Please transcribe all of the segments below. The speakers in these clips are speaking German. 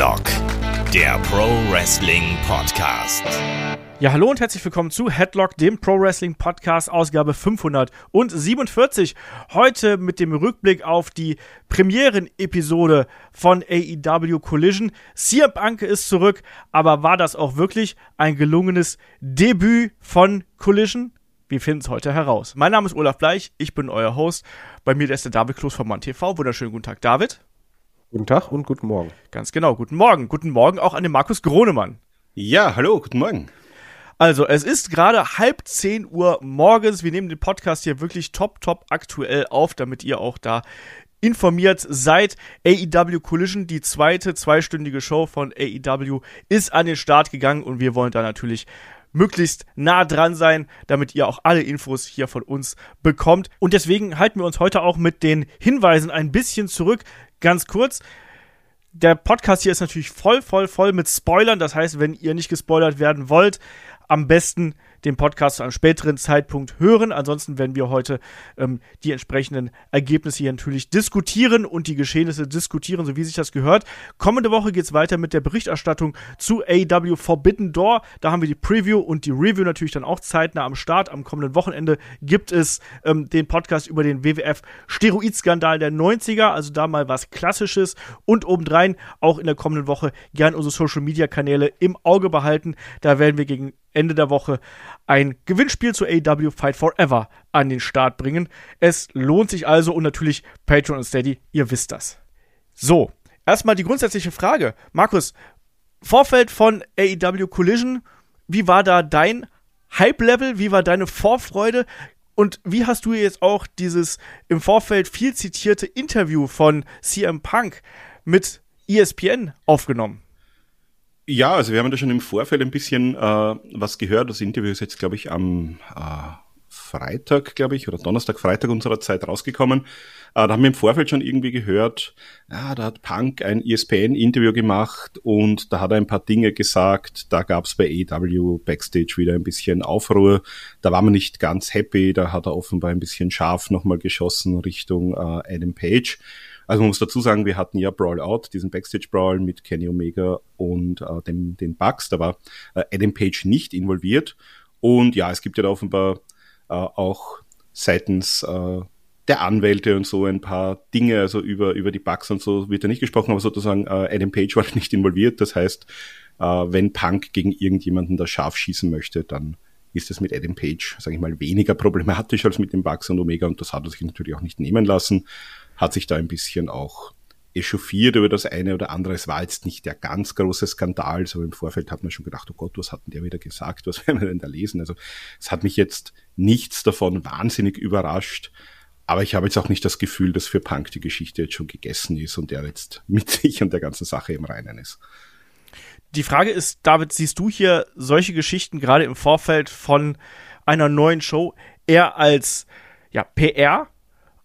Headlock, der Pro Wrestling Podcast. Ja, hallo und herzlich willkommen zu Headlock, dem Pro Wrestling Podcast, Ausgabe 547. Heute mit dem Rückblick auf die Premieren-Episode von AEW Collision. CM Punk ist zurück, aber war das auch wirklich ein gelungenes Debüt von Collision? Wir finden es heute heraus. Mein Name ist Olaf Bleich, ich bin euer Host. Bei mir ist der David Kloß von Mann TV. Wunderschönen guten Tag, David. Guten Tag und guten Morgen. Ganz genau, guten Morgen. Guten Morgen auch an den Markus Gronemann. Ja, hallo, guten Morgen. Also, es ist gerade halb zehn Uhr morgens. Wir nehmen den Podcast hier wirklich top, top aktuell auf, damit ihr auch da informiert seid. AEW Collision, die zweite zweistündige Show von AEW, ist an den Start gegangen und wir wollen da natürlich möglichst nah dran sein, damit ihr auch alle Infos hier von uns bekommt. Und deswegen halten wir uns heute auch mit den Hinweisen ein bisschen zurück. Ganz kurz. Der Podcast hier ist natürlich voll, voll, voll mit Spoilern. Das heißt, wenn ihr nicht gespoilert werden wollt, am besten den Podcast zu einem späteren Zeitpunkt hören. Ansonsten werden wir heute ähm, die entsprechenden Ergebnisse hier natürlich diskutieren und die Geschehnisse diskutieren, so wie sich das gehört. Kommende Woche geht es weiter mit der Berichterstattung zu AW Forbidden Door. Da haben wir die Preview und die Review natürlich dann auch zeitnah am Start. Am kommenden Wochenende gibt es ähm, den Podcast über den WWF Steroidskandal der 90er, also da mal was Klassisches und obendrein auch in der kommenden Woche gern unsere Social Media Kanäle im Auge behalten. Da werden wir gegen Ende der Woche ein Gewinnspiel zu AW Fight Forever an den Start bringen. Es lohnt sich also und natürlich Patreon und Steady, ihr wisst das. So, erstmal die grundsätzliche Frage. Markus, Vorfeld von AEW Collision, wie war da dein Hype-Level? Wie war deine Vorfreude? Und wie hast du jetzt auch dieses im Vorfeld viel zitierte Interview von CM Punk mit ESPN aufgenommen? Ja, also wir haben da schon im Vorfeld ein bisschen äh, was gehört. Das Interview ist jetzt, glaube ich, am äh, Freitag, glaube ich, oder Donnerstag, Freitag unserer Zeit rausgekommen. Äh, da haben wir im Vorfeld schon irgendwie gehört, ja, da hat Punk ein ESPN-Interview gemacht und da hat er ein paar Dinge gesagt. Da gab es bei AW Backstage wieder ein bisschen Aufruhr. Da war man nicht ganz happy. Da hat er offenbar ein bisschen scharf nochmal geschossen Richtung äh, Adam Page. Also man muss dazu sagen, wir hatten ja Brawl Out, diesen Backstage Brawl mit Kenny Omega und äh, dem, den Bugs. Da war äh, Adam Page nicht involviert. Und ja, es gibt ja da offenbar äh, auch seitens äh, der Anwälte und so ein paar Dinge, also über, über die Bugs und so wird ja nicht gesprochen, aber sozusagen äh, Adam Page war nicht involviert. Das heißt, äh, wenn Punk gegen irgendjemanden da scharf schießen möchte, dann ist es mit Adam Page, sage ich mal, weniger problematisch als mit den Bugs und Omega und das hat er sich natürlich auch nicht nehmen lassen hat sich da ein bisschen auch echauffiert über das eine oder andere. Es war jetzt nicht der ganz große Skandal, so im Vorfeld hat man schon gedacht, oh Gott, was hat denn der wieder gesagt, was werden wir denn da lesen? Also es hat mich jetzt nichts davon wahnsinnig überrascht, aber ich habe jetzt auch nicht das Gefühl, dass für Punk die Geschichte jetzt schon gegessen ist und er jetzt mit sich und der ganzen Sache im Reinen ist. Die Frage ist, David, siehst du hier solche Geschichten gerade im Vorfeld von einer neuen Show eher als ja, PR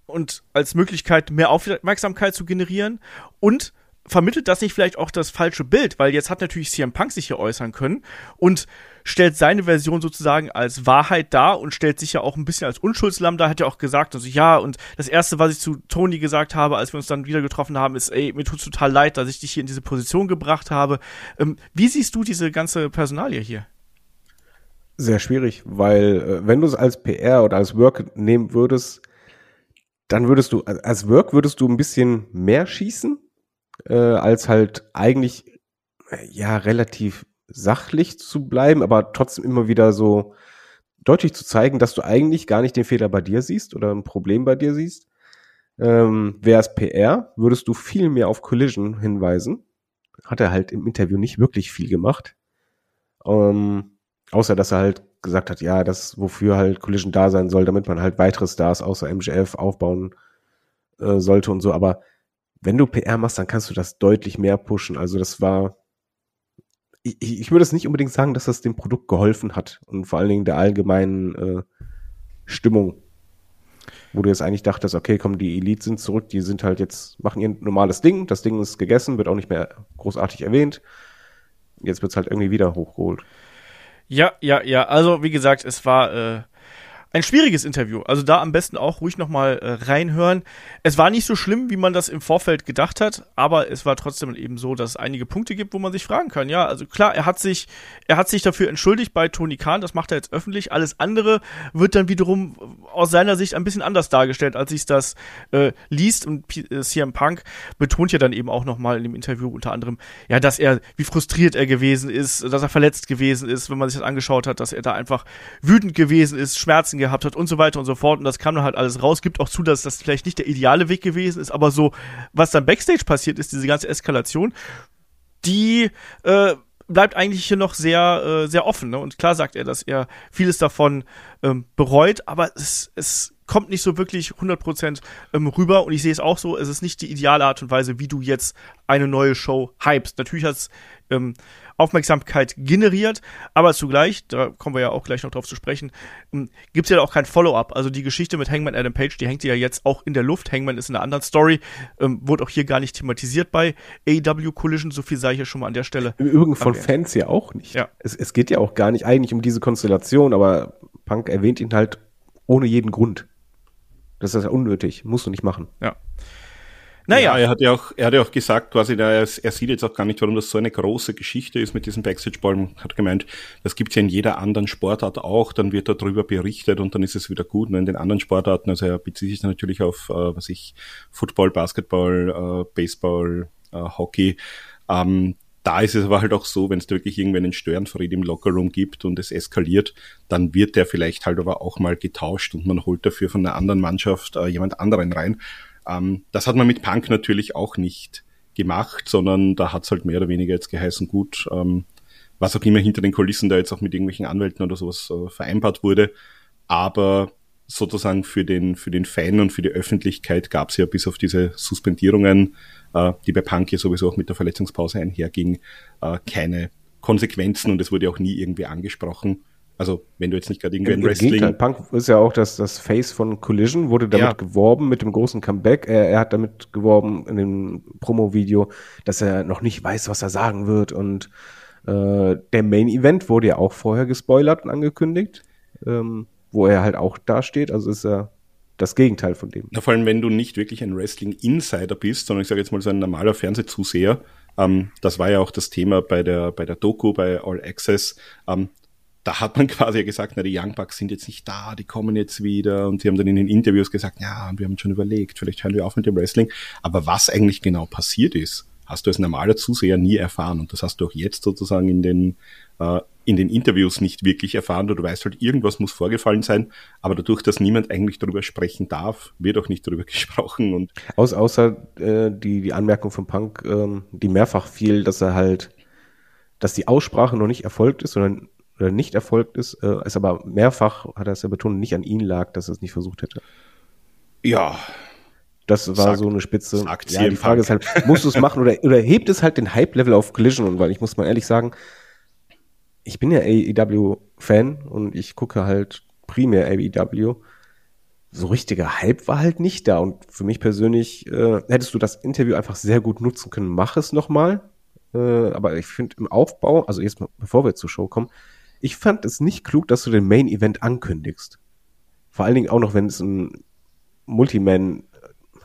und als Möglichkeit, mehr Aufmerksamkeit zu generieren und vermittelt das nicht vielleicht auch das falsche Bild, weil jetzt hat natürlich CM Punk sich hier äußern können und stellt seine Version sozusagen als Wahrheit dar und stellt sich ja auch ein bisschen als Unschuldslamm dar, hat ja auch gesagt, also ja, und das erste, was ich zu Tony gesagt habe, als wir uns dann wieder getroffen haben, ist, ey, mir tut's total leid, dass ich dich hier in diese Position gebracht habe. Ähm, wie siehst du diese ganze Personalie hier? Sehr schwierig, weil äh, wenn du es als PR oder als Work nehmen würdest, dann würdest du, als Work würdest du ein bisschen mehr schießen, äh, als halt eigentlich, äh, ja, relativ sachlich zu bleiben, aber trotzdem immer wieder so deutlich zu zeigen, dass du eigentlich gar nicht den Fehler bei dir siehst oder ein Problem bei dir siehst. Ähm, Wäre es PR, würdest du viel mehr auf Collision hinweisen. Hat er halt im Interview nicht wirklich viel gemacht. Ähm, außer dass er halt gesagt hat, ja, das, wofür halt Collision da sein soll, damit man halt weitere Stars außer MGF aufbauen äh, sollte und so. Aber wenn du PR machst, dann kannst du das deutlich mehr pushen. Also das war, ich, ich würde es nicht unbedingt sagen, dass das dem Produkt geholfen hat und vor allen Dingen der allgemeinen äh, Stimmung, wo du jetzt eigentlich dachtest, okay, komm, die Elite sind zurück, die sind halt jetzt, machen ihr normales Ding, das Ding ist gegessen, wird auch nicht mehr großartig erwähnt. Jetzt wird es halt irgendwie wieder hochgeholt. Ja, ja, ja. Also, wie gesagt, es war äh, ein schwieriges Interview. Also da am besten auch ruhig nochmal äh, reinhören. Es war nicht so schlimm, wie man das im Vorfeld gedacht hat, aber es war trotzdem eben so, dass es einige Punkte gibt, wo man sich fragen kann. Ja, also klar, er hat sich, er hat sich dafür entschuldigt bei Tony Khan, das macht er jetzt öffentlich. Alles andere wird dann wiederum aus seiner Sicht ein bisschen anders dargestellt, als sich das äh, liest. Und P äh, CM Punk betont ja dann eben auch nochmal in dem Interview unter anderem, ja, dass er, wie frustriert er gewesen ist, dass er verletzt gewesen ist, wenn man sich das angeschaut hat, dass er da einfach wütend gewesen ist, Schmerzen gehabt hat und so weiter und so fort. Und das kam dann halt alles raus. Gibt auch zu, dass das vielleicht nicht der ideale Weg gewesen ist, aber so, was dann Backstage passiert ist, diese ganze Eskalation, die äh, bleibt eigentlich hier noch sehr, äh, sehr offen. Ne? Und klar sagt er, dass er vieles davon ähm, bereut, aber es, es kommt nicht so wirklich 100% ähm, rüber. Und ich sehe es auch so, es ist nicht die ideale Art und Weise, wie du jetzt eine neue Show hypst. Natürlich hat es ähm, Aufmerksamkeit generiert, aber zugleich, da kommen wir ja auch gleich noch drauf zu sprechen, ähm, gibt es ja auch kein Follow-up. Also die Geschichte mit Hangman Adam Page, die hängt ja jetzt auch in der Luft. Hangman ist in einer anderen Story, ähm, wurde auch hier gar nicht thematisiert bei AEW Collision, so viel sei ich ja schon mal an der Stelle. Im Übrigen von erwähnt. Fans ja auch nicht. Ja. Es, es geht ja auch gar nicht eigentlich um diese Konstellation, aber Punk erwähnt ihn halt ohne jeden Grund. Das ist ja unnötig, musst du nicht machen. Ja. Naja. Ja, er hat ja auch, er hat ja auch gesagt, quasi, er, er sieht jetzt auch gar nicht, warum das so eine große Geschichte ist mit diesem Backstage-Ball. Hat gemeint, das gibt's ja in jeder anderen Sportart auch, dann wird darüber berichtet und dann ist es wieder gut. Und in den anderen Sportarten, also er bezieht sich natürlich auf, äh, was ich, Football, Basketball, äh, Baseball, äh, Hockey. Ähm, da ist es aber halt auch so, wenn es wirklich irgendwann einen Störenfried im Lockerroom gibt und es eskaliert, dann wird der vielleicht halt aber auch mal getauscht und man holt dafür von einer anderen Mannschaft äh, jemand anderen rein. Ähm, das hat man mit Punk natürlich auch nicht gemacht, sondern da hat es halt mehr oder weniger jetzt geheißen, gut, ähm, was auch immer hinter den Kulissen da jetzt auch mit irgendwelchen Anwälten oder sowas äh, vereinbart wurde. Aber sozusagen für den, für den Fan und für die Öffentlichkeit gab es ja bis auf diese Suspendierungen, äh, die bei Punk ja sowieso auch mit der Verletzungspause einherging, äh, keine Konsequenzen und es wurde auch nie irgendwie angesprochen. Also, wenn du jetzt nicht gerade irgendwie ein Wrestling. Gegenteil. Punk ist ja auch das, das Face von Collision, wurde damit ja. geworben mit dem großen Comeback. Er, er hat damit geworben in dem Promo-Video, dass er noch nicht weiß, was er sagen wird. Und äh, der Main Event wurde ja auch vorher gespoilert und angekündigt, ähm, wo er halt auch dasteht. Also ist er das Gegenteil von dem. Na, vor allem, wenn du nicht wirklich ein Wrestling-Insider bist, sondern ich sage jetzt mal so ein normaler Fernsehzuseher, ähm, das war ja auch das Thema bei der, bei der Doku, bei All Access. Ähm, da hat man quasi gesagt, na, die Young Bucks sind jetzt nicht da, die kommen jetzt wieder und sie haben dann in den Interviews gesagt, ja, wir haben schon überlegt, vielleicht hören wir auf mit dem Wrestling. Aber was eigentlich genau passiert ist, hast du als normaler Zuseher nie erfahren und das hast du auch jetzt sozusagen in den, äh, in den Interviews nicht wirklich erfahren. Du weißt halt, irgendwas muss vorgefallen sein, aber dadurch, dass niemand eigentlich darüber sprechen darf, wird auch nicht darüber gesprochen. Und Aus, außer äh, die, die Anmerkung von Punk, ähm, die mehrfach fiel, dass er halt, dass die Aussprache noch nicht erfolgt ist, sondern oder nicht erfolgt ist, äh, es aber mehrfach, hat er es ja betont, nicht an ihn lag, dass er es nicht versucht hätte. Ja. Das war sagt, so eine Spitze. Ja, die Frage ist halt, musst du es machen oder, oder hebt es halt den Hype-Level auf Collision? Und weil ich muss mal ehrlich sagen, ich bin ja AEW-Fan und ich gucke halt primär AEW. So richtiger Hype war halt nicht da. Und für mich persönlich äh, hättest du das Interview einfach sehr gut nutzen können. Mach es nochmal. Äh, aber ich finde im Aufbau, also jetzt bevor wir zur Show kommen, ich fand es nicht klug, dass du den Main Event ankündigst. Vor allen Dingen auch noch, wenn es ein Multiman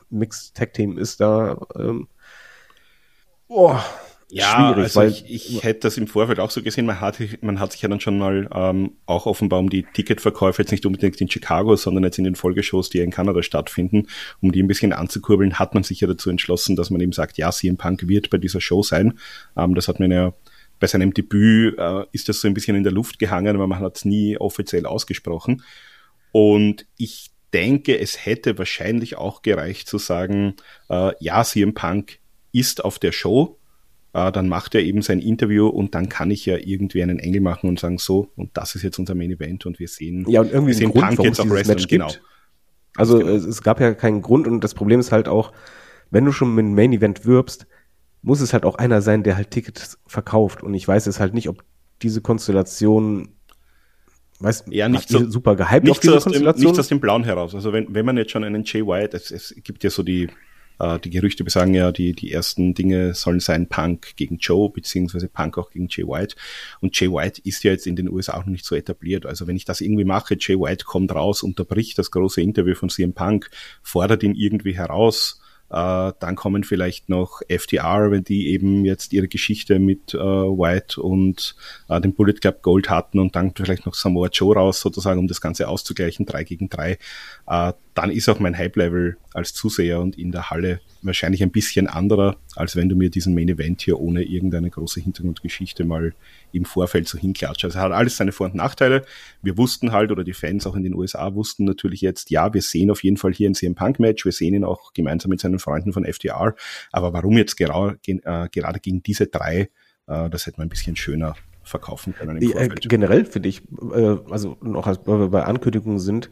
Mixed Tag Team ist, da. Ähm, boah, ja, schwierig. Also ich, ich hätte das im Vorfeld auch so gesehen. Man hat, man hat sich ja dann schon mal ähm, auch offenbar um die Ticketverkäufe jetzt nicht unbedingt in Chicago, sondern jetzt in den Folgeshows, die ja in Kanada stattfinden, um die ein bisschen anzukurbeln, hat man sich ja dazu entschlossen, dass man eben sagt, ja, CM Punk wird bei dieser Show sein. Ähm, das hat man ja bei seinem Debüt äh, ist das so ein bisschen in der Luft gehangen, aber man hat es nie offiziell ausgesprochen. Und ich denke, es hätte wahrscheinlich auch gereicht zu sagen, äh, ja, CM Punk ist auf der Show, äh, dann macht er eben sein Interview und dann kann ich ja irgendwie einen Engel machen und sagen, so, und das ist jetzt unser Main Event und wir sehen, ja, und irgendwie wir sehen Grund, Punk jetzt auf Wrestling. Genau. Also genau. es gab ja keinen Grund und das Problem ist halt auch, wenn du schon mit dem Main Event wirbst, muss es halt auch einer sein, der halt Tickets verkauft. Und ich weiß jetzt halt nicht, ob diese Konstellation weiß, ja, nicht so, super gehypt nicht, so aus dem, nicht aus dem Blauen heraus. Also wenn, wenn man jetzt schon einen Jay White, es, es gibt ja so die Äh, die Gerüchte besagen ja, die, die ersten Dinge sollen sein Punk gegen Joe, beziehungsweise Punk auch gegen Jay White. Und Jay White ist ja jetzt in den USA auch noch nicht so etabliert. Also wenn ich das irgendwie mache, Jay White kommt raus, unterbricht das große Interview von CM Punk, fordert ihn irgendwie heraus, äh, dann kommen vielleicht noch FTR, wenn die eben jetzt ihre Geschichte mit äh, White und äh, dem Bullet Club Gold hatten und dann vielleicht noch Samoa Joe raus, sozusagen, um das Ganze auszugleichen, drei gegen drei. Äh, dann ist auch mein Hype-Level als Zuseher und in der Halle wahrscheinlich ein bisschen anderer, als wenn du mir diesen Main Event hier ohne irgendeine große Hintergrundgeschichte mal im Vorfeld so hinklatscht. Also hat alles seine Vor- und Nachteile. Wir wussten halt, oder die Fans auch in den USA wussten natürlich jetzt, ja, wir sehen auf jeden Fall hier ein CM Punk Match, wir sehen ihn auch gemeinsam mit seinen Freunden von FDR, aber warum jetzt gera äh, gerade gegen diese drei, äh, das hätte man ein bisschen schöner verkaufen können im Vorfeld. Äh, generell finde ich, äh, also noch als wir bei Ankündigungen sind,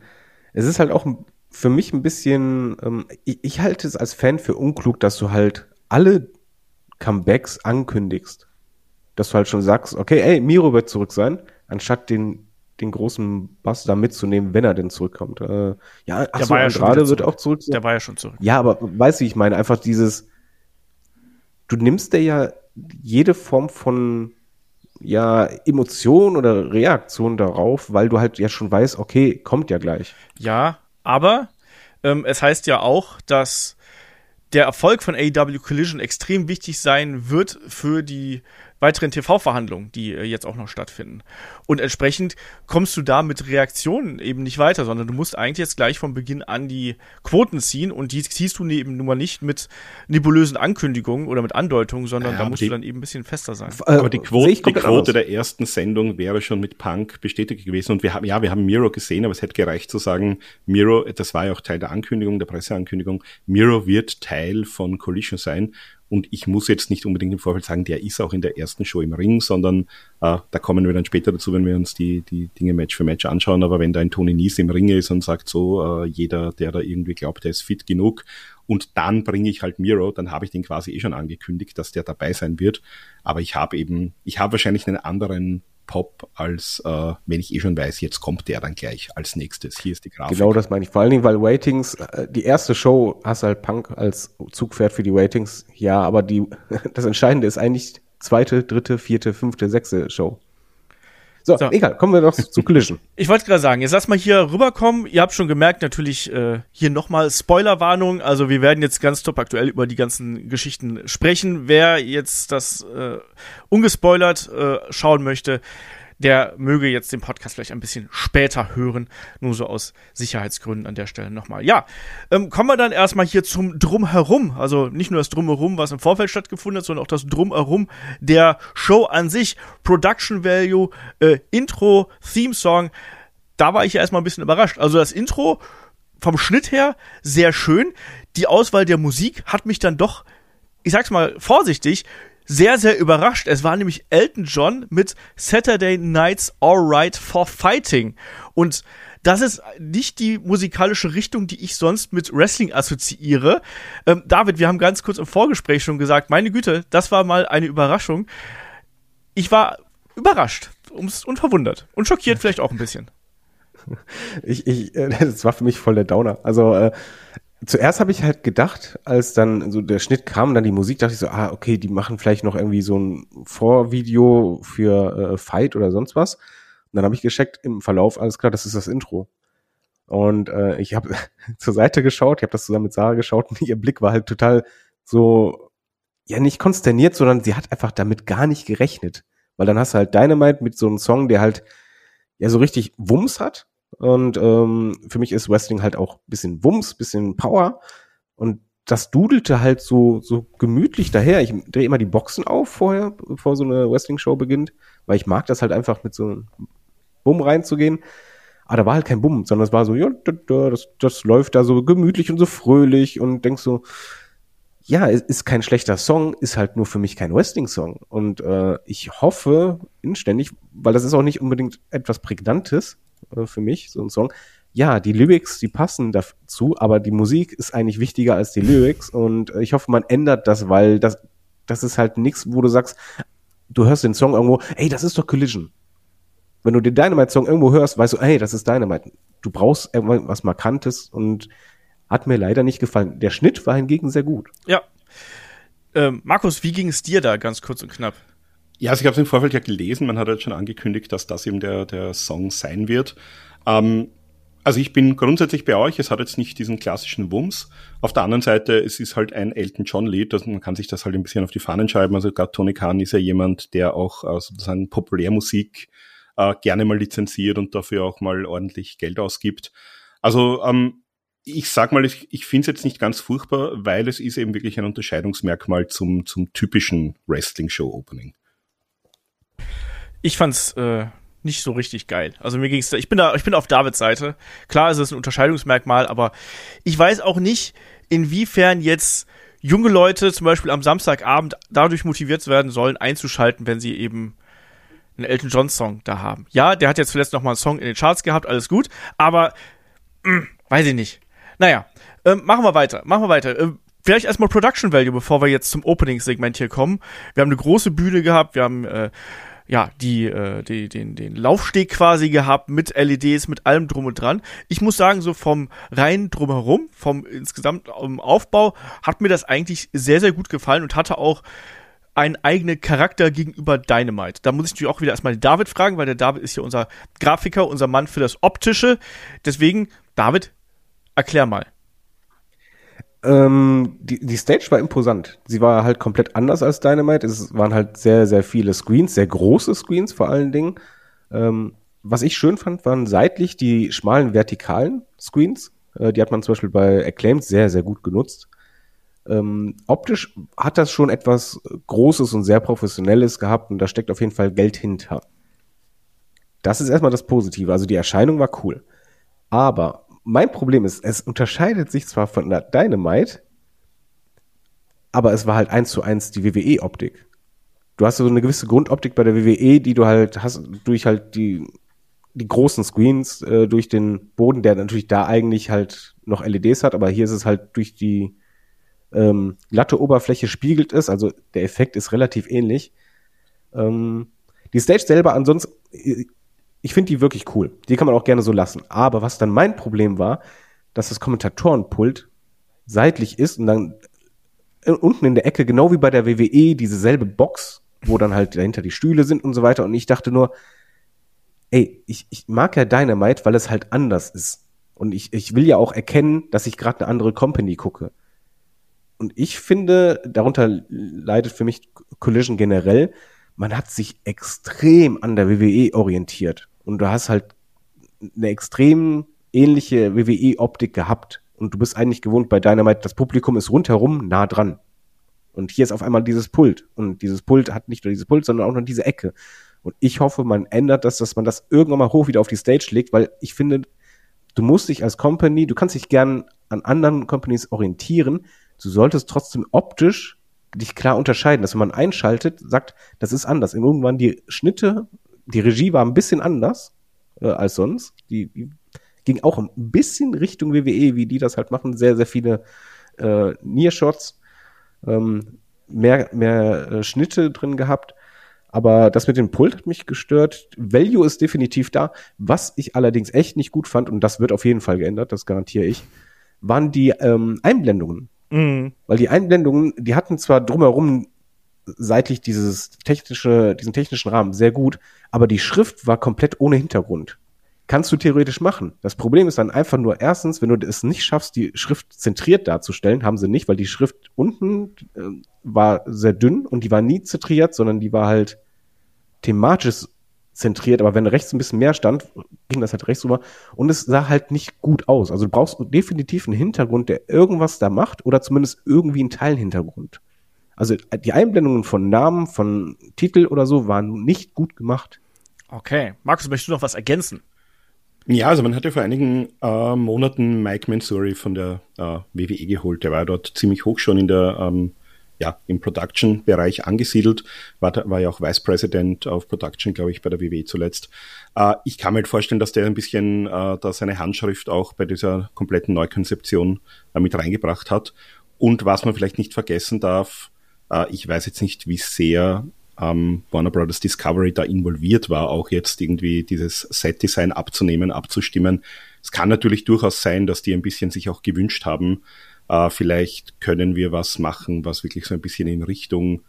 es ist halt auch für mich ein bisschen, ähm, ich, ich halte es als Fan für unklug, dass du halt alle Comebacks ankündigst dass du halt schon sagst, okay, ey, Miro wird zurück sein, anstatt den den großen Bass da mitzunehmen, wenn er denn zurückkommt. Äh, ja, ach so, ja gerade wird auch zurück. Der war ja schon zurück. Ja, aber weißt du, ich meine einfach dieses, du nimmst dir ja jede Form von ja Emotion oder Reaktion darauf, weil du halt ja schon weißt, okay, kommt ja gleich. Ja, aber ähm, es heißt ja auch, dass der Erfolg von AEW Collision extrem wichtig sein wird für die weiteren TV-Verhandlungen, die äh, jetzt auch noch stattfinden. Und entsprechend kommst du da mit Reaktionen eben nicht weiter, sondern du musst eigentlich jetzt gleich von Beginn an die Quoten ziehen und die ziehst du eben nun mal nicht mit nebulösen Ankündigungen oder mit Andeutungen, sondern ja, da musst die, du dann eben ein bisschen fester sein. Aber die Quote, die Quote der ersten Sendung wäre schon mit Punk bestätigt gewesen und wir haben, ja, wir haben Miro gesehen, aber es hätte gereicht zu sagen, Miro, das war ja auch Teil der Ankündigung, der Presseankündigung, Miro wird Teil von Collision sein und ich muss jetzt nicht unbedingt im Vorfeld sagen, der ist auch in der ersten Show im Ring, sondern äh, da kommen wir dann später dazu, wenn wir uns die, die Dinge Match für Match anschauen. Aber wenn da ein Tony Nies im Ring ist und sagt so, äh, jeder, der da irgendwie glaubt, der ist fit genug und dann bringe ich halt Miro, dann habe ich den quasi eh schon angekündigt, dass der dabei sein wird. Aber ich habe eben, ich habe wahrscheinlich einen anderen Pop, als äh, wenn ich eh schon weiß, jetzt kommt der dann gleich als nächstes. Hier ist die Grafik. Genau das meine ich. Vor allen Dingen, weil Waitings, äh, die erste Show hast halt Punk als Zugpferd für die Waitings. Ja, aber die, das Entscheidende ist eigentlich zweite, dritte, vierte, fünfte, sechste Show. So, so, egal, kommen wir doch zu Collision. Ich wollte gerade sagen, jetzt lass mal hier rüberkommen. Ihr habt schon gemerkt, natürlich äh, hier nochmal Spoilerwarnung. Also wir werden jetzt ganz top aktuell über die ganzen Geschichten sprechen. Wer jetzt das äh, ungespoilert äh, schauen möchte, der möge jetzt den Podcast vielleicht ein bisschen später hören. Nur so aus Sicherheitsgründen an der Stelle nochmal. Ja, ähm, kommen wir dann erstmal hier zum Drumherum. Also nicht nur das Drumherum, was im Vorfeld stattgefunden hat, sondern auch das Drumherum der Show an sich. Production Value, äh, Intro, Theme Song. Da war ich ja erstmal ein bisschen überrascht. Also das Intro vom Schnitt her sehr schön. Die Auswahl der Musik hat mich dann doch, ich sag's mal vorsichtig, sehr, sehr überrascht. Es war nämlich Elton John mit Saturday Nights Alright for Fighting. Und das ist nicht die musikalische Richtung, die ich sonst mit Wrestling assoziiere. Ähm, David, wir haben ganz kurz im Vorgespräch schon gesagt, meine Güte, das war mal eine Überraschung. Ich war überrascht und verwundert und schockiert vielleicht auch ein bisschen. Ich, ich, äh, das war für mich voll der Downer. Also äh, Zuerst habe ich halt gedacht, als dann so der Schnitt kam, dann die Musik, dachte ich so, ah, okay, die machen vielleicht noch irgendwie so ein Vorvideo für äh, Fight oder sonst was. Und dann habe ich gecheckt im Verlauf, alles klar, das ist das Intro. Und äh, ich habe zur Seite geschaut, ich habe das zusammen mit Sarah geschaut und ihr Blick war halt total so, ja nicht konsterniert, sondern sie hat einfach damit gar nicht gerechnet. Weil dann hast du halt Dynamite mit so einem Song, der halt ja so richtig Wumms hat und ähm, für mich ist Wrestling halt auch bisschen Wumms, bisschen Power. Und das dudelte halt so, so gemütlich daher. Ich drehe immer die Boxen auf vorher, bevor so eine Wrestling-Show beginnt, weil ich mag das halt einfach mit so einem Bumm reinzugehen. Aber da war halt kein Bumm, sondern es war so, ja, das, das läuft da so gemütlich und so fröhlich und denkst so, ja, es ist kein schlechter Song, ist halt nur für mich kein Wrestling-Song. Und äh, ich hoffe inständig, weil das ist auch nicht unbedingt etwas Prägnantes, äh, für mich, so ein Song. Ja, die Lyrics, die passen dazu, aber die Musik ist eigentlich wichtiger als die Lyrics und äh, ich hoffe, man ändert das, weil das, das ist halt nichts, wo du sagst, du hörst den Song irgendwo, ey, das ist doch Collision. Wenn du den Dynamite-Song irgendwo hörst, weißt du, ey, das ist Dynamite. Du brauchst irgendwas Markantes und Hat mir leider nicht gefallen. Der Schnitt war hingegen sehr gut. Ja. Ähm, Markus, wie ging es dir da ganz kurz und knapp? Ja, also ich habe es im Vorfeld ja gelesen, man hat jetzt schon angekündigt, dass das eben der, der Song sein wird. Ähm, also ich bin grundsätzlich bei euch, es hat jetzt nicht diesen klassischen Wumms. Auf der anderen Seite, es ist halt ein Elton John Lied, also man kann sich das halt ein bisschen auf die Fahnen schreiben. Also gerade Tony Khan ist ja jemand, der auch äh, sozusagen Populärmusik äh, gerne mal lizenziert und dafür auch mal ordentlich Geld ausgibt. Also ähm, ich sag mal, ich, ich finde es jetzt nicht ganz furchtbar, weil es ist eben wirklich ein Unterscheidungsmerkmal zum, zum typischen Wrestling-Show-Opening. Ich fand's äh, nicht so richtig geil. Also mir ging's da, ich bin da, ich bin auf Davids Seite. Klar ist es ein Unterscheidungsmerkmal, aber ich weiß auch nicht, inwiefern jetzt junge Leute zum Beispiel am Samstagabend dadurch motiviert werden sollen, einzuschalten, wenn sie eben einen Elton John Song da haben. Ja, der hat jetzt zuletzt noch mal einen Song in den Charts gehabt, alles gut, aber mh, hm, weiß ich nicht. Naja, ähm, machen wir weiter, machen wir weiter. Ähm, vielleicht erstmal Production Value, bevor wir jetzt zum Opening-Segment hier kommen. Wir haben eine große Bühne gehabt, wir haben äh, ja, die, äh, die, den, den Laufsteg quasi gehabt mit LEDs, mit allem drum und dran. Ich muss sagen, so vom rein drumherum, vom insgesamt um, Aufbau, hat mir das eigentlich sehr, sehr gut gefallen und hatte auch einen eigenen Charakter gegenüber Dynamite. Da muss ich natürlich auch wieder erstmal David fragen, weil der David ist ja unser Grafiker, unser Mann für das Optische. Deswegen, David, erklär mal. Ähm, die, die Stage war imposant. Sie war halt komplett anders als Dynamite. Es waren halt sehr, sehr viele Screens, sehr große Screens vor allen Dingen. Ähm, was ich schön fand, waren seitlich die schmalen vertikalen Screens. Äh, die hat man zum Beispiel bei Acclaimed sehr, sehr gut genutzt. Ähm, optisch hat das schon etwas Großes und sehr Professionelles gehabt und da steckt auf jeden Fall Geld hinter. Das ist erstmal das Positive. Also die Erscheinung war cool. Aber mein Problem ist, es unterscheidet sich zwar von der Dynamite, aber es war halt eins zu eins die WWE-Optik. Du hast so eine gewisse Grundoptik bei der WWE, die du halt hast durch halt die die großen Screens äh, durch den Boden, der natürlich da eigentlich halt noch LEDs hat, aber hier ist es halt durch die ähm, glatte Oberfläche spiegelt es, also der Effekt ist relativ ähnlich. Ähm, die Stage selber ansonsten ich finde die wirklich cool. Die kann man auch gerne so lassen. Aber was dann mein Problem war, dass das Kommentatorenpult seitlich ist und dann äh, unten in der Ecke, genau wie bei der WWE, diese selbe Box, wo dann halt dahinter die Stühle sind und so weiter. Und ich dachte nur, ey, ich, ich mag ja Dynamite, weil es halt anders ist. Und ich, ich will ja auch erkennen, dass ich gerade eine andere Company gucke. Und ich finde, darunter leidet für mich Collision generell, man hat sich extrem an der WWE orientiert. Und du hast halt eine extrem ähnliche WWE-Optik gehabt. Und du bist eigentlich gewohnt bei Dynamite, das Publikum ist rundherum nah dran. Und hier ist auf einmal dieses Pult. Und dieses Pult hat nicht nur dieses Pult, sondern auch noch diese Ecke. Und ich hoffe, man ändert das, dass man das irgendwann mal hoch wieder auf die Stage legt, weil ich finde, du musst dich als Company, du kannst dich gern an anderen Companies orientieren, du solltest trotzdem optisch dich klar unterscheiden, dass wenn man einschaltet, sagt, das ist anders. Irgendwann die Schnitte, die Regie war ein bisschen anders äh, als sonst. Die, die ging auch ein bisschen Richtung WWE, wie die das halt machen. Sehr, sehr viele äh, Nearshots, ähm, mehr, mehr äh, Schnitte drin gehabt. Aber das mit dem Pult hat mich gestört. Value ist definitiv da. Was ich allerdings echt nicht gut fand, und das wird auf jeden Fall geändert, das garantiere ich, waren die ähm, Einblendungen. Mhm. Weil die Einblendungen, die hatten zwar drumherum seitlich dieses technische, diesen technischen Rahmen sehr gut, aber die Schrift war komplett ohne Hintergrund. Kannst du theoretisch machen. Das Problem ist dann einfach nur erstens, wenn du es nicht schaffst, die Schrift zentriert darzustellen, haben sie nicht, weil die Schrift unten äh, war sehr dünn und die war nie zentriert, sondern die war halt thematisch zentriert, aber wenn rechts ein bisschen mehr stand, ging das halt rechts rüber und es sah halt nicht gut aus. Also du brauchst definitiv einen Hintergrund, der irgendwas da macht oder zumindest irgendwie einen Teilhintergrund. Also die Einblendungen von Namen, von Titel oder so waren nicht gut gemacht. Okay. Markus, möchtest du noch was ergänzen? Ja, also man hatte vor einigen äh, Monaten Mike Mansouri von der äh, WWE geholt. Der war dort ziemlich hoch schon in der ähm, ja, im Production-Bereich angesiedelt, war, war ja auch Vice President of Production, glaube ich, bei der WWE zuletzt. Äh, ich kann mir halt vorstellen, dass der ein bisschen äh, da seine Handschrift auch bei dieser kompletten Neukonzeption äh, mit reingebracht hat. Und was man vielleicht nicht vergessen darf, äh, ich weiß jetzt nicht, wie sehr ähm, Warner Brothers Discovery da involviert war, auch jetzt irgendwie dieses Set-Design abzunehmen, abzustimmen. Es kann natürlich durchaus sein, dass die ein bisschen sich auch gewünscht haben, äh, vielleicht können wir was machen, was wirklich so ein bisschen in Richtung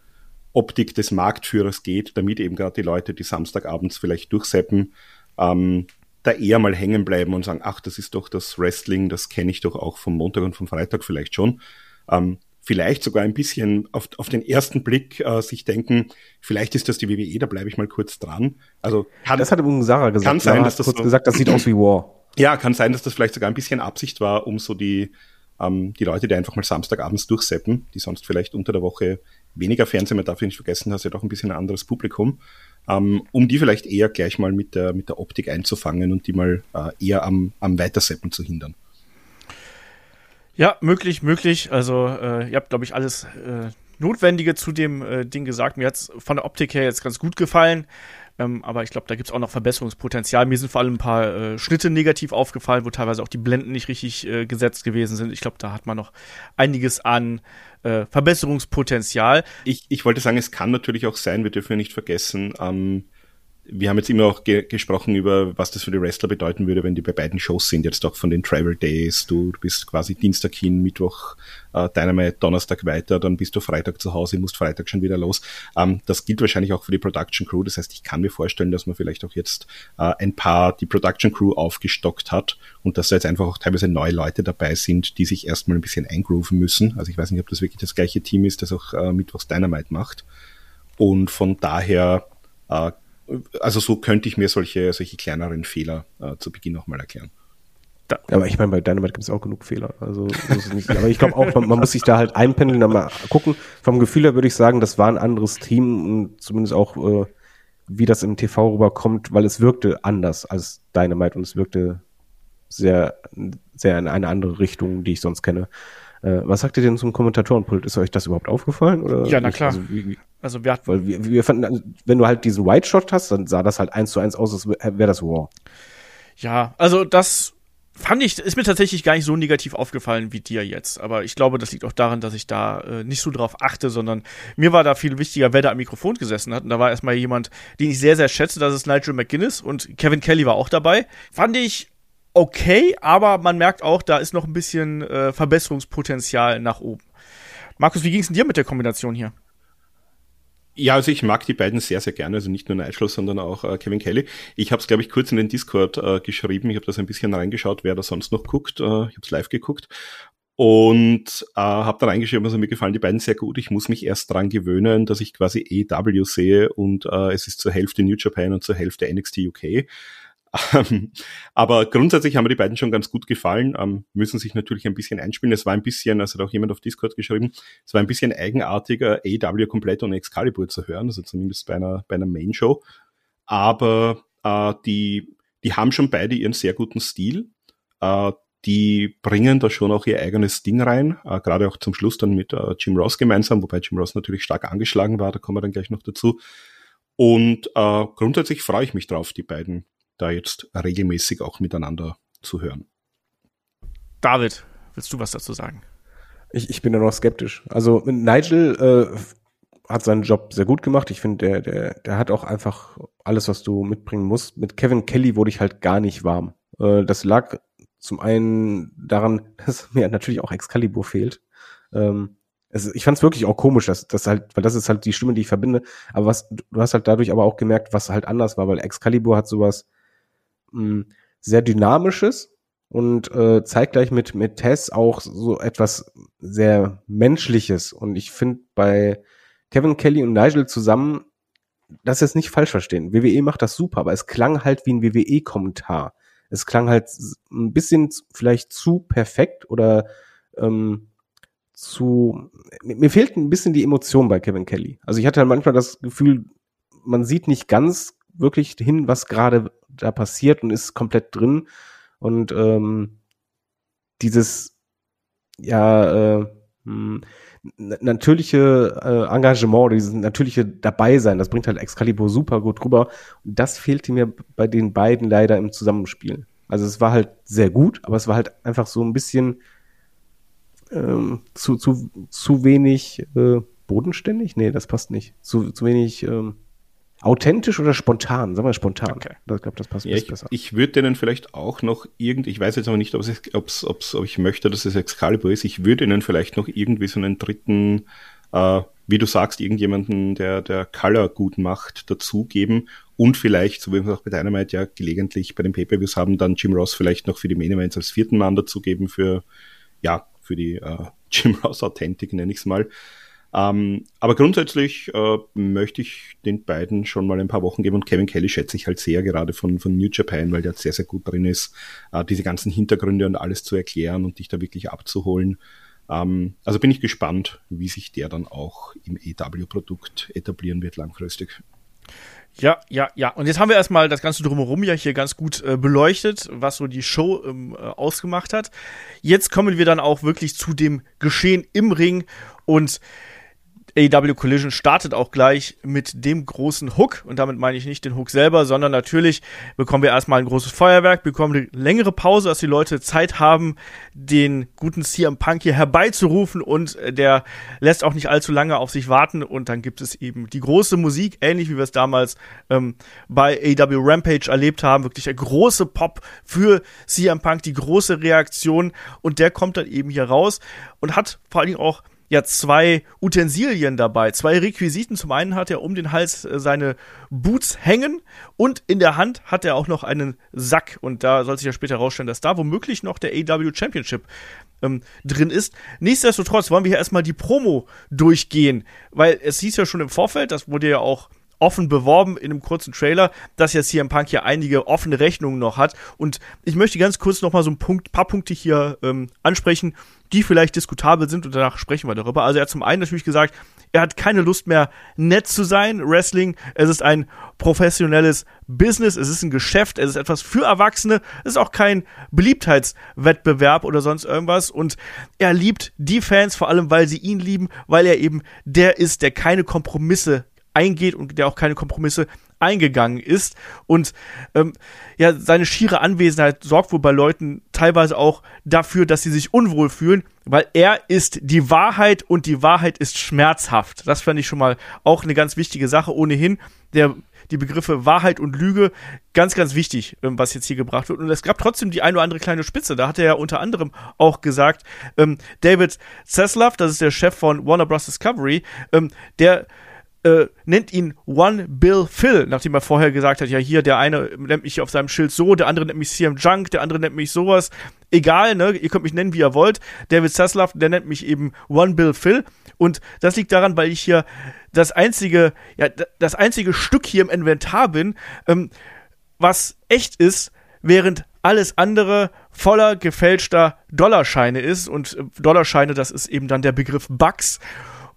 Optik des Marktführers geht, damit eben gerade die Leute, die Samstagabends vielleicht durchseppen, ähm, da eher mal hängen bleiben und sagen, ach, das ist doch das Wrestling, das kenne ich doch auch vom Montag und vom Freitag vielleicht schon. Ähm, vielleicht sogar ein bisschen auf, auf den ersten Blick äh, sich denken, vielleicht ist das die WWE, da bleibe ich mal kurz dran. Also kann, das hat übrigens Sarah gesagt. Kann sein, dass das kurz so, gesagt, das sieht aus wie War. Ja, kann sein, dass das vielleicht sogar ein bisschen Absicht war, um so die ähm, die Leute, die einfach mal Samstagabends durchseppen, die sonst vielleicht unter der Woche weniger Fernsehen, man darf nicht vergessen, hast ja doch ein bisschen ein anderes Publikum, ähm, um die vielleicht eher gleich mal mit der, mit der Optik einzufangen und die mal äh, eher am, am Weiterseppen zu hindern. Ja, möglich, möglich. Also äh, ihr habt, glaube ich, alles äh, Notwendige zu dem äh, Ding gesagt. Mir hat's von der Optik her jetzt ganz gut gefallen. Ähm, aber ich glaube, da gibt's auch noch Verbesserungspotenzial. Mir sind vor allem ein paar äh, Schnitte negativ aufgefallen, wo teilweise auch die Blenden nicht richtig äh, gesetzt gewesen sind. Ich glaube, da hat man noch einiges an äh, Verbesserungspotenzial. Ich, ich wollte sagen, es kann natürlich auch sein, wir dürfen ja nicht vergessen, ähm, wir haben jetzt immer auch ge gesprochen über, was das für die Wrestler bedeuten würde, wenn die bei beiden Shows sind, jetzt auch von den Travel Days. Du bist quasi Dienstag hin, Mittwoch äh, Dynamite, Donnerstag weiter, dann bist du Freitag zu Hause, musst Freitag schon wieder los. Ähm, das gilt wahrscheinlich auch für die Production Crew. Das heißt, ich kann mir vorstellen, dass man vielleicht auch jetzt äh, ein paar die Production Crew aufgestockt hat und dass da jetzt einfach auch teilweise neue Leute dabei sind, die sich erstmal ein bisschen eingrooven müssen. Also ich weiß nicht, ob das wirklich das gleiche Team ist, das auch äh, Mittwochs Dynamite macht. Und von daher äh, also so könnte ich mir solche, solche kleineren Fehler äh, zu Beginn nochmal erklären. Da, aber ich meine, bei Dynamite gibt es auch genug Fehler. Also nicht, aber ich glaube auch, man, man, muss sich da halt einpendeln, dann mal gucken. Vom Gefühl her würde ich sagen, das war ein anderes Team und zumindest auch, äh, wie das im TV rüberkommt, weil es wirkte anders als Dynamite und es wirkte sehr, sehr in eine andere Richtung, die ich sonst kenne. Äh, was sagt ihr denn zum Kommentatorenpult? Ist euch das überhaupt aufgefallen? Oder ja, na klar. Also, wie, also wir, weil wir, wir fanden, also, wenn du halt diesen White Shot hast, dann sah das halt eins zu eins aus, als wäre das War. Ja, also das fand ich, ist mir tatsächlich gar nicht so negativ aufgefallen wie dir jetzt. Aber ich glaube, das liegt auch daran, dass ich da äh, nicht so drauf achte, sondern mir war da viel wichtiger, wer da am Mikrofon gesessen hat. Und da war erstmal jemand, den ich sehr, sehr schätze, das ist Nigel McGuinness und Kevin Kelly war auch dabei. Fand ich okay, aber man merkt auch, da ist noch ein bisschen äh, Verbesserungspotenzial nach oben. Markus, wie ging es dir mit der Kombination hier? Ja, also ich mag die beiden sehr, sehr gerne, also nicht nur Nigel, sondern auch äh, Kevin Kelly. Ich habe es, glaube ich, kurz in den Discord äh, geschrieben. Ich habe das ein bisschen reingeschaut, wer da sonst noch guckt. Äh, ich habe es live geguckt und äh, habe da reingeschrieben, also mir gefallen die beiden sehr gut. Ich muss mich erst dran gewöhnen, dass ich quasi EW sehe und äh, es ist zur Hälfte New Japan und zur Hälfte NXT UK. Ähm, aber grundsätzlich haben mir die beiden schon ganz gut gefallen, ähm, müssen sich natürlich ein bisschen einspielen. Es war ein bisschen, also hat auch jemand auf Discord geschrieben, es war ein bisschen eigenartiger, AW komplett ohne Excalibur zu hören, also zumindest bei einer, bei einer Main-Show. Aber äh, die, die haben schon beide ihren sehr guten Stil. Äh, die bringen da schon auch ihr eigenes Ding rein, äh, gerade auch zum Schluss dann mit äh, Jim Ross gemeinsam, wobei Jim Ross natürlich stark angeschlagen war, da kommen wir dann gleich noch dazu. Und äh, grundsätzlich freue ich mich drauf, die beiden da jetzt regelmäßig auch miteinander zu hören. David, willst du was dazu sagen? Ich, ich bin da noch skeptisch. Also Nigel äh, hat seinen Job sehr gut gemacht. Ich finde, der, der, der hat auch einfach alles, was du mitbringen musst. Mit Kevin Kelly wurde ich halt gar nicht warm. Äh, das lag zum einen daran, dass mir natürlich auch Excalibur fehlt. Ähm, es, ich fand es wirklich auch komisch, dass das halt, weil das ist halt die Stimme, die ich verbinde. Aber was, du hast halt dadurch aber auch gemerkt, was halt anders war, weil Excalibur hat sowas mh, sehr dynamisches und äh, zeitgleich mit mit Tess auch so etwas sehr menschliches und ich finde bei Kevin Kelly und Nigel zusammen das jetzt nicht falsch verstehen. WWE macht das super, aber es klang halt wie ein WWE-Kommentar. Es klang halt ein bisschen vielleicht zu perfekt oder ähm, zu. Mir fehlt ein bisschen die Emotion bei Kevin Kelly. Also ich hatte halt manchmal das Gefühl, man sieht nicht ganz wirklich hin, was gerade da passiert und ist komplett drin. Und ähm, dieses ja äh, hm, natürliche äh, Engagement, dieses natürliche Dabeisein, das bringt halt Excalibur super gut rüber. Und das fehlte mir bei den beiden leider im Zusammenspiel. Also es war halt sehr gut, aber es war halt einfach so ein bisschen ähm, zu, zu, zu wenig äh, bodenständig? Nee, das passt nicht. Zu, zu wenig ähm, authentisch oder spontan? Sagen wir spontan. Okay. Ich glaube, das passt Ja, ich, besser. ich würde denen vielleicht auch noch irgend, ich weiß jetzt aber nicht, ob es, ob's, ob's, ob ich möchte, dass es Excalibur ist. Ich würde ihnen vielleicht noch irgendwie so einen dritten, äh, wie du sagst, irgendjemanden, der, der Color gut macht, dazugeben und vielleicht, so wie wir es auch bei Dynamite ja gelegentlich bei den Pay-Per-Views haben, dann Jim Ross vielleicht noch für die Main Events als vierten Mann dazugeben für, ja, für die äh, Jim Ross Authentic, nenne ich es mal. Ähm, aber grundsätzlich äh, möchte ich den beiden schon mal ein paar Wochen geben und Kevin Kelly schätze ich halt sehr gerade von, von New Japan, weil der sehr, sehr gut drin ist, äh, diese ganzen Hintergründe und alles zu erklären und dich da wirklich abzuholen. Ähm, also bin ich gespannt, wie sich der dann auch im EW-Produkt etablieren wird langfristig. Ja, ja, ja. Und jetzt haben wir erstmal das Ganze drumherum ja hier ganz gut äh, beleuchtet, was so die Show ähm, äh, ausgemacht hat. Jetzt kommen wir dann auch wirklich zu dem Geschehen im Ring und AEW Collision startet auch gleich mit dem großen Hook. Und damit meine ich nicht den Hook selber, sondern natürlich bekommen wir erstmal ein großes Feuerwerk, bekommen eine längere Pause, dass die Leute Zeit haben, den guten CM Punk hier herbeizurufen und der lässt auch nicht allzu lange auf sich warten. Und dann gibt es eben die große Musik, ähnlich wie wir es damals ähm, bei AEW Rampage erlebt haben. Wirklich der große Pop für CM Punk, die große Reaktion. Und der kommt dann eben hier raus und hat vor allen Dingen auch ja zwei Utensilien dabei, zwei Requisiten. Zum einen hat er um den Hals äh, seine Boots hängen und in der Hand hat er auch noch einen Sack. Und da soll sich ja später herausstellen, dass da womöglich noch der AW Championship ähm, drin ist. Nichtsdestotrotz wollen wir hier erstmal die Promo durchgehen, weil es hieß ja schon im Vorfeld, das wurde ja auch offen beworben in einem kurzen Trailer, dass ja CM Punk hier einige offene Rechnungen noch hat. Und ich möchte ganz kurz noch mal so ein Punkt, paar Punkte hier ähm, ansprechen, die vielleicht diskutabel sind und danach sprechen wir darüber. Also er hat zum einen natürlich gesagt, er hat keine Lust mehr nett zu sein. Wrestling, es ist ein professionelles Business, es ist ein Geschäft, es ist etwas für Erwachsene, es ist auch kein Beliebtheitswettbewerb oder sonst irgendwas. Und er liebt die Fans, vor allem weil sie ihn lieben, weil er eben der ist, der keine Kompromisse eingeht und der auch keine Kompromisse eingegangen ist. Und ähm, ja, seine schiere Anwesenheit sorgt wohl bei Leuten teilweise auch dafür, dass sie sich unwohl fühlen, weil er ist die Wahrheit und die Wahrheit ist schmerzhaft. Das fand ich schon mal auch eine ganz wichtige Sache. Ohnehin der die Begriffe Wahrheit und Lüge ganz, ganz wichtig, ähm, was jetzt hier gebracht wird. Und es gab trotzdem die eine oder andere kleine Spitze. Da hat er ja unter anderem auch gesagt, ähm, David Zaslav, das ist der Chef von Warner Bros. Discovery, ähm, der äh, nennt ihn One Bill Phil, nachdem er vorher gesagt hat, ja hier, der eine nennt mich auf seinem Schild so, der andere nennt mich CM Junk, der andere nennt mich sowas. Egal, ne, ihr könnt mich nennen, wie ihr wollt. David Zaslav, der nennt mich eben One Bill Phil. Und das liegt daran, weil ich hier das einzige, ja, das einzige Stück hier im Inventar bin, ähm, was echt ist, während alles andere voller gefälschter Dollarscheine ist. Und äh, Dollarscheine, das ist eben dann der Begriff Bugs.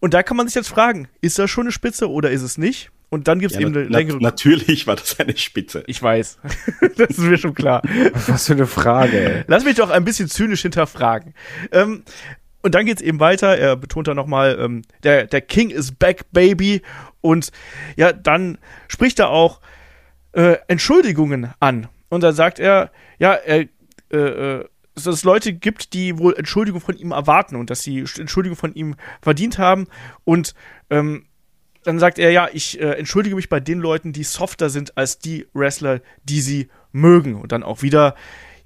Und da kann man sich jetzt fragen, ist das schon eine Spitze oder ist es nicht? Und dann gibt es Ja, eben eine na, längere. natürlich war das eine Spitze. ich weiß. das ist mir schon klar. Was für eine Frage, ey. Lass mich doch ein bisschen zynisch hinterfragen. Ähm, und dann geht's eben weiter. Er betont dann nochmal, ähm, der, der King is back, baby. Und ja, dann spricht er auch äh, Entschuldigungen an. Und dann sagt er, ja, er, äh, äh, dass es Leute gibt, die wohl Entschuldigung von ihm erwarten und dass sie Entschuldigung von ihm verdient haben. Und ähm, dann sagt er, ja, ich äh, entschuldige mich bei den Leuten, die softer sind als die Wrestler, die sie mögen. Und dann auch wieder,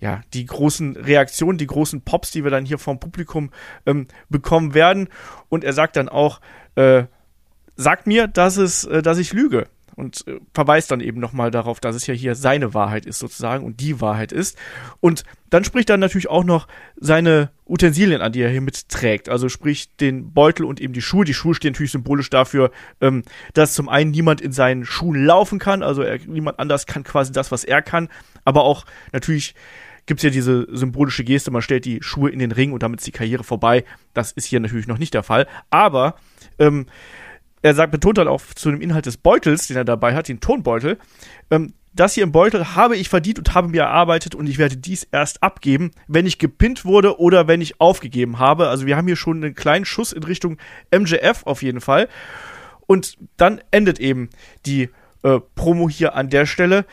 ja, die großen Reaktionen, die großen Pops, die wir dann hier vom Publikum ähm, bekommen werden. Und er sagt dann auch, äh, sagt mir, dass es, äh, dass ich lüge. Und äh, verweist dann eben nochmal darauf, dass es ja hier seine Wahrheit ist sozusagen und die Wahrheit ist. Und dann spricht er natürlich auch noch seine Utensilien an, die er hier mitträgt. Also sprich den Beutel und eben die Schuhe. Die Schuhe stehen natürlich symbolisch dafür, ähm, dass zum einen niemand in seinen Schuhen laufen kann. Also er, niemand anders kann quasi das, was er kann. Aber auch natürlich gibt's ja diese symbolische Geste, man stellt die Schuhe in den Ring und damit ist die Karriere vorbei. Das ist hier natürlich noch nicht der Fall. Aber ähm, er sagt, betont dann auch zu dem Inhalt des Beutels, den er dabei hat, den Tonbeutel, ähm, das hier im Beutel habe ich verdient und habe mir erarbeitet und ich werde dies erst abgeben, wenn ich gepinnt wurde oder wenn ich aufgegeben habe. Also wir haben hier schon einen kleinen Schuss in Richtung MJF auf jeden Fall. Und dann endet eben die äh, Promo hier an der Stelle.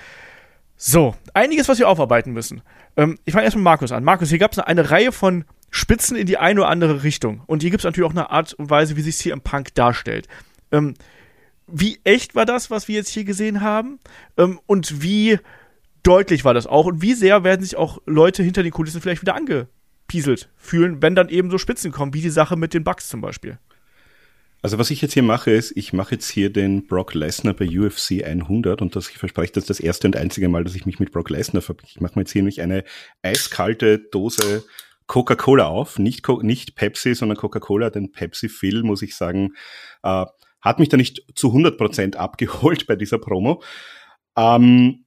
So, einiges, was wir aufarbeiten müssen. Ähm, ich fange erst mit Markus an. Markus, hier gab es eine Reihe von Spitzen in die eine oder andere Richtung. Und hier gibt es natürlich auch eine Art und Weise, wie sich hier im Punk darstellt. Ähm, wie echt war das, was wir jetzt hier gesehen haben? Ähm, und wie deutlich war das auch? Und wie sehr werden sich auch Leute hinter den Kulissen vielleicht wieder angepieselt fühlen, wenn dann eben so Spitzen kommen, wie die Sache mit den Bugs zum Beispiel? Also was ich jetzt hier mache, ist, ich mache jetzt hier den Brock Lesnar bei UFC 100 und das ich verspreche, das ist das erste und einzige Mal, dass ich mich mit Brock Lesnar verbinde. Ich mache mir jetzt hier nämlich eine eiskalte Dose Coca-Cola auf, nicht, nicht Pepsi, sondern Coca-Cola, denn Pepsi Phil, muss ich sagen, äh, hat mich da nicht zu 100 Prozent abgeholt bei dieser Promo. Ähm,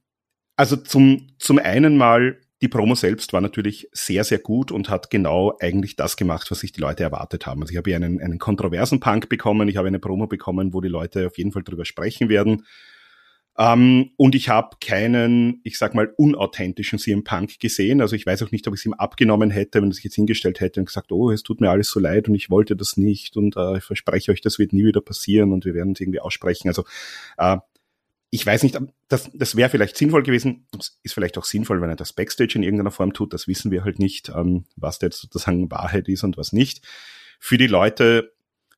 also zum, zum einen mal die Promo selbst war natürlich sehr, sehr gut und hat genau eigentlich das gemacht, was sich die Leute erwartet haben. Also ich habe hier einen, einen kontroversen Punk bekommen, ich habe eine Promo bekommen, wo die Leute auf jeden Fall drüber sprechen werden. Ähm, und ich habe keinen, ich sag mal, unauthentischen CM Punk gesehen. Also ich weiß auch nicht, ob ich es ihm abgenommen hätte, wenn er sich jetzt hingestellt hätte und gesagt, oh, es tut mir alles so leid und ich wollte das nicht und äh, ich verspreche euch, das wird nie wieder passieren und wir werden es irgendwie aussprechen. Also äh, ich weiß nicht, das, das wäre vielleicht sinnvoll gewesen. Das ist vielleicht auch sinnvoll, wenn er das Backstage in irgendeiner Form tut. Das wissen wir halt nicht, ähm, was da jetzt sozusagen Wahrheit ist und was nicht. Für die Leute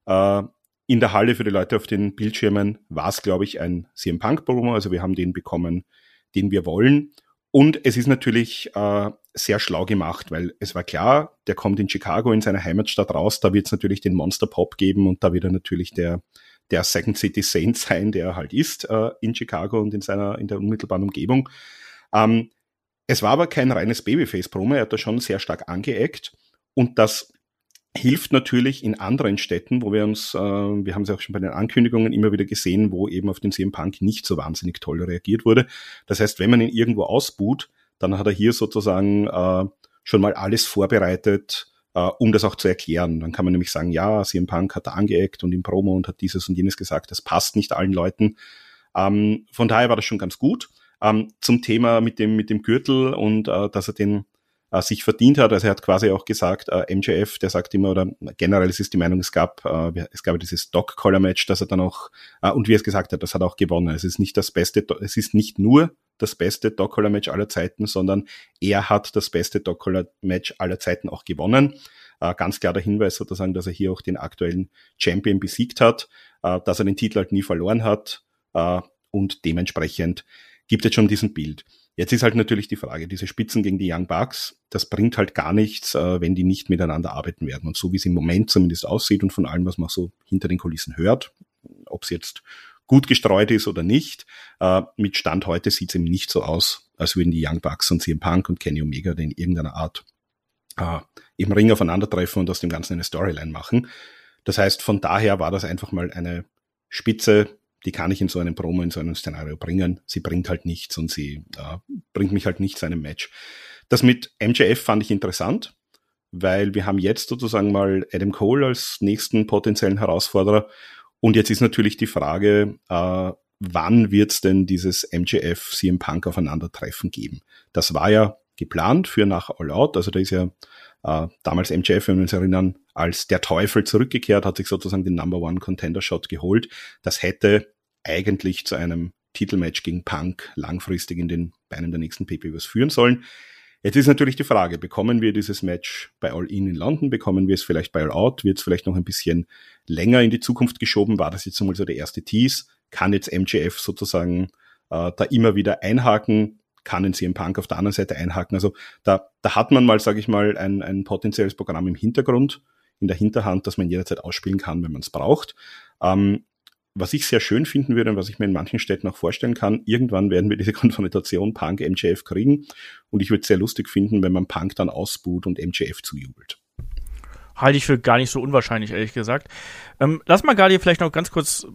äh, in der Halle, für die Leute auf den Bildschirmen war es, glaube ich, ein CM Punk Promo. Also wir haben den bekommen, den wir wollen. Und es ist natürlich äh, sehr schlau gemacht, weil es war klar, der kommt in Chicago in seiner Heimatstadt raus, da wird es natürlich den Monster Pop geben und da wird er natürlich der der Second City Saint sein, der er halt ist äh, in Chicago und in seiner in der unmittelbaren Umgebung. Ähm, es war aber kein reines Babyface-Promo, er hat da schon sehr stark angeeckt und das hilft natürlich in anderen Städten, wo wir uns, äh, wir haben es auch schon bei den Ankündigungen immer wieder gesehen, wo eben auf den CM Punk nicht so wahnsinnig toll reagiert wurde. Das heißt, wenn man ihn irgendwo ausbuht, dann hat er hier sozusagen äh, schon mal alles vorbereitet, äh, um das auch zu erklären. Dann kann man nämlich sagen, ja, CM Punk hat da angeeckt und im Promo und hat dieses und jenes gesagt, das passt nicht allen Leuten. Ähm, von daher war das schon ganz gut. Ähm, zum Thema mit dem, mit dem Gürtel und äh, dass er den äh, sich verdient hat. Also er hat quasi auch gesagt, äh, MJF, der sagt immer, oder generell ist es die Meinung, es gab, äh, es gab dieses Dog-Collar-Match, dass er dann auch, äh, und wie er es gesagt hat, das hat auch gewonnen. Es ist nicht das beste, es ist nicht nur das beste Dog-Collar-Match aller Zeiten, sondern er hat das beste Dog-Collar-Match aller Zeiten auch gewonnen. Äh, ganz klar der Hinweis sozusagen, dass er hier auch den aktuellen Champion besiegt hat, äh, dass er den Titel halt nie verloren hat äh, und dementsprechend gibt es schon diesen Bild. Jetzt ist halt natürlich die Frage, diese Spitzen gegen die Young Bucks, das bringt halt gar nichts, äh, wenn die nicht miteinander arbeiten werden. Und so wie es im Moment zumindest aussieht und von allem, was man so hinter den Kulissen hört, ob es jetzt gut gestreut ist oder nicht. Äh, mit Stand heute sieht es eben nicht so aus, als würden die Young Bucks und CM Punk und Kenny Omega in irgendeiner Art äh, im Ring aufeinandertreffen und aus dem Ganzen eine Storyline machen. Das heißt, von daher war das einfach mal eine Spitze, die kann ich in so einem Promo, in so einem Szenario bringen. Sie bringt halt nichts und sie äh, bringt mich halt nicht zu einem Match. Das mit MJF fand ich interessant, weil wir haben jetzt sozusagen mal Adam Cole als nächsten potenziellen Herausforderer und jetzt ist natürlich die Frage, äh, wann wird es denn dieses MJF CM Punk aufeinandertreffen geben? Das war ja geplant für nach All Out, also da ist ja äh, damals MJF, wenn wir uns erinnern, als der Teufel zurückgekehrt, hat sich sozusagen den Number One Contender Shot geholt. Das hätte eigentlich zu einem Titelmatch gegen Punk langfristig in den Beinen der nächsten PPVs führen sollen. Jetzt ist natürlich die Frage, bekommen wir dieses Match bei All In in London, bekommen wir es vielleicht bei All Out, wird es vielleicht noch ein bisschen länger in die Zukunft geschoben, war das jetzt einmal so der erste Tease, kann jetzt MJF sozusagen äh, da immer wieder einhaken, kann in CM Punk auf der anderen Seite einhaken, also da, da hat man mal, sage ich mal, ein, ein potenzielles Programm im Hintergrund, in der Hinterhand, das man jederzeit ausspielen kann, wenn man es braucht. Ähm, was ich sehr schön finden würde und was ich mir in manchen Städten auch vorstellen kann, irgendwann werden wir diese Konfrontation Punk MJF kriegen und ich würde es sehr lustig finden, wenn man Punk dann ausbuht und MJF zujubelt. Halte ich für gar nicht so unwahrscheinlich, ehrlich gesagt. Ähm, lass mal gerade vielleicht noch ganz kurz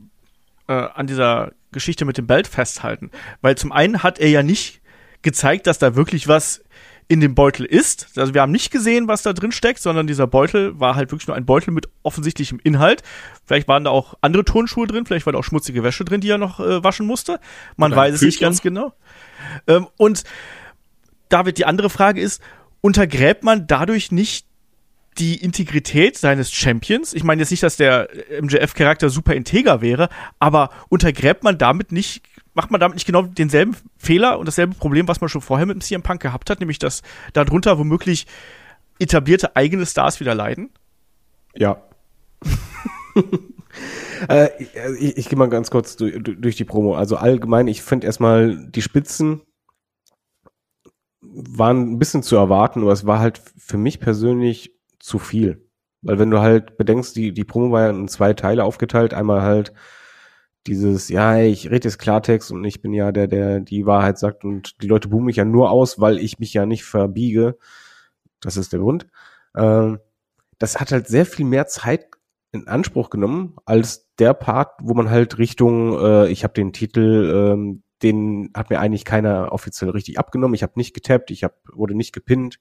äh, an dieser Geschichte mit dem Belt festhalten, weil zum einen hat er ja nicht gezeigt, dass da wirklich was in dem Beutel ist. Also wir haben nicht gesehen, was da drin steckt, sondern dieser Beutel war halt wirklich nur ein Beutel mit offensichtlichem Inhalt. Vielleicht waren da auch andere Turnschuhe drin, vielleicht war da auch schmutzige Wäsche drin, die er noch äh, waschen musste. Man Oder weiß es nicht ganz genau. Ähm, und David, die andere Frage ist, untergräbt man dadurch nicht die Integrität seines Champions? Ich meine jetzt nicht, dass der MJF-Charakter super integer wäre, aber untergräbt man damit nicht macht man damit nicht genau denselben Fehler und dasselbe Problem, was man schon vorher mit dem CM Punk gehabt hat, nämlich dass darunter womöglich etablierte eigene Stars wieder leiden? Ja. äh, ich, ich gehe mal ganz kurz durch, durch die Promo. Also allgemein, ich finde erstmal die Spitzen waren ein bisschen zu erwarten, aber es war halt für mich persönlich zu viel. Weil wenn du halt bedenkst, die, die Promo war ja in zwei Teile aufgeteilt. Einmal halt dieses, ja, ich rede jetzt Klartext und ich bin ja der, der die Wahrheit sagt und die Leute buhen mich ja nur aus, weil ich mich ja nicht verbiege. Das ist der Grund. Ähm, das hat halt sehr viel mehr Zeit in Anspruch genommen als der Part, wo man halt Richtung, äh, ich habe den Titel, ähm, den hat mir eigentlich keiner offiziell richtig abgenommen. Ich habe nicht getappt, ich hab, wurde nicht gepinnt.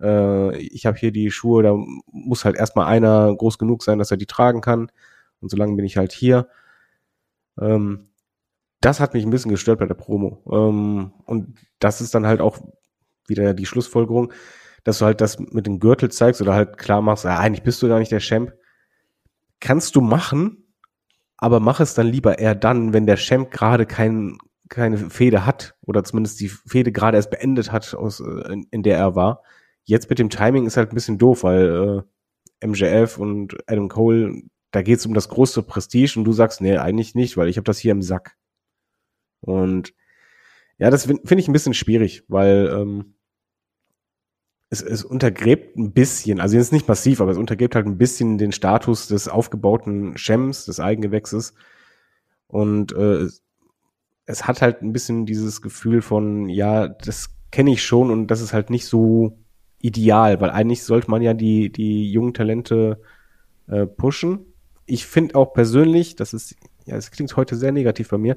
Äh, ich habe hier die Schuhe, da muss halt erstmal einer groß genug sein, dass er die tragen kann. Und solange bin ich halt hier. Ähm, das hat mich ein bisschen gestört bei der Promo. Ähm, und das ist dann halt auch wieder die Schlussfolgerung, dass du halt das mit dem Gürtel zeigst oder halt klar machst, ja, eigentlich bist du gar nicht der Champ. Kannst du machen, aber mach es dann lieber eher dann, wenn der Champ gerade kein, keine Fehde hat oder zumindest die Fehde gerade erst beendet hat, aus, äh, in, in, der er war. Jetzt mit dem Timing ist halt ein bisschen doof, weil äh, MJF und Adam Cole da geht es um das große Prestige und du sagst, nee, eigentlich nicht, weil ich habe das hier im Sack. Und ja, das finde ich ein bisschen schwierig, weil ähm, es, es untergräbt ein bisschen, also jetzt nicht massiv, aber es untergräbt halt ein bisschen den Status des aufgebauten Schems, des Eigengewächses. Und äh, es hat halt ein bisschen dieses Gefühl von, ja, das kenne ich schon und das ist halt nicht so ideal, weil eigentlich sollte man ja die, die jungen Talente äh, pushen ich finde auch persönlich, das ist, ja, es klingt heute sehr negativ bei mir,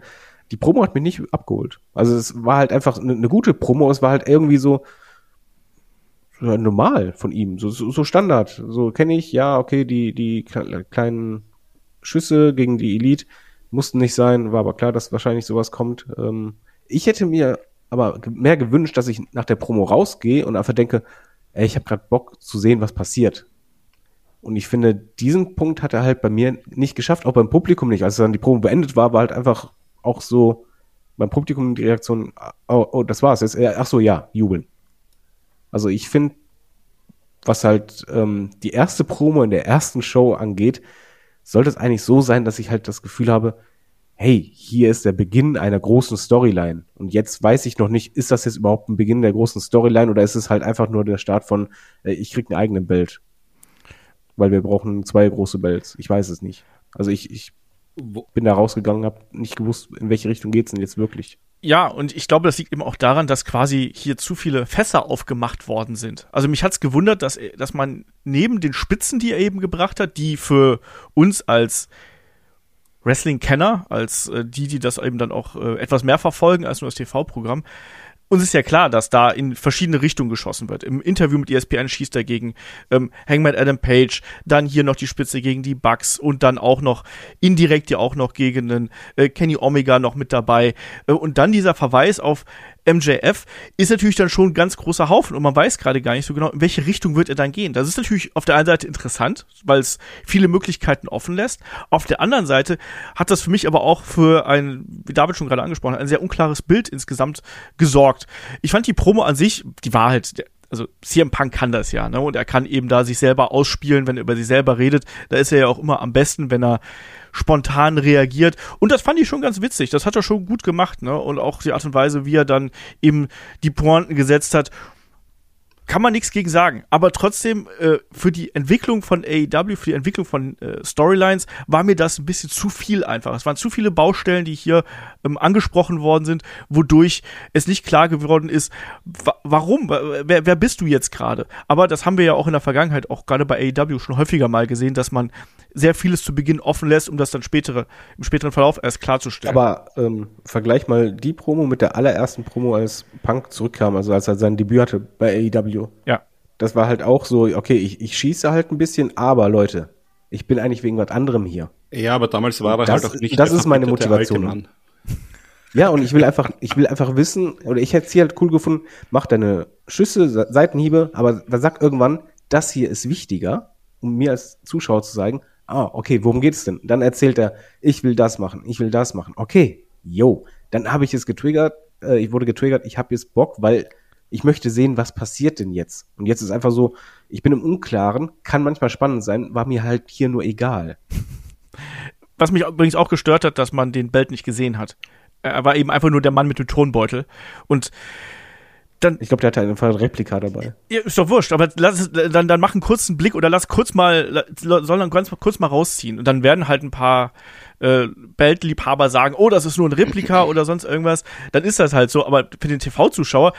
die Promo hat mich nicht abgeholt. Also es war halt einfach eine, eine gute Promo, es war halt irgendwie so, so normal von ihm, so, so, so Standard. So kenne ich, ja, okay, die, die kleinen Schüsse gegen die Elite mussten nicht sein, war aber klar, dass wahrscheinlich sowas kommt. Ähm, ich hätte mir aber mehr gewünscht, dass ich nach der Promo rausgehe und einfach denke, ey, ich habe gerade Bock zu sehen, was passiert. Und ich finde, diesen Punkt hat er halt bei mir nicht geschafft, auch beim Publikum nicht. Als dann die Probe beendet war, war halt einfach auch so beim Publikum die Reaktion, oh, oh das war's. Jetzt, ach so, ja, jubeln. Also ich finde, was halt ähm, die erste Promo in der ersten Show angeht, sollte es eigentlich so sein, dass ich halt das Gefühl habe, hey, hier ist der Beginn einer großen Storyline. Und jetzt weiß ich noch nicht, ist das jetzt überhaupt ein Beginn der großen Storyline oder ist es halt einfach nur der Start von, äh, ich krieg einen eigenen Bild weil wir brauchen zwei große Bells. Ich weiß es nicht. Also ich, ich bin da rausgegangen, habe nicht gewusst, in welche Richtung geht's denn jetzt wirklich. Ja, und ich glaube, das liegt eben auch daran, dass quasi hier zu viele Fässer aufgemacht worden sind. Also mich hat's gewundert, dass, dass man neben den Spitzen, die er eben gebracht hat, die für uns als Wrestling-Kenner, als äh, die, die das eben dann auch äh, etwas mehr verfolgen als nur das TV-Programm, uns ist ja klar, dass da in verschiedene Richtungen geschossen wird. Im Interview mit ESPN schießt er gegen ähm, Hangman Adam Page, dann hier noch die Spitze gegen die Bucks und dann auch noch indirekt ja auch noch gegen den äh, Kenny Omega noch mit dabei. Äh, und dann dieser Verweis auf MJF ist natürlich dann schon ein ganz großer Haufen und man weiß gerade gar nicht so genau, in welche Richtung wird er dann gehen. Das ist natürlich auf der einen Seite interessant, weil es viele Möglichkeiten offen lässt. Auf der anderen Seite hat das für mich aber auch für ein, wie David schon gerade angesprochen hat, ein sehr unklares Bild insgesamt gesorgt. Ich fand die Promo an sich, die war halt, also CM Punk kann das ja, ne? Und er kann eben da sich selber ausspielen, wenn er über sich selber redet. Da ist er ja auch immer am besten, wenn er spontan reagiert. Und das fand ich schon ganz witzig. Das hat er schon gut gemacht, ne? Und auch die Art und Weise, wie er dann eben die Pointen gesetzt hat kann man nichts gegen sagen. Aber trotzdem, äh, für die Entwicklung von AEW, für die Entwicklung von äh, Storylines, war mir das ein bisschen zu viel einfach. Es waren zu viele Baustellen, die hier ähm, angesprochen worden sind, wodurch es nicht klar geworden ist, wa warum, wer, wer bist du jetzt gerade? Aber das haben wir ja auch in der Vergangenheit, auch gerade bei AEW schon häufiger mal gesehen, dass man sehr vieles zu Beginn offen lässt, um das dann spätere, im späteren Verlauf erst klarzustellen. Aber ähm, vergleich mal die Promo mit der allerersten Promo, als Punk zurückkam, also als er sein Debüt hatte bei AEW. Ja. Das war halt auch so, okay, ich, ich schieße halt ein bisschen, aber Leute, ich bin eigentlich wegen was anderem hier. Ja, aber damals war er das, halt auch nicht Das ist meine Motivation. Ja, und ich will einfach, ich will einfach wissen, oder ich hätte es hier halt cool gefunden, mach deine Schüsse, Seitenhiebe, aber dann sag irgendwann, das hier ist wichtiger, um mir als Zuschauer zu sagen, ah, okay, worum geht es denn? Dann erzählt er, ich will das machen, ich will das machen. Okay, yo, dann habe ich es getriggert, äh, ich wurde getriggert, ich habe jetzt Bock, weil ich möchte sehen, was passiert denn jetzt. Und jetzt ist einfach so, ich bin im Unklaren, kann manchmal spannend sein, war mir halt hier nur egal. Was mich übrigens auch gestört hat, dass man den Belt nicht gesehen hat. Er war eben einfach nur der Mann mit dem Tonbeutel. Und dann. Ich glaube, der hatte einfach ein Replika dabei. Ja, ist doch wurscht, aber lass, dann, dann mach einen kurzen Blick oder lass kurz mal, soll dann ganz kurz mal rausziehen. Und dann werden halt ein paar äh, Beltliebhaber sagen, oh, das ist nur ein Replika oder sonst irgendwas. Dann ist das halt so, aber für den TV-Zuschauer,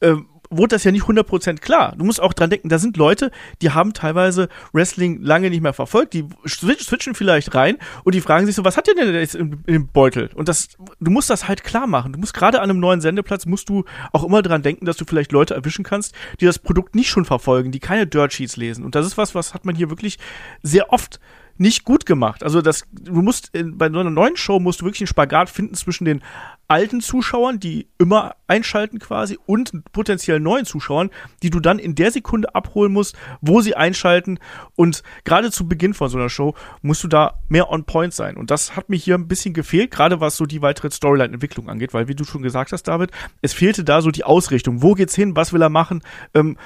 äh, wurde das ja nicht 100% klar. Du musst auch dran denken, da sind Leute, die haben teilweise Wrestling lange nicht mehr verfolgt, die switchen vielleicht rein und die fragen sich so, was hat der denn jetzt im, Beutel? Und das, du musst das halt klar machen. Du musst gerade an einem neuen Sendeplatz, musst du auch immer dran denken, dass du vielleicht Leute erwischen kannst, die das Produkt nicht schon verfolgen, die keine Dirt Sheets lesen. Und das ist was, was hat man hier wirklich sehr oft nicht gut gemacht. Also das, du musst in, bei so einer neuen Show musst du wirklich einen Spagat finden zwischen den alten Zuschauern, die immer einschalten quasi, und potenziell neuen Zuschauern, die du dann in der Sekunde abholen musst, wo sie einschalten. Und gerade zu Beginn von so einer Show musst du da mehr on point sein. Und das hat mir hier ein bisschen gefehlt, gerade was so die weitere Storyline-Entwicklung angeht, weil wie du schon gesagt hast, David, es fehlte da so die Ausrichtung. Wo geht's hin? Was will er machen? Ähm,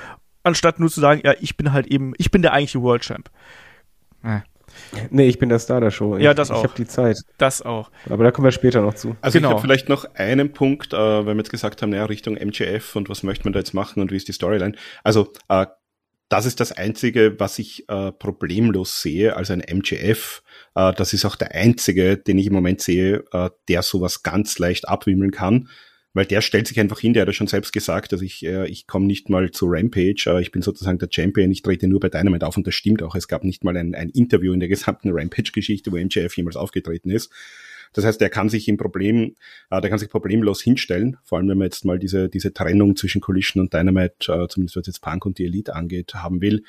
anstatt nur zu sagen, ja, ich bin halt eben, ich bin der eigentliche World Champ. Äh. Nee, ich bin der Star der Show. Ich, ja, das auch. Ich habe die Zeit. Das auch. Aber da kommen wir später noch zu. Also genau. ich habe vielleicht noch einen Punkt, äh, weil wir jetzt gesagt haben, naja, Richtung MGF und was möchte man da jetzt machen und wie ist die Storyline. Also äh, das ist das Einzige, was ich äh, problemlos sehe, also ein MGF. Äh, das ist auch der einzige, den ich im Moment sehe, äh, der sowas ganz leicht abwimmeln kann weil der stellt sich einfach hin, der hat ja schon selbst gesagt, dass ich, äh, ich komme nicht mal zu Rampage, äh, ich bin sozusagen der Champion, ich trete nur bei Dynamite auf und das stimmt auch. Es gab nicht mal ein, ein Interview in der gesamten Rampage-Geschichte, wo MJF jemals aufgetreten ist. Das heißt, der kann sich im Problem, äh, der kann sich problemlos hinstellen, vor allem wenn man jetzt mal diese, diese Trennung zwischen Collision und Dynamite, äh, zumindest was jetzt Punk und die Elite angeht, haben will,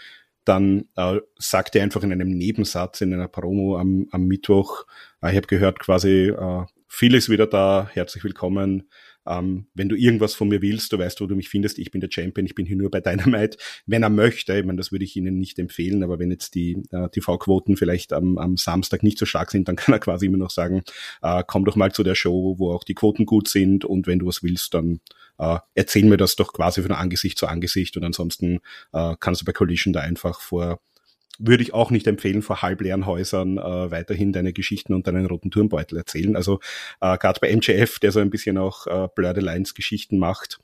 dann äh, sagt er einfach in einem Nebensatz in einer Promo am, am Mittwoch, äh, ich habe gehört quasi, äh, viel ist wieder da, herzlich willkommen, ähm, wenn du irgendwas von mir willst, du weißt, wo du mich findest, ich bin der Champion, ich bin hier nur bei Dynamite. Wenn er möchte, ich meine, das würde ich Ihnen nicht empfehlen, aber wenn jetzt die äh, TV-Quoten vielleicht am, am Samstag nicht so stark sind, dann kann er quasi immer noch sagen, äh, komm doch mal zu der Show, wo auch die Quoten gut sind und wenn du was willst, dann äh, erzähl mir das doch quasi von Angesicht zu Angesicht und ansonsten äh, kannst du bei Collision da einfach vor würde ich auch nicht empfehlen, vor halbleeren Häusern äh, weiterhin deine Geschichten und deinen roten Turmbeutel erzählen. Also äh, gerade bei MJF, der so ein bisschen auch äh, Blurred Alliance Geschichten macht,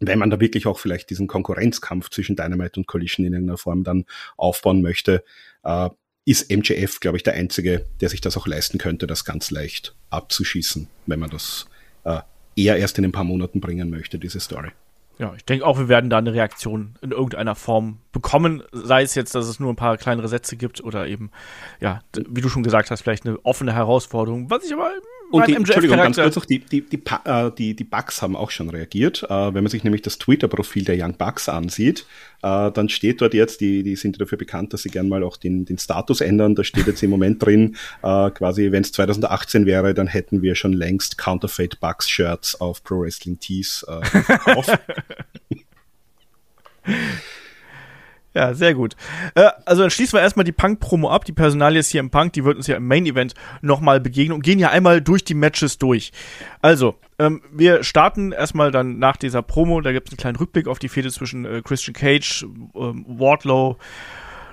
wenn man da wirklich auch vielleicht diesen Konkurrenzkampf zwischen Dynamite und Collision in irgendeiner Form dann aufbauen möchte, äh, ist MJF, glaube ich, der Einzige, der sich das auch leisten könnte, das ganz leicht abzuschießen, wenn man das äh, eher erst in ein paar Monaten bringen möchte, diese Story. Ja, ich denke auch, wir werden da eine Reaktion in irgendeiner Form bekommen, sei es jetzt, dass es nur ein paar kleinere Sätze gibt oder eben, ja, wie du schon gesagt hast, vielleicht eine offene Herausforderung, was ich aber und die, Entschuldigung, ganz kurz noch, die, die, die, äh, die, die Bugs haben auch schon reagiert. Äh, wenn man sich nämlich das Twitter-Profil der Young Bugs ansieht, äh, dann steht dort jetzt, die, die sind dafür bekannt, dass sie gern mal auch den, den Status ändern. Da steht jetzt im Moment drin, quasi, wenn es 2018 wäre, dann hätten wir schon längst Counterfeit Bugs Shirts auf Pro Wrestling Tees auf. Ja, sehr gut. Äh, also dann schließen wir erstmal die Punk-Promo ab. Die Personalie ist hier im Punk, die wird uns ja im Main-Event nochmal begegnen und gehen ja einmal durch die Matches durch. Also, ähm, wir starten erstmal dann nach dieser Promo, da gibt es einen kleinen Rückblick auf die Fehde zwischen äh, Christian Cage, ähm, Wardlow,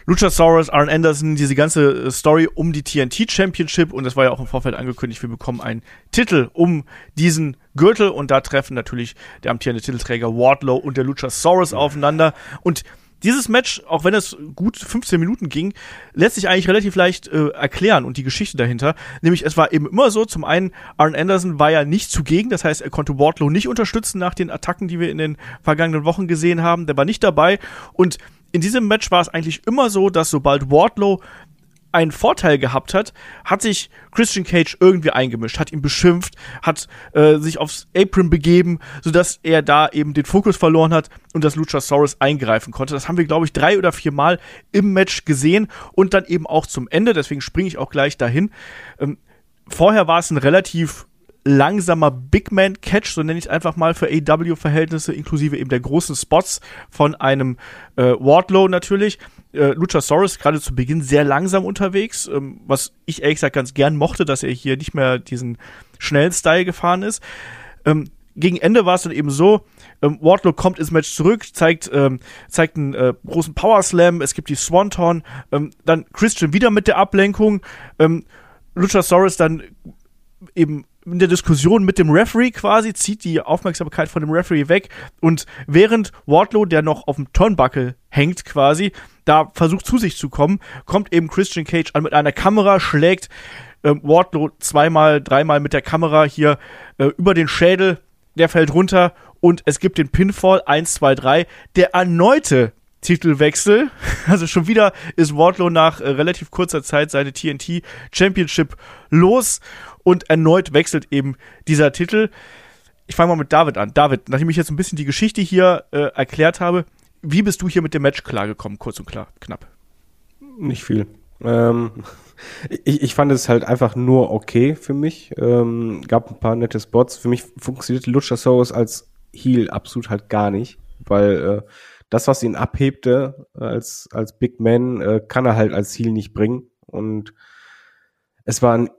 Luchasaurus, Arn Anderson, diese ganze äh, Story um die TNT Championship und das war ja auch im Vorfeld angekündigt, wir bekommen einen Titel um diesen Gürtel und da treffen natürlich der amtierende Titelträger Wardlow und der Luchasaurus aufeinander und dieses Match, auch wenn es gut 15 Minuten ging, lässt sich eigentlich relativ leicht äh, erklären und die Geschichte dahinter. Nämlich es war eben immer so, zum einen, Arn Anderson war ja nicht zugegen, das heißt, er konnte Wardlow nicht unterstützen nach den Attacken, die wir in den vergangenen Wochen gesehen haben. Der war nicht dabei und in diesem Match war es eigentlich immer so, dass sobald Wardlow einen Vorteil gehabt hat, hat sich Christian Cage irgendwie eingemischt, hat ihn beschimpft, hat äh, sich aufs Apron begeben, sodass er da eben den Fokus verloren hat und das Luchasaurus eingreifen konnte. Das haben wir, glaube ich, drei oder vier Mal im Match gesehen und dann eben auch zum Ende, deswegen springe ich auch gleich dahin. Ähm, vorher war es ein relativ langsamer Big Man Catch, so nenne ich es einfach mal für AW Verhältnisse, inklusive eben der großen Spots von einem äh, Wardlow natürlich. Äh, Luchasaurus gerade zu Beginn sehr langsam unterwegs, ähm, was ich ehrlich gesagt ganz gern mochte, dass er hier nicht mehr diesen schnellen Style gefahren ist. Ähm, gegen Ende war es dann eben so, ähm, Wardlow kommt ins Match zurück, zeigt, ähm, zeigt einen äh, großen Power Slam, es gibt die Swanton, ähm, dann Christian wieder mit der Ablenkung, ähm, Luchasaurus dann eben in der Diskussion mit dem Referee quasi, zieht die Aufmerksamkeit von dem Referee weg und während Wardlow, der noch auf dem Turnbuckle hängt quasi, da versucht zu sich zu kommen, kommt eben Christian Cage an mit einer Kamera, schlägt ähm, Wardlow zweimal, dreimal mit der Kamera hier äh, über den Schädel, der fällt runter und es gibt den Pinfall 1, 2, 3, der erneute Titelwechsel. Also schon wieder ist Wardlow nach äh, relativ kurzer Zeit seine TNT Championship los und erneut wechselt eben dieser Titel. Ich fange mal mit David an. David, nachdem ich jetzt ein bisschen die Geschichte hier äh, erklärt habe, wie bist du hier mit dem Match klargekommen, kurz und klar, knapp? Nicht viel. Ähm, ich, ich fand es halt einfach nur okay für mich. Ähm, gab ein paar nette Spots. Für mich funktionierte Luchasaurus als Heal absolut halt gar nicht, weil äh, das, was ihn abhebte als, als Big Man, äh, kann er halt als Heal nicht bringen. Und es war ein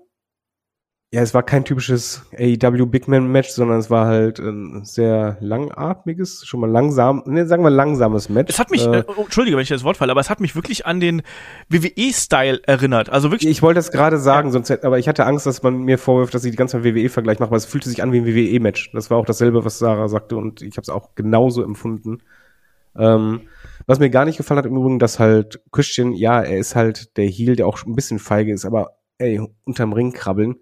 ja, es war kein typisches AEW Big Man Match, sondern es war halt ein sehr langatmiges, schon mal langsam, ne, sagen wir langsames Match. Es hat mich, äh, oh, entschuldige, wenn ich das Wort falle, aber es hat mich wirklich an den WWE-Style erinnert. Also wirklich. Ich wollte es gerade sagen, ja. sonst, aber ich hatte Angst, dass man mir vorwirft, dass ich die ganze Zeit WWE-Vergleich mache, aber es fühlte sich an wie ein WWE-Match. Das war auch dasselbe, was Sarah sagte und ich habe es auch genauso empfunden. Ähm, was mir gar nicht gefallen hat im Übrigen, dass halt Christian, ja, er ist halt der Heel, der auch ein bisschen feige ist, aber ey, unterm Ring krabbeln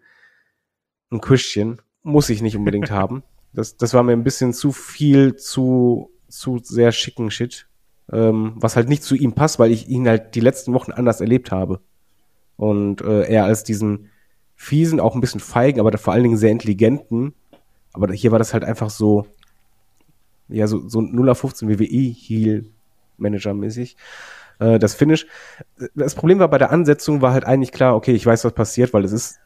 ein Christian. Muss ich nicht unbedingt haben. Das, das war mir ein bisschen zu viel, zu, zu sehr schicken Shit. Ähm, was halt nicht zu ihm passt, weil ich ihn halt die letzten Wochen anders erlebt habe. Und äh, er als diesen fiesen, auch ein bisschen feigen, aber vor allen Dingen sehr intelligenten. Aber hier war das halt einfach so, ja, so, so 0 auf 15 WWE Heal Manager mäßig. Äh, das Finish. Das Problem war bei der Ansetzung war halt eigentlich klar, okay, ich weiß, was passiert, weil es ist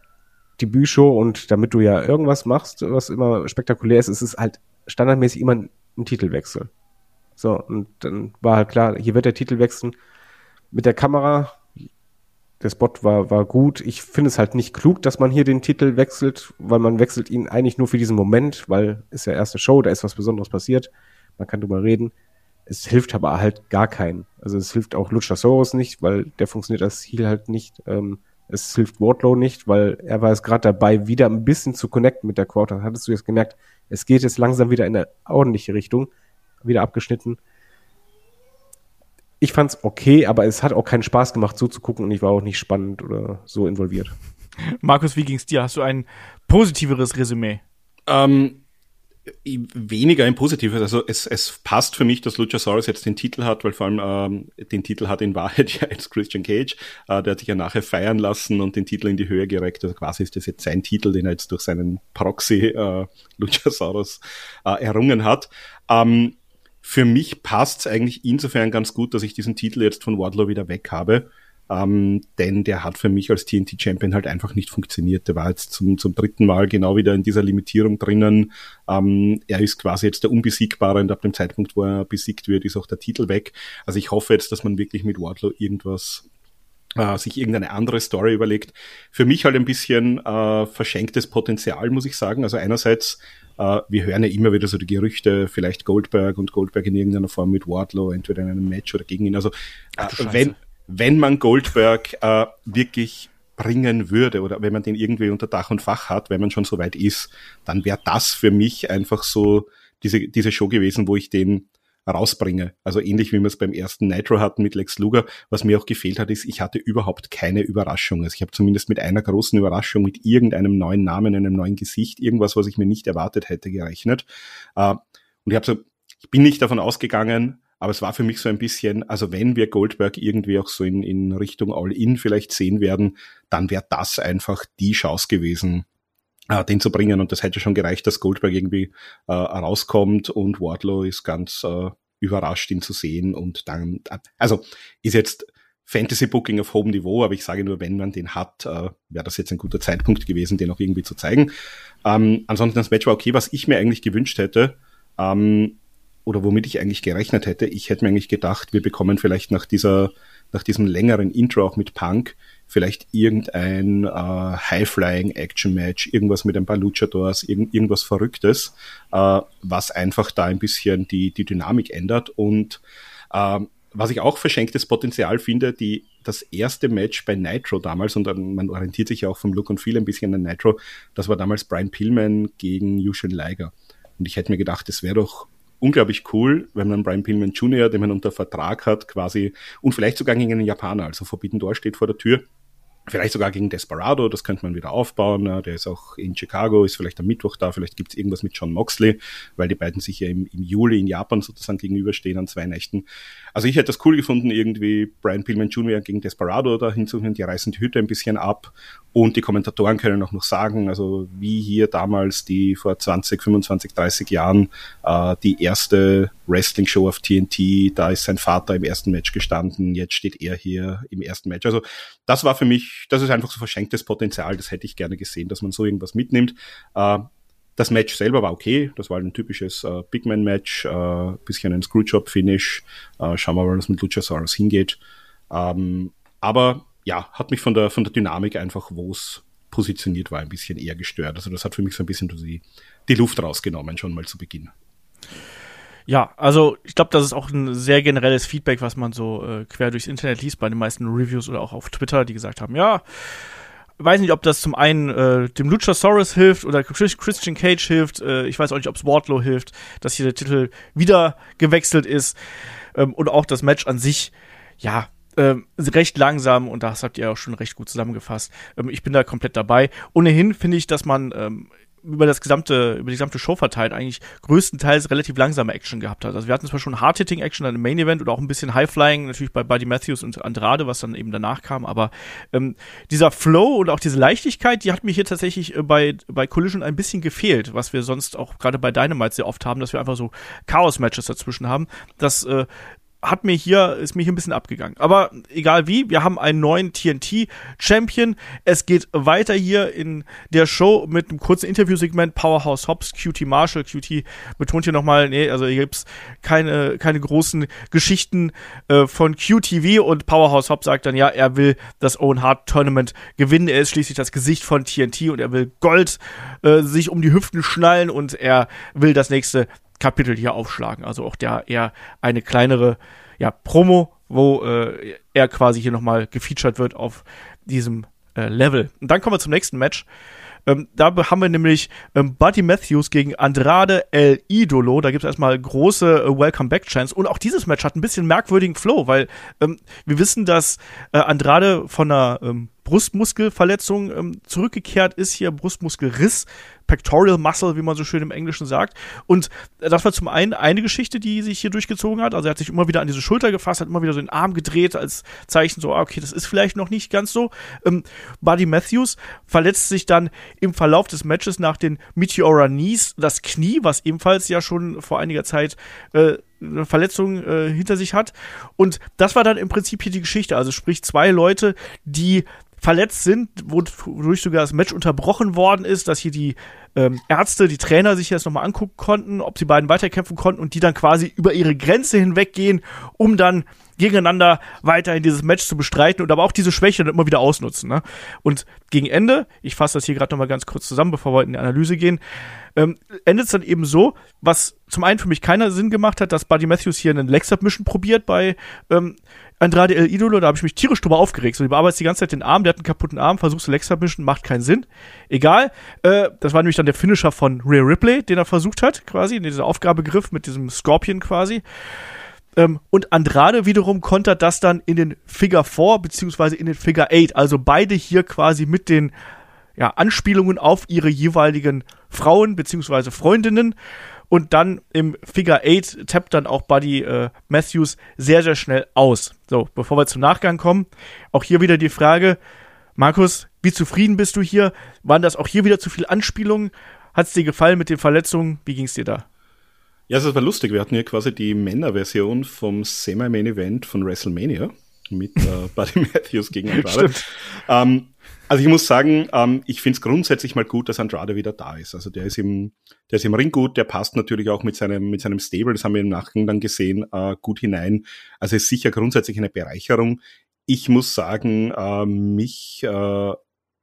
Debütshow und damit du ja irgendwas machst, was immer spektakulär ist, ist es halt standardmäßig immer ein, ein Titelwechsel. So, und dann war halt klar, hier wird der Titel wechseln. Mit der Kamera, der Spot war, war gut. Ich finde es halt nicht klug, dass man hier den Titel wechselt, weil man wechselt ihn eigentlich nur für diesen Moment, weil ist ja erste Show, da ist was Besonderes passiert. Man kann drüber reden. Es hilft aber halt gar keinen. Also es hilft auch Luchasaurus nicht, weil der funktioniert als Heal halt nicht. Ähm, es hilft Wardlow nicht, weil er war jetzt gerade dabei, wieder ein bisschen zu connecten mit der Quota. Hattest du jetzt gemerkt, es geht jetzt langsam wieder in eine ordentliche Richtung, wieder abgeschnitten. Ich fand's okay, aber es hat auch keinen Spaß gemacht, so zu gucken und ich war auch nicht spannend oder so involviert. Markus, wie ging's dir? Hast du ein positiveres Resümee? Ähm, weniger ein positives. Also es, es passt für mich, dass Luchasaurus jetzt den Titel hat, weil vor allem ähm, den Titel hat in Wahrheit ja jetzt Christian Cage. Äh, der hat sich ja nachher feiern lassen und den Titel in die Höhe gereckt. Also quasi ist das jetzt sein Titel, den er jetzt durch seinen Proxy äh, Luchasaurus äh, errungen hat. Ähm, für mich passt es eigentlich insofern ganz gut, dass ich diesen Titel jetzt von Wardlow wieder weg habe. Ähm, denn der hat für mich als TNT-Champion halt einfach nicht funktioniert. Der war jetzt zum, zum dritten Mal genau wieder in dieser Limitierung drinnen. Ähm, er ist quasi jetzt der Unbesiegbare und ab dem Zeitpunkt, wo er besiegt wird, ist auch der Titel weg. Also ich hoffe jetzt, dass man wirklich mit Wardlow irgendwas äh, sich irgendeine andere Story überlegt. Für mich halt ein bisschen äh, verschenktes Potenzial, muss ich sagen. Also einerseits, äh, wir hören ja immer wieder so die Gerüchte, vielleicht Goldberg und Goldberg in irgendeiner Form mit Wardlow, entweder in einem Match oder gegen ihn. Also äh, wenn, wenn man Goldberg äh, wirklich bringen würde oder wenn man den irgendwie unter Dach und Fach hat, wenn man schon so weit ist, dann wäre das für mich einfach so diese, diese Show gewesen, wo ich den rausbringe. Also ähnlich wie wir es beim ersten Nitro hatten mit Lex Luger. Was mir auch gefehlt hat, ist, ich hatte überhaupt keine Überraschung. Also ich habe zumindest mit einer großen Überraschung, mit irgendeinem neuen Namen, einem neuen Gesicht, irgendwas, was ich mir nicht erwartet hätte, gerechnet. Äh, und ich habe so, ich bin nicht davon ausgegangen, aber es war für mich so ein bisschen, also wenn wir Goldberg irgendwie auch so in, in Richtung All-In vielleicht sehen werden, dann wäre das einfach die Chance gewesen, äh, den zu bringen. Und das hätte schon gereicht, dass Goldberg irgendwie äh, rauskommt und Wardlow ist ganz äh, überrascht, ihn zu sehen. Und dann, also ist jetzt Fantasy Booking auf hohem Niveau, aber ich sage nur, wenn man den hat, äh, wäre das jetzt ein guter Zeitpunkt gewesen, den auch irgendwie zu zeigen. Ähm, ansonsten das Match war okay, was ich mir eigentlich gewünscht hätte. Ähm, oder womit ich eigentlich gerechnet hätte. Ich hätte mir eigentlich gedacht, wir bekommen vielleicht nach dieser, nach diesem längeren Intro auch mit Punk vielleicht irgendein äh, High-Flying-Action-Match, irgendwas mit ein paar Luchadors, irgend, irgendwas Verrücktes, äh, was einfach da ein bisschen die, die Dynamik ändert und äh, was ich auch verschenktes Potenzial finde, die, das erste Match bei Nitro damals, und man orientiert sich ja auch vom Look und Feel ein bisschen an Nitro, das war damals Brian Pillman gegen Yushin Liger. Und ich hätte mir gedacht, es wäre doch unglaublich cool, wenn man Brian Pillman Jr., den man unter Vertrag hat, quasi, und vielleicht sogar gegen einen Japaner, also Forbidden Door steht vor der Tür, Vielleicht sogar gegen Desperado, das könnte man wieder aufbauen. Der ist auch in Chicago, ist vielleicht am Mittwoch da, vielleicht gibt es irgendwas mit John Moxley, weil die beiden sich ja im, im, Juli in Japan sozusagen gegenüberstehen an zwei Nächten. Also ich hätte das cool gefunden, irgendwie Brian Pillman Jr. gegen Desperado da hinzuführen, die reißen die Hütte ein bisschen ab und die Kommentatoren können auch noch sagen, also wie hier damals die vor 20, 25, 30 Jahren äh, die erste Wrestling-Show auf TNT, da ist sein Vater im ersten Match gestanden, jetzt steht er hier im ersten Match. Also das war für mich, das ist einfach so verschenktes Potenzial, das hätte ich gerne gesehen, dass man so irgendwas mitnimmt. Äh, das Match selber war okay, das war ein typisches äh, Big Man-Match, äh, bisschen ein Screwjob-Finish. Äh, schauen wir mal, was mit Luchasaurus hingeht. Ähm, aber ja, hat mich von der, von der Dynamik einfach, wo es positioniert war, ein bisschen eher gestört. Also das hat für mich so ein bisschen die, die Luft rausgenommen, schon mal zu Beginn. Ja, also ich glaube, das ist auch ein sehr generelles Feedback, was man so äh, quer durchs Internet liest, bei den meisten Reviews oder auch auf Twitter, die gesagt haben, ja, weiß nicht, ob das zum einen äh, dem Luchasaurus hilft oder Christian Cage hilft. Äh, ich weiß auch nicht, ob es Wardlow hilft, dass hier der Titel wieder gewechselt ist. Ähm, und auch das Match an sich, ja, ähm, recht langsam und das habt ihr auch schon recht gut zusammengefasst. Ähm, ich bin da komplett dabei. Ohnehin finde ich, dass man ähm, über das gesamte, über die gesamte Show verteilt eigentlich größtenteils relativ langsame Action gehabt hat. Also wir hatten zwar schon Hard-Hitting-Action dann im Main Event oder auch ein bisschen High-Flying, natürlich bei Buddy Matthews und Andrade, was dann eben danach kam, aber ähm, dieser Flow und auch diese Leichtigkeit, die hat mir hier tatsächlich äh, bei, bei Collision ein bisschen gefehlt, was wir sonst auch gerade bei Dynamite sehr oft haben, dass wir einfach so Chaos-Matches dazwischen haben. Das äh, hat mir hier, ist mir hier ein bisschen abgegangen. Aber egal wie, wir haben einen neuen TNT-Champion. Es geht weiter hier in der Show mit einem kurzen Interviewsegment. Powerhouse Hobbs, QT Marshall. QT betont hier nochmal, nee, also hier gibt's keine, keine großen Geschichten äh, von QTV und Powerhouse Hobbs sagt dann, ja, er will das Owen Hart Tournament gewinnen. Er ist schließlich das Gesicht von TNT und er will Gold äh, sich um die Hüften schnallen und er will das nächste Kapitel hier aufschlagen. Also auch der eher eine kleinere ja, Promo, wo äh, er quasi hier nochmal gefeatured wird auf diesem äh, Level. Und dann kommen wir zum nächsten Match. Ähm, da haben wir nämlich ähm, Buddy Matthews gegen Andrade El Idolo. Da gibt es erstmal große äh, Welcome Back Chance. Und auch dieses Match hat ein bisschen merkwürdigen Flow, weil ähm, wir wissen, dass äh, Andrade von einer ähm, Brustmuskelverletzung ähm, zurückgekehrt ist, hier Brustmuskelriss, Pectoral Muscle, wie man so schön im Englischen sagt. Und das war zum einen eine Geschichte, die sich hier durchgezogen hat. Also er hat sich immer wieder an diese Schulter gefasst, hat immer wieder so den Arm gedreht als Zeichen so, ah, okay, das ist vielleicht noch nicht ganz so. Ähm, Buddy Matthews verletzt sich dann im Verlauf des Matches nach den Meteora Knees das Knie, was ebenfalls ja schon vor einiger Zeit äh, eine Verletzung äh, hinter sich hat. Und das war dann im Prinzip hier die Geschichte. Also sprich zwei Leute, die verletzt sind, wodurch sogar das Match unterbrochen worden ist, dass hier die ähm, Ärzte, die Trainer sich jetzt nochmal angucken konnten, ob die beiden weiterkämpfen konnten und die dann quasi über ihre Grenze hinweggehen, um dann gegeneinander weiterhin dieses Match zu bestreiten und aber auch diese Schwäche dann immer wieder ausnutzen. Ne? Und gegen Ende, ich fasse das hier gerade nochmal ganz kurz zusammen, bevor wir in die Analyse gehen, ähm, endet es dann eben so, was zum einen für mich keiner Sinn gemacht hat, dass Buddy Matthews hier einen Leg-Submission probiert bei ähm, Andrade El Idolo, da habe ich mich tierisch drüber aufgeregt. So, die bearbeitet die ganze Zeit den Arm, der hat einen kaputten Arm, versuchst du Leg Submission, macht keinen Sinn. Egal. Äh, das war nämlich dann der Finisher von Rhea Ripley, den er versucht hat, quasi, in dieser Aufgabegriff mit diesem Scorpion quasi. Ähm, und Andrade wiederum kontert das dann in den Figure 4 beziehungsweise in den Figure 8. Also beide hier quasi mit den ja, Anspielungen auf ihre jeweiligen Frauen beziehungsweise Freundinnen. Und dann im Figure 8 tappt dann auch Buddy äh, Matthews sehr, sehr schnell aus. So, bevor wir zum Nachgang kommen, auch hier wieder die Frage, Markus, wie zufrieden bist du hier? Waren das auch hier wieder zu viele Anspielungen? Hat es dir gefallen mit den Verletzungen? Wie ging es dir da? Ja, es war lustig. Wir hatten hier quasi die Männerversion vom Semi-Main-Event von WrestleMania mit äh, Buddy Matthews gegen Andrade. ähm, also ich muss sagen, ähm, ich finde es grundsätzlich mal gut, dass Andrade wieder da ist. Also der ist im, der ist im Ring gut, der passt natürlich auch mit seinem, mit seinem Stable, das haben wir im Nachgang dann gesehen, äh, gut hinein. Also ist sicher grundsätzlich eine Bereicherung. ich muss sagen, äh, mich äh,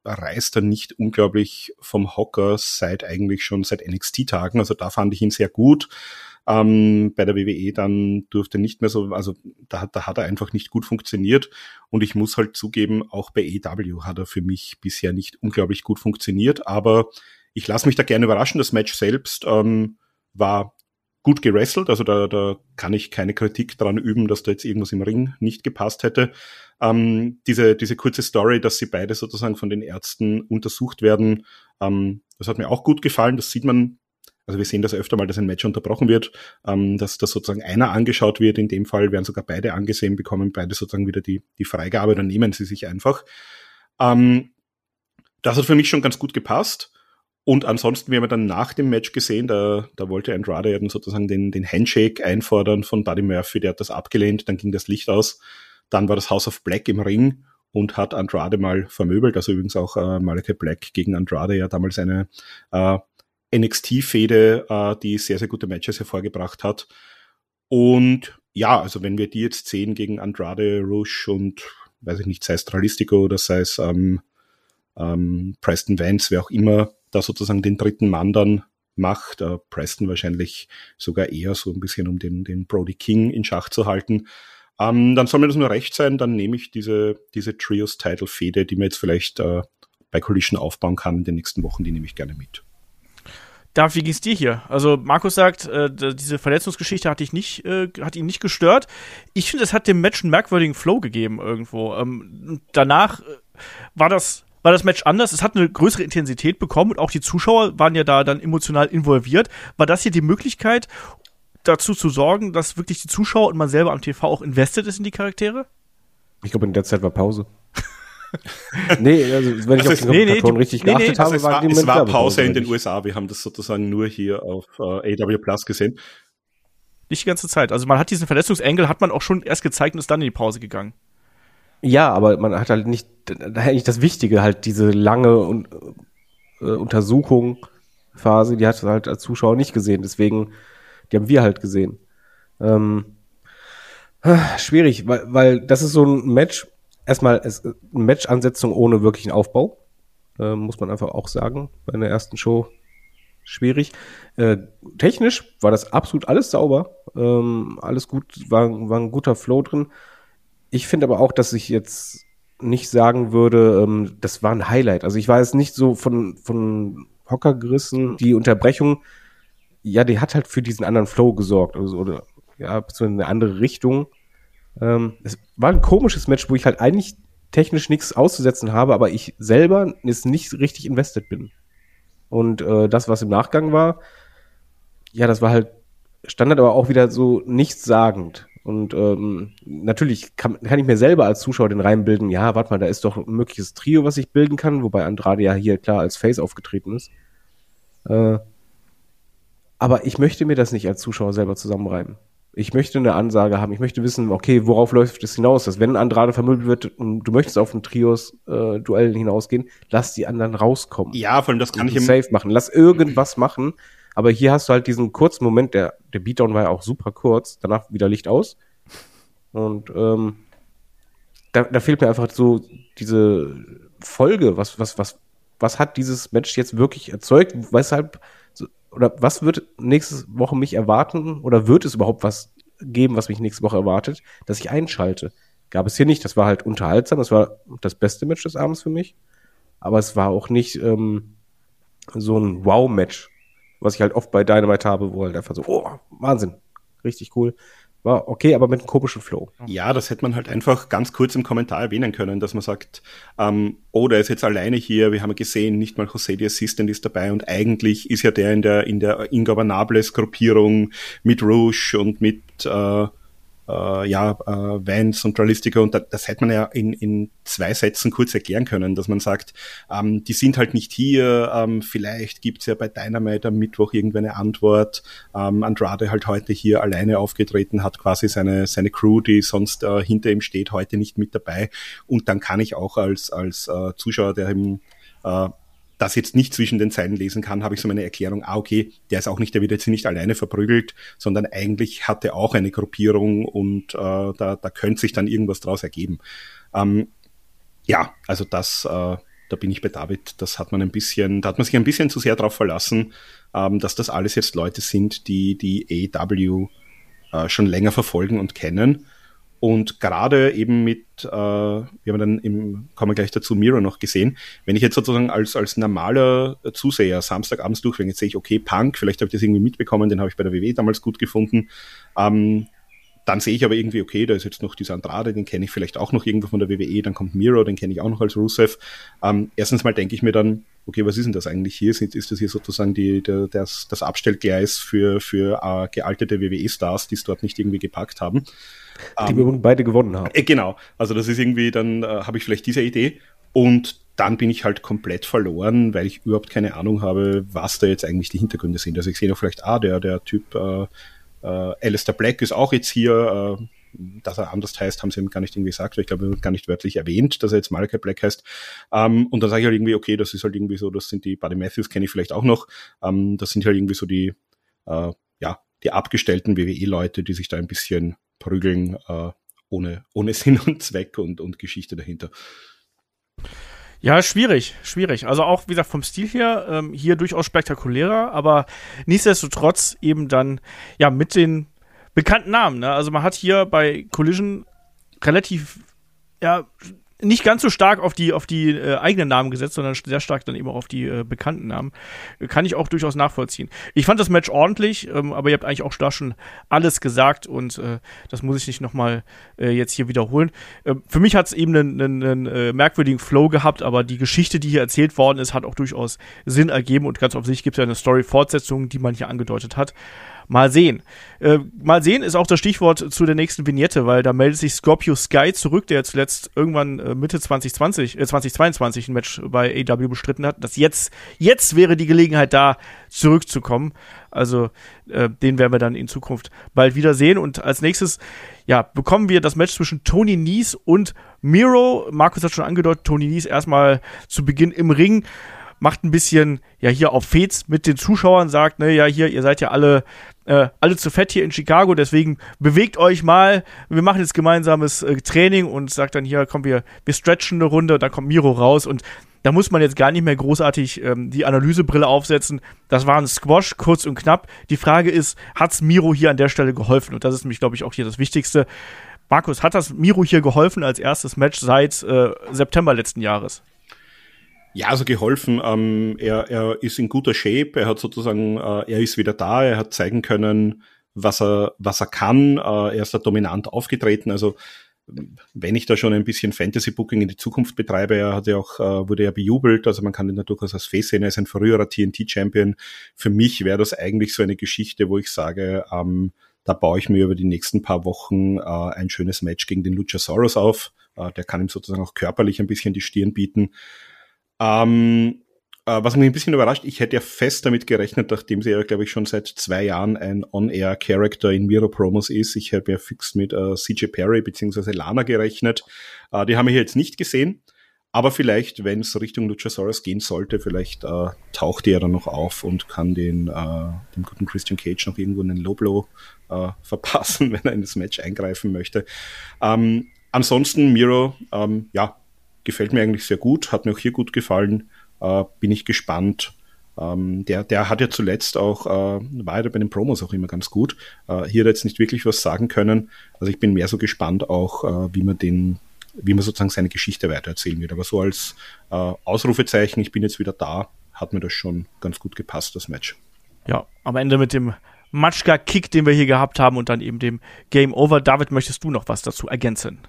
reißt er nicht unglaublich vom Hocker seit eigentlich schon seit NXT-Tagen. Also da fand ich ihn sehr gut. Ähm, bei der WWE dann durfte nicht mehr so, also da, da hat er einfach nicht gut funktioniert. Und ich muss halt zugeben, auch bei EW hat er für mich bisher nicht unglaublich gut funktioniert. Aber ich lasse mich da gerne überraschen. Das Match selbst ähm, war gut gerestelt, also da, da kann ich keine Kritik dran üben, dass da jetzt irgendwas im Ring nicht gepasst hätte. Ähm, diese, diese kurze Story, dass sie beide sozusagen von den Ärzten untersucht werden, ähm, das hat mir auch gut gefallen. Das sieht man, also wir sehen das öfter mal, dass ein Match unterbrochen wird, ähm, dass, dass sozusagen einer angeschaut wird. In dem Fall werden sogar beide angesehen, bekommen beide sozusagen wieder die, die Freigabe, dann nehmen sie sich einfach. Ähm, das hat für mich schon ganz gut gepasst. Und ansonsten, wir haben dann nach dem Match gesehen, da, da wollte Andrade eben sozusagen den, den Handshake einfordern von Buddy Murphy, der hat das abgelehnt, dann ging das Licht aus, dann war das House of Black im Ring und hat Andrade mal vermöbelt, also übrigens auch äh, Malachi Black gegen Andrade, ja damals eine äh, NXT-Fehde, äh, die sehr, sehr gute Matches hervorgebracht hat. Und ja, also wenn wir die jetzt sehen gegen Andrade, Rush und weiß ich nicht, sei es Tralistico oder sei es ähm, ähm, Preston Vance, wer auch immer, da sozusagen den dritten Mann dann macht. Äh, Preston wahrscheinlich sogar eher so ein bisschen, um den, den Brody King in Schach zu halten. Ähm, dann soll mir das nur recht sein, dann nehme ich diese, diese Trios-Title-Fehde, die man jetzt vielleicht äh, bei Collision aufbauen kann in den nächsten Wochen, die nehme ich gerne mit. Darf, wie ging's dir hier? Also Markus sagt, äh, diese Verletzungsgeschichte hat dich nicht, äh, hat ihn nicht gestört. Ich finde, es hat dem Match einen merkwürdigen Flow gegeben irgendwo. Ähm, danach äh, war das war das Match anders. Es hat eine größere Intensität bekommen und auch die Zuschauer waren ja da dann emotional involviert. War das hier die Möglichkeit, dazu zu sorgen, dass wirklich die Zuschauer und man selber am TV auch invested ist in die Charaktere? Ich glaube, in der Zeit war Pause. nee, also wenn ich auf die nee, nee, richtig nee, geachtet nee, habe, also war, es war Pause in den USA. Wir haben das sozusagen nur hier auf äh, AW Plus gesehen. Nicht die ganze Zeit. Also man hat diesen Verletzungsengel, hat man auch schon erst gezeigt und ist dann in die Pause gegangen. Ja, aber man hat halt nicht, eigentlich das Wichtige, halt diese lange äh, Untersuchung Phase, die hat halt als Zuschauer nicht gesehen. Deswegen, die haben wir halt gesehen. Ähm, schwierig, weil, weil das ist so ein Match, erstmal ist eine Match-Ansetzung ohne wirklichen Aufbau. Äh, muss man einfach auch sagen, bei der ersten Show schwierig. Äh, technisch war das absolut alles sauber. Ähm, alles gut, war, war ein guter Flow drin. Ich finde aber auch, dass ich jetzt nicht sagen würde, ähm, das war ein Highlight. Also ich war jetzt nicht so von, von Hocker gerissen. Die Unterbrechung, ja, die hat halt für diesen anderen Flow gesorgt. Also, oder ja, beziehungsweise eine andere Richtung. Ähm, es war ein komisches Match, wo ich halt eigentlich technisch nichts auszusetzen habe, aber ich selber jetzt nicht richtig invested bin. Und äh, das, was im Nachgang war, ja, das war halt Standard, aber auch wieder so nichtssagend. Und ähm, natürlich kann, kann ich mir selber als Zuschauer den Reim bilden, ja, warte mal, da ist doch ein mögliches Trio, was ich bilden kann, wobei Andrade ja hier klar als Face aufgetreten ist. Äh, aber ich möchte mir das nicht als Zuschauer selber zusammenreimen. Ich möchte eine Ansage haben. Ich möchte wissen, okay, worauf läuft es hinaus? Dass wenn Andrade vermöbelt wird und du möchtest auf ein Trios-Duell äh, hinausgehen, lass die anderen rauskommen. Ja, allem das kann ich im Safe machen. Lass irgendwas machen, aber hier hast du halt diesen kurzen Moment, der, der Beatdown war ja auch super kurz, danach wieder Licht aus. Und ähm, da, da fehlt mir einfach so diese Folge. Was, was, was, was hat dieses Match jetzt wirklich erzeugt? Weshalb, oder was wird nächste Woche mich erwarten? Oder wird es überhaupt was geben, was mich nächste Woche erwartet, dass ich einschalte? Gab es hier nicht. Das war halt unterhaltsam. Das war das beste Match des Abends für mich. Aber es war auch nicht ähm, so ein Wow-Match, was ich halt oft bei Dynamite habe, wo halt einfach so, oh, Wahnsinn, richtig cool. War okay, aber mit einem komischen Flow. Ja, das hätte man halt einfach ganz kurz im Kommentar erwähnen können, dass man sagt, ähm, oh, der ist jetzt alleine hier, wir haben gesehen, nicht mal José the Assistant ist dabei und eigentlich ist ja der in der in der Ingobernables Gruppierung mit Rouge und mit äh, äh, ja, äh, Vans und Realistica und das, das hätte man ja in, in zwei Sätzen kurz erklären können, dass man sagt, ähm, die sind halt nicht hier, ähm, vielleicht gibt's ja bei Dynamite am Mittwoch irgendeine Antwort, ähm, Andrade halt heute hier alleine aufgetreten, hat quasi seine, seine Crew, die sonst äh, hinter ihm steht, heute nicht mit dabei. Und dann kann ich auch als, als äh, Zuschauer, der eben äh, das jetzt nicht zwischen den Zeilen lesen kann, habe ich so meine Erklärung, ah, okay, der ist auch nicht, der wird jetzt nicht alleine verprügelt, sondern eigentlich hat er auch eine Gruppierung und äh, da, da könnte sich dann irgendwas draus ergeben. Ähm, ja, also das, äh, da bin ich bei David, das hat man ein bisschen, da hat man sich ein bisschen zu sehr darauf verlassen, ähm, dass das alles jetzt Leute sind, die die AEW äh, schon länger verfolgen und kennen. Und gerade eben mit, äh, wir haben dann im, kommen gleich dazu, Miro noch gesehen, wenn ich jetzt sozusagen als, als normaler Zuseher Samstagabends durchwege, jetzt sehe ich, okay, Punk, vielleicht habe ich das irgendwie mitbekommen, den habe ich bei der WWE damals gut gefunden. Ähm, dann sehe ich aber irgendwie, okay, da ist jetzt noch dieser Andrade, den kenne ich vielleicht auch noch irgendwo von der WWE, dann kommt Miro, den kenne ich auch noch als Rusev. Ähm, erstens mal denke ich mir dann, okay, was ist denn das eigentlich hier? Ist, ist das hier sozusagen die, der, das, das Abstellgleis für, für äh, gealtete WWE-Stars, die es dort nicht irgendwie gepackt haben? Die ähm, wir beide gewonnen haben. Äh, genau, also das ist irgendwie, dann äh, habe ich vielleicht diese Idee und dann bin ich halt komplett verloren, weil ich überhaupt keine Ahnung habe, was da jetzt eigentlich die Hintergründe sind. Also ich sehe noch vielleicht, ah, der, der Typ äh, äh, Alistair Black ist auch jetzt hier, äh, dass er anders heißt, haben sie ihm gar nicht irgendwie gesagt, weil ich glaube, er wird gar nicht wörtlich erwähnt, dass er jetzt Malachi Black heißt. Ähm, und dann sage ich halt irgendwie, okay, das ist halt irgendwie so, das sind die Buddy Matthews, kenne ich vielleicht auch noch. Ähm, das sind halt irgendwie so die, äh, ja, die abgestellten WWE-Leute, die sich da ein bisschen prügeln, äh, ohne, ohne Sinn und Zweck und, und Geschichte dahinter. Ja, schwierig, schwierig. Also auch, wie gesagt, vom Stil her ähm, hier durchaus spektakulärer, aber nichtsdestotrotz eben dann, ja, mit den bekannten Namen. Ne? Also man hat hier bei Collision relativ, ja, nicht ganz so stark auf die, auf die äh, eigenen Namen gesetzt, sondern sehr stark dann eben auch auf die äh, bekannten Namen. Kann ich auch durchaus nachvollziehen. Ich fand das Match ordentlich, ähm, aber ihr habt eigentlich auch da schon alles gesagt und äh, das muss ich nicht nochmal äh, jetzt hier wiederholen. Äh, für mich hat es eben einen, einen, einen äh, merkwürdigen Flow gehabt, aber die Geschichte, die hier erzählt worden ist, hat auch durchaus Sinn ergeben und ganz auf sich gibt es ja eine Story-Fortsetzung, die man hier angedeutet hat. Mal sehen. Äh, mal sehen ist auch das Stichwort zu der nächsten Vignette, weil da meldet sich Scorpio Sky zurück, der zuletzt irgendwann äh, Mitte 2020, äh, 2022 ein Match bei AW bestritten hat. Das jetzt, jetzt wäre die Gelegenheit da, zurückzukommen. Also äh, den werden wir dann in Zukunft bald wieder sehen. Und als nächstes, ja, bekommen wir das Match zwischen Tony Nies und Miro. Markus hat schon angedeutet, Tony Nies erstmal zu Beginn im Ring macht ein bisschen, ja, hier auf Fets mit den Zuschauern, sagt, ne, ja, hier, ihr seid ja alle, äh, alle zu fett hier in Chicago, deswegen bewegt euch mal, wir machen jetzt gemeinsames äh, Training und sagt dann hier, komm, wir, wir stretchen eine Runde, und dann kommt Miro raus und da muss man jetzt gar nicht mehr großartig ähm, die Analysebrille aufsetzen. Das war ein Squash, kurz und knapp. Die Frage ist, hat's Miro hier an der Stelle geholfen? Und das ist mich, glaube ich, auch hier das Wichtigste. Markus, hat das Miro hier geholfen als erstes Match seit äh, September letzten Jahres? Ja, also geholfen. Ähm, er, er ist in guter Shape. Er hat sozusagen, äh, er ist wieder da. Er hat zeigen können, was er, was er kann. Äh, er ist da dominant aufgetreten. Also wenn ich da schon ein bisschen Fantasy Booking in die Zukunft betreibe, er hat ja auch, äh, wurde ja bejubelt, also man kann ihn da durchaus als Face sehen, er ist ein früherer TNT-Champion. Für mich wäre das eigentlich so eine Geschichte, wo ich sage, ähm, da baue ich mir über die nächsten paar Wochen äh, ein schönes Match gegen den Luchasaurus auf. Äh, der kann ihm sozusagen auch körperlich ein bisschen die Stirn bieten. Ähm, äh, was mich ein bisschen überrascht, ich hätte ja fest damit gerechnet, nachdem sie ja, glaube ich, schon seit zwei Jahren ein On-Air-Character in Miro-Promos ist. Ich habe ja fix mit äh, CJ Perry bzw. Lana gerechnet. Äh, die haben wir hier jetzt nicht gesehen. Aber vielleicht, wenn es Richtung Luchasaurus gehen sollte, vielleicht äh, taucht er dann noch auf und kann den, äh, dem guten Christian Cage noch irgendwo einen Low Blow äh, verpassen, wenn er in das Match eingreifen möchte. Ähm, ansonsten Miro, ähm, ja, gefällt mir eigentlich sehr gut, hat mir auch hier gut gefallen, äh, bin ich gespannt. Ähm, der, der hat ja zuletzt auch, äh, war ja bei den Promos auch immer ganz gut. Äh, hier hat er jetzt nicht wirklich was sagen können. Also ich bin mehr so gespannt auch, äh, wie man den, wie man sozusagen seine Geschichte weitererzählen wird. Aber so als äh, Ausrufezeichen, ich bin jetzt wieder da, hat mir das schon ganz gut gepasst, das Match. Ja, am Ende mit dem Matschka-Kick, den wir hier gehabt haben und dann eben dem Game Over. David, möchtest du noch was dazu ergänzen?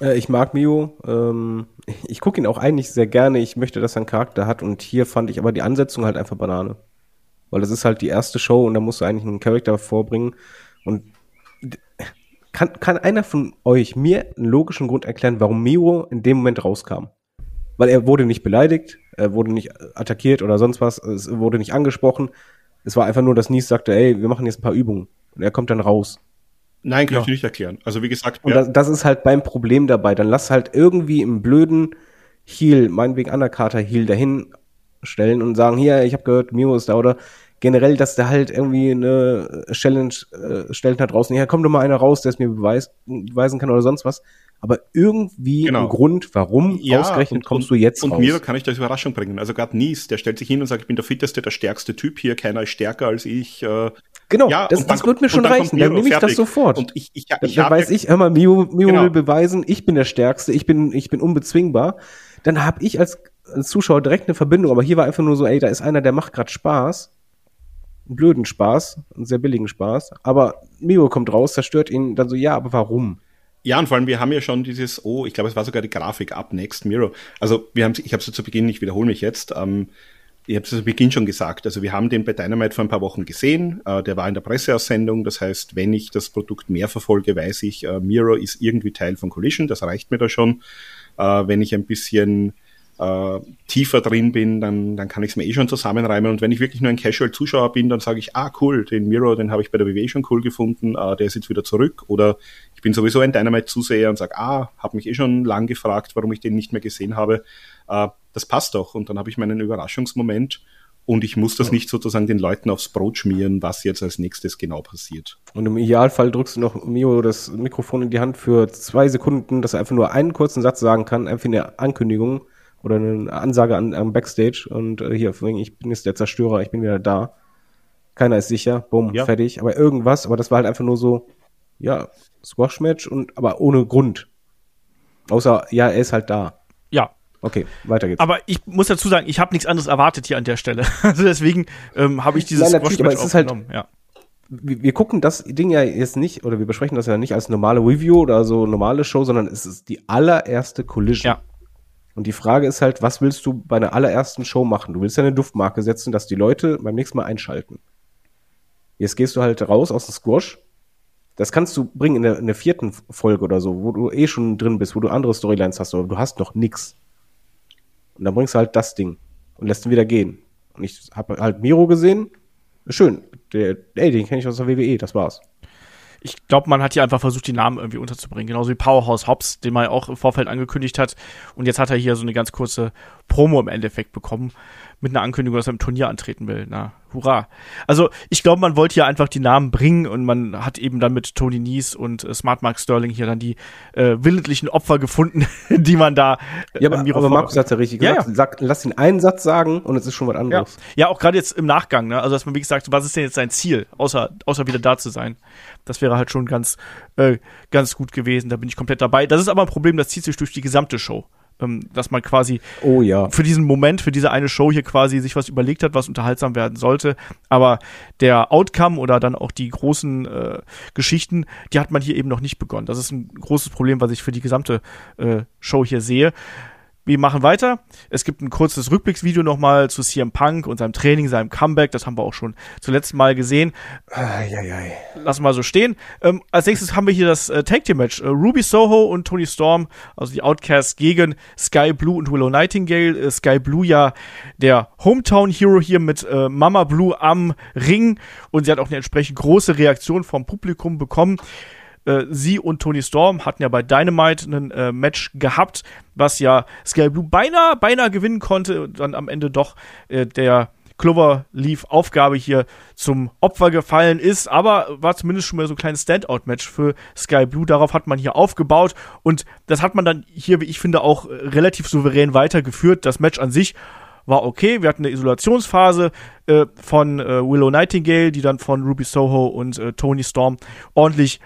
Äh, ich mag Mio. Ähm, ich gucke ihn auch eigentlich sehr gerne. Ich möchte, dass er einen Charakter hat. Und hier fand ich aber die Ansetzung halt einfach Banane. Weil das ist halt die erste Show und da musst du eigentlich einen Charakter vorbringen. Und kann, kann einer von euch mir einen logischen Grund erklären, warum Mio in dem Moment rauskam? Weil er wurde nicht beleidigt, er wurde nicht attackiert oder sonst was, es wurde nicht angesprochen. Es war einfach nur, dass Nies sagte, ey, wir machen jetzt ein paar Übungen. Und er kommt dann raus. Nein, kann ja. ich nicht erklären. Also wie gesagt. Und das, das, ist halt beim Problem dabei. Dann lass halt irgendwie im blöden Heal, meinetwegen Undercarter Heal dahin stellen und sagen, hier, ich habe gehört, Mio ist da oder generell, dass der halt irgendwie eine Challenge äh, stellt da draußen, ja, komm doch mal einer raus, der es mir beweis, beweisen kann oder sonst was. Aber irgendwie Genau. ein Grund, warum Ja, ausgerechnet und- kommst und, du jetzt Und raus. Miro kann ich das Überraschung bringen. Also gerade Nies, der stellt sich hin und sagt, ich bin der fitteste, der stärkste Typ hier, keiner ist stärker als ich. Äh, genau, ja, das, dann das wird mir schon dann reichen. Dann nehme ich das sofort. Und ich, ich, Dann, ich dann habe weiß ich, hör mal, Mio, Mio Genau. will beweisen, ich bin der Stärkste, ich bin, ich bin unbezwingbar. Dann habe ich als, als Zuschauer direkt eine Verbindung. Aber hier war einfach nur so, ey, da ist einer, der macht gerade Spaß. Einen blöden Spaß, einen sehr billigen Spaß. Aber Mio kommt raus, zerstört ihn dann so, ja, aber warum? Ja, und vor allem, wir haben ja schon dieses, oh, ich glaube, es war sogar die Grafik Up Next Miro. Also, wir haben, ich habe es zu Beginn, ich wiederhole mich jetzt, ähm, ich habe es zu Beginn schon gesagt, also wir haben den bei Dynamite vor ein paar Wochen gesehen, äh, der war in der Presseaussendung, das heißt, wenn ich das Produkt mehr verfolge, weiß ich, äh, Miro ist irgendwie Teil von Collision, das reicht mir da schon. Äh, wenn ich ein bisschen äh, tiefer drin bin, dann, dann kann ich es mir eh schon zusammenreimen. Und wenn ich wirklich nur ein Casual-Zuschauer bin, dann sage ich, ah cool, den Miro, den habe ich bei der WWE schon cool gefunden, der ist jetzt wieder zurück. Oder ich bin sowieso ein Dynamite-Zuseher und sage, ah, habe mich eh schon lang gefragt, warum ich den nicht mehr gesehen habe. Das passt doch. Und dann habe ich meinen Überraschungsmoment und ich muss das nicht sozusagen den Leuten aufs Brot schmieren, was jetzt als nächstes genau passiert. Und im Idealfall drückst du noch Mio das Mikrofon in die Hand für zwei Sekunden, dass er einfach nur einen kurzen Satz sagen kann, einfach eine Ankündigung oder eine Ansage an, am Backstage und äh, hier, ich bin jetzt der Zerstörer, ich bin wieder da. Keiner ist sicher, bumm, Ja. fertig. Aber irgendwas, aber das war halt einfach nur so, ja, Squash-Match und aber ohne Grund. Außer, ja, er ist halt da. Okay, weiter geht's. Aber ich muss dazu sagen, ich habe nichts anderes erwartet hier an der Stelle. Also deswegen ähm, habe ich dieses Nein, Squash-Match es ist halt- aufgenommen. Ja. wir, wir gucken das Ding ja jetzt nicht, oder wir besprechen das ja nicht als normale Review oder so normale Show, sondern es ist die allererste Collision. Ja. Und die Frage ist halt, was willst du bei einer allerersten Show machen? Du willst ja eine Duftmarke setzen, dass die Leute beim nächsten Mal einschalten. Jetzt gehst du halt raus aus dem Squash. Das kannst du bringen in der, in der vierten Folge oder so, wo du eh schon drin bist, wo du andere Storylines hast, aber du hast noch nix. Und dann bringst du halt das Ding und lässt ihn wieder gehen. Und ich habe halt Miro gesehen. Schön. Der, ey, den kenne ich aus der WWE, das war's. Ich glaube, man hat hier einfach versucht, die Namen irgendwie unterzubringen. Genauso wie Powerhouse Hobbs, den man ja auch im Vorfeld angekündigt hat. Und jetzt hat er hier so eine ganz kurze Promo im Endeffekt bekommen. Mit einer Ankündigung, dass er im Turnier antreten will. Na, hurra. Also, ich glaube, man wollte hier einfach die Namen bringen und man hat eben dann mit Tony Nies und äh, Smart Mark Sterling hier dann die äh, willentlichen Opfer gefunden, die man da äh, Ja, aber, aber Markus hat's ja richtig Ja, gesagt. Sag, lass ihn einen Satz sagen und es ist schon was Ja, anderes. ja auch gerade jetzt im Nachgang, ne? Also dass man wie gesagt, was ist denn jetzt sein Ziel, außer außer wieder da zu sein? Das wäre halt schon ganz äh, ganz gut gewesen. Da bin ich komplett dabei. Das ist aber ein Problem, das zieht sich durch die gesamte Show, ähm, dass man quasi Oh ja. für diesen Moment, für diese eine Show hier quasi sich was überlegt hat, was unterhaltsam werden sollte. Aber der Outcome oder dann auch die großen äh, Geschichten, die hat man hier eben noch nicht begonnen. Das ist ein großes Problem, was ich für die gesamte äh, Show hier sehe. Wir machen weiter. Es gibt ein kurzes Rückblicksvideo nochmal zu CM Punk und seinem Training, seinem Comeback. Das haben wir auch schon zuletzt mal gesehen. Eieiei. Lassen wir so stehen. Ähm, als nächstes haben wir hier das äh, Tag Team Match. Äh, Ruby Soho und Tony Storm, also die Outcasts gegen Sky Blue und Willow Nightingale. Äh, Sky Blue ja der Hometown Hero hier mit äh, Mama Blue am Ring und sie hat auch eine entsprechend große Reaktion vom Publikum bekommen. Äh, sie und Tony Storm hatten ja bei Dynamite ein äh, Match gehabt, was ja Sky Blue beinahe, beinahe gewinnen konnte und dann am Ende doch äh, der Cloverleaf Aufgabe hier zum Opfer gefallen ist, aber war zumindest schon mal so ein kleines Standout-Match für Sky Blue. Darauf hat man hier aufgebaut und das hat man dann hier, wie ich finde, auch äh, relativ souverän weitergeführt. Das Match an sich war okay. Wir hatten eine Isolationsphase äh, von äh, Willow Nightingale, die dann von Ruby Soho und äh, Tony Storm ordentlich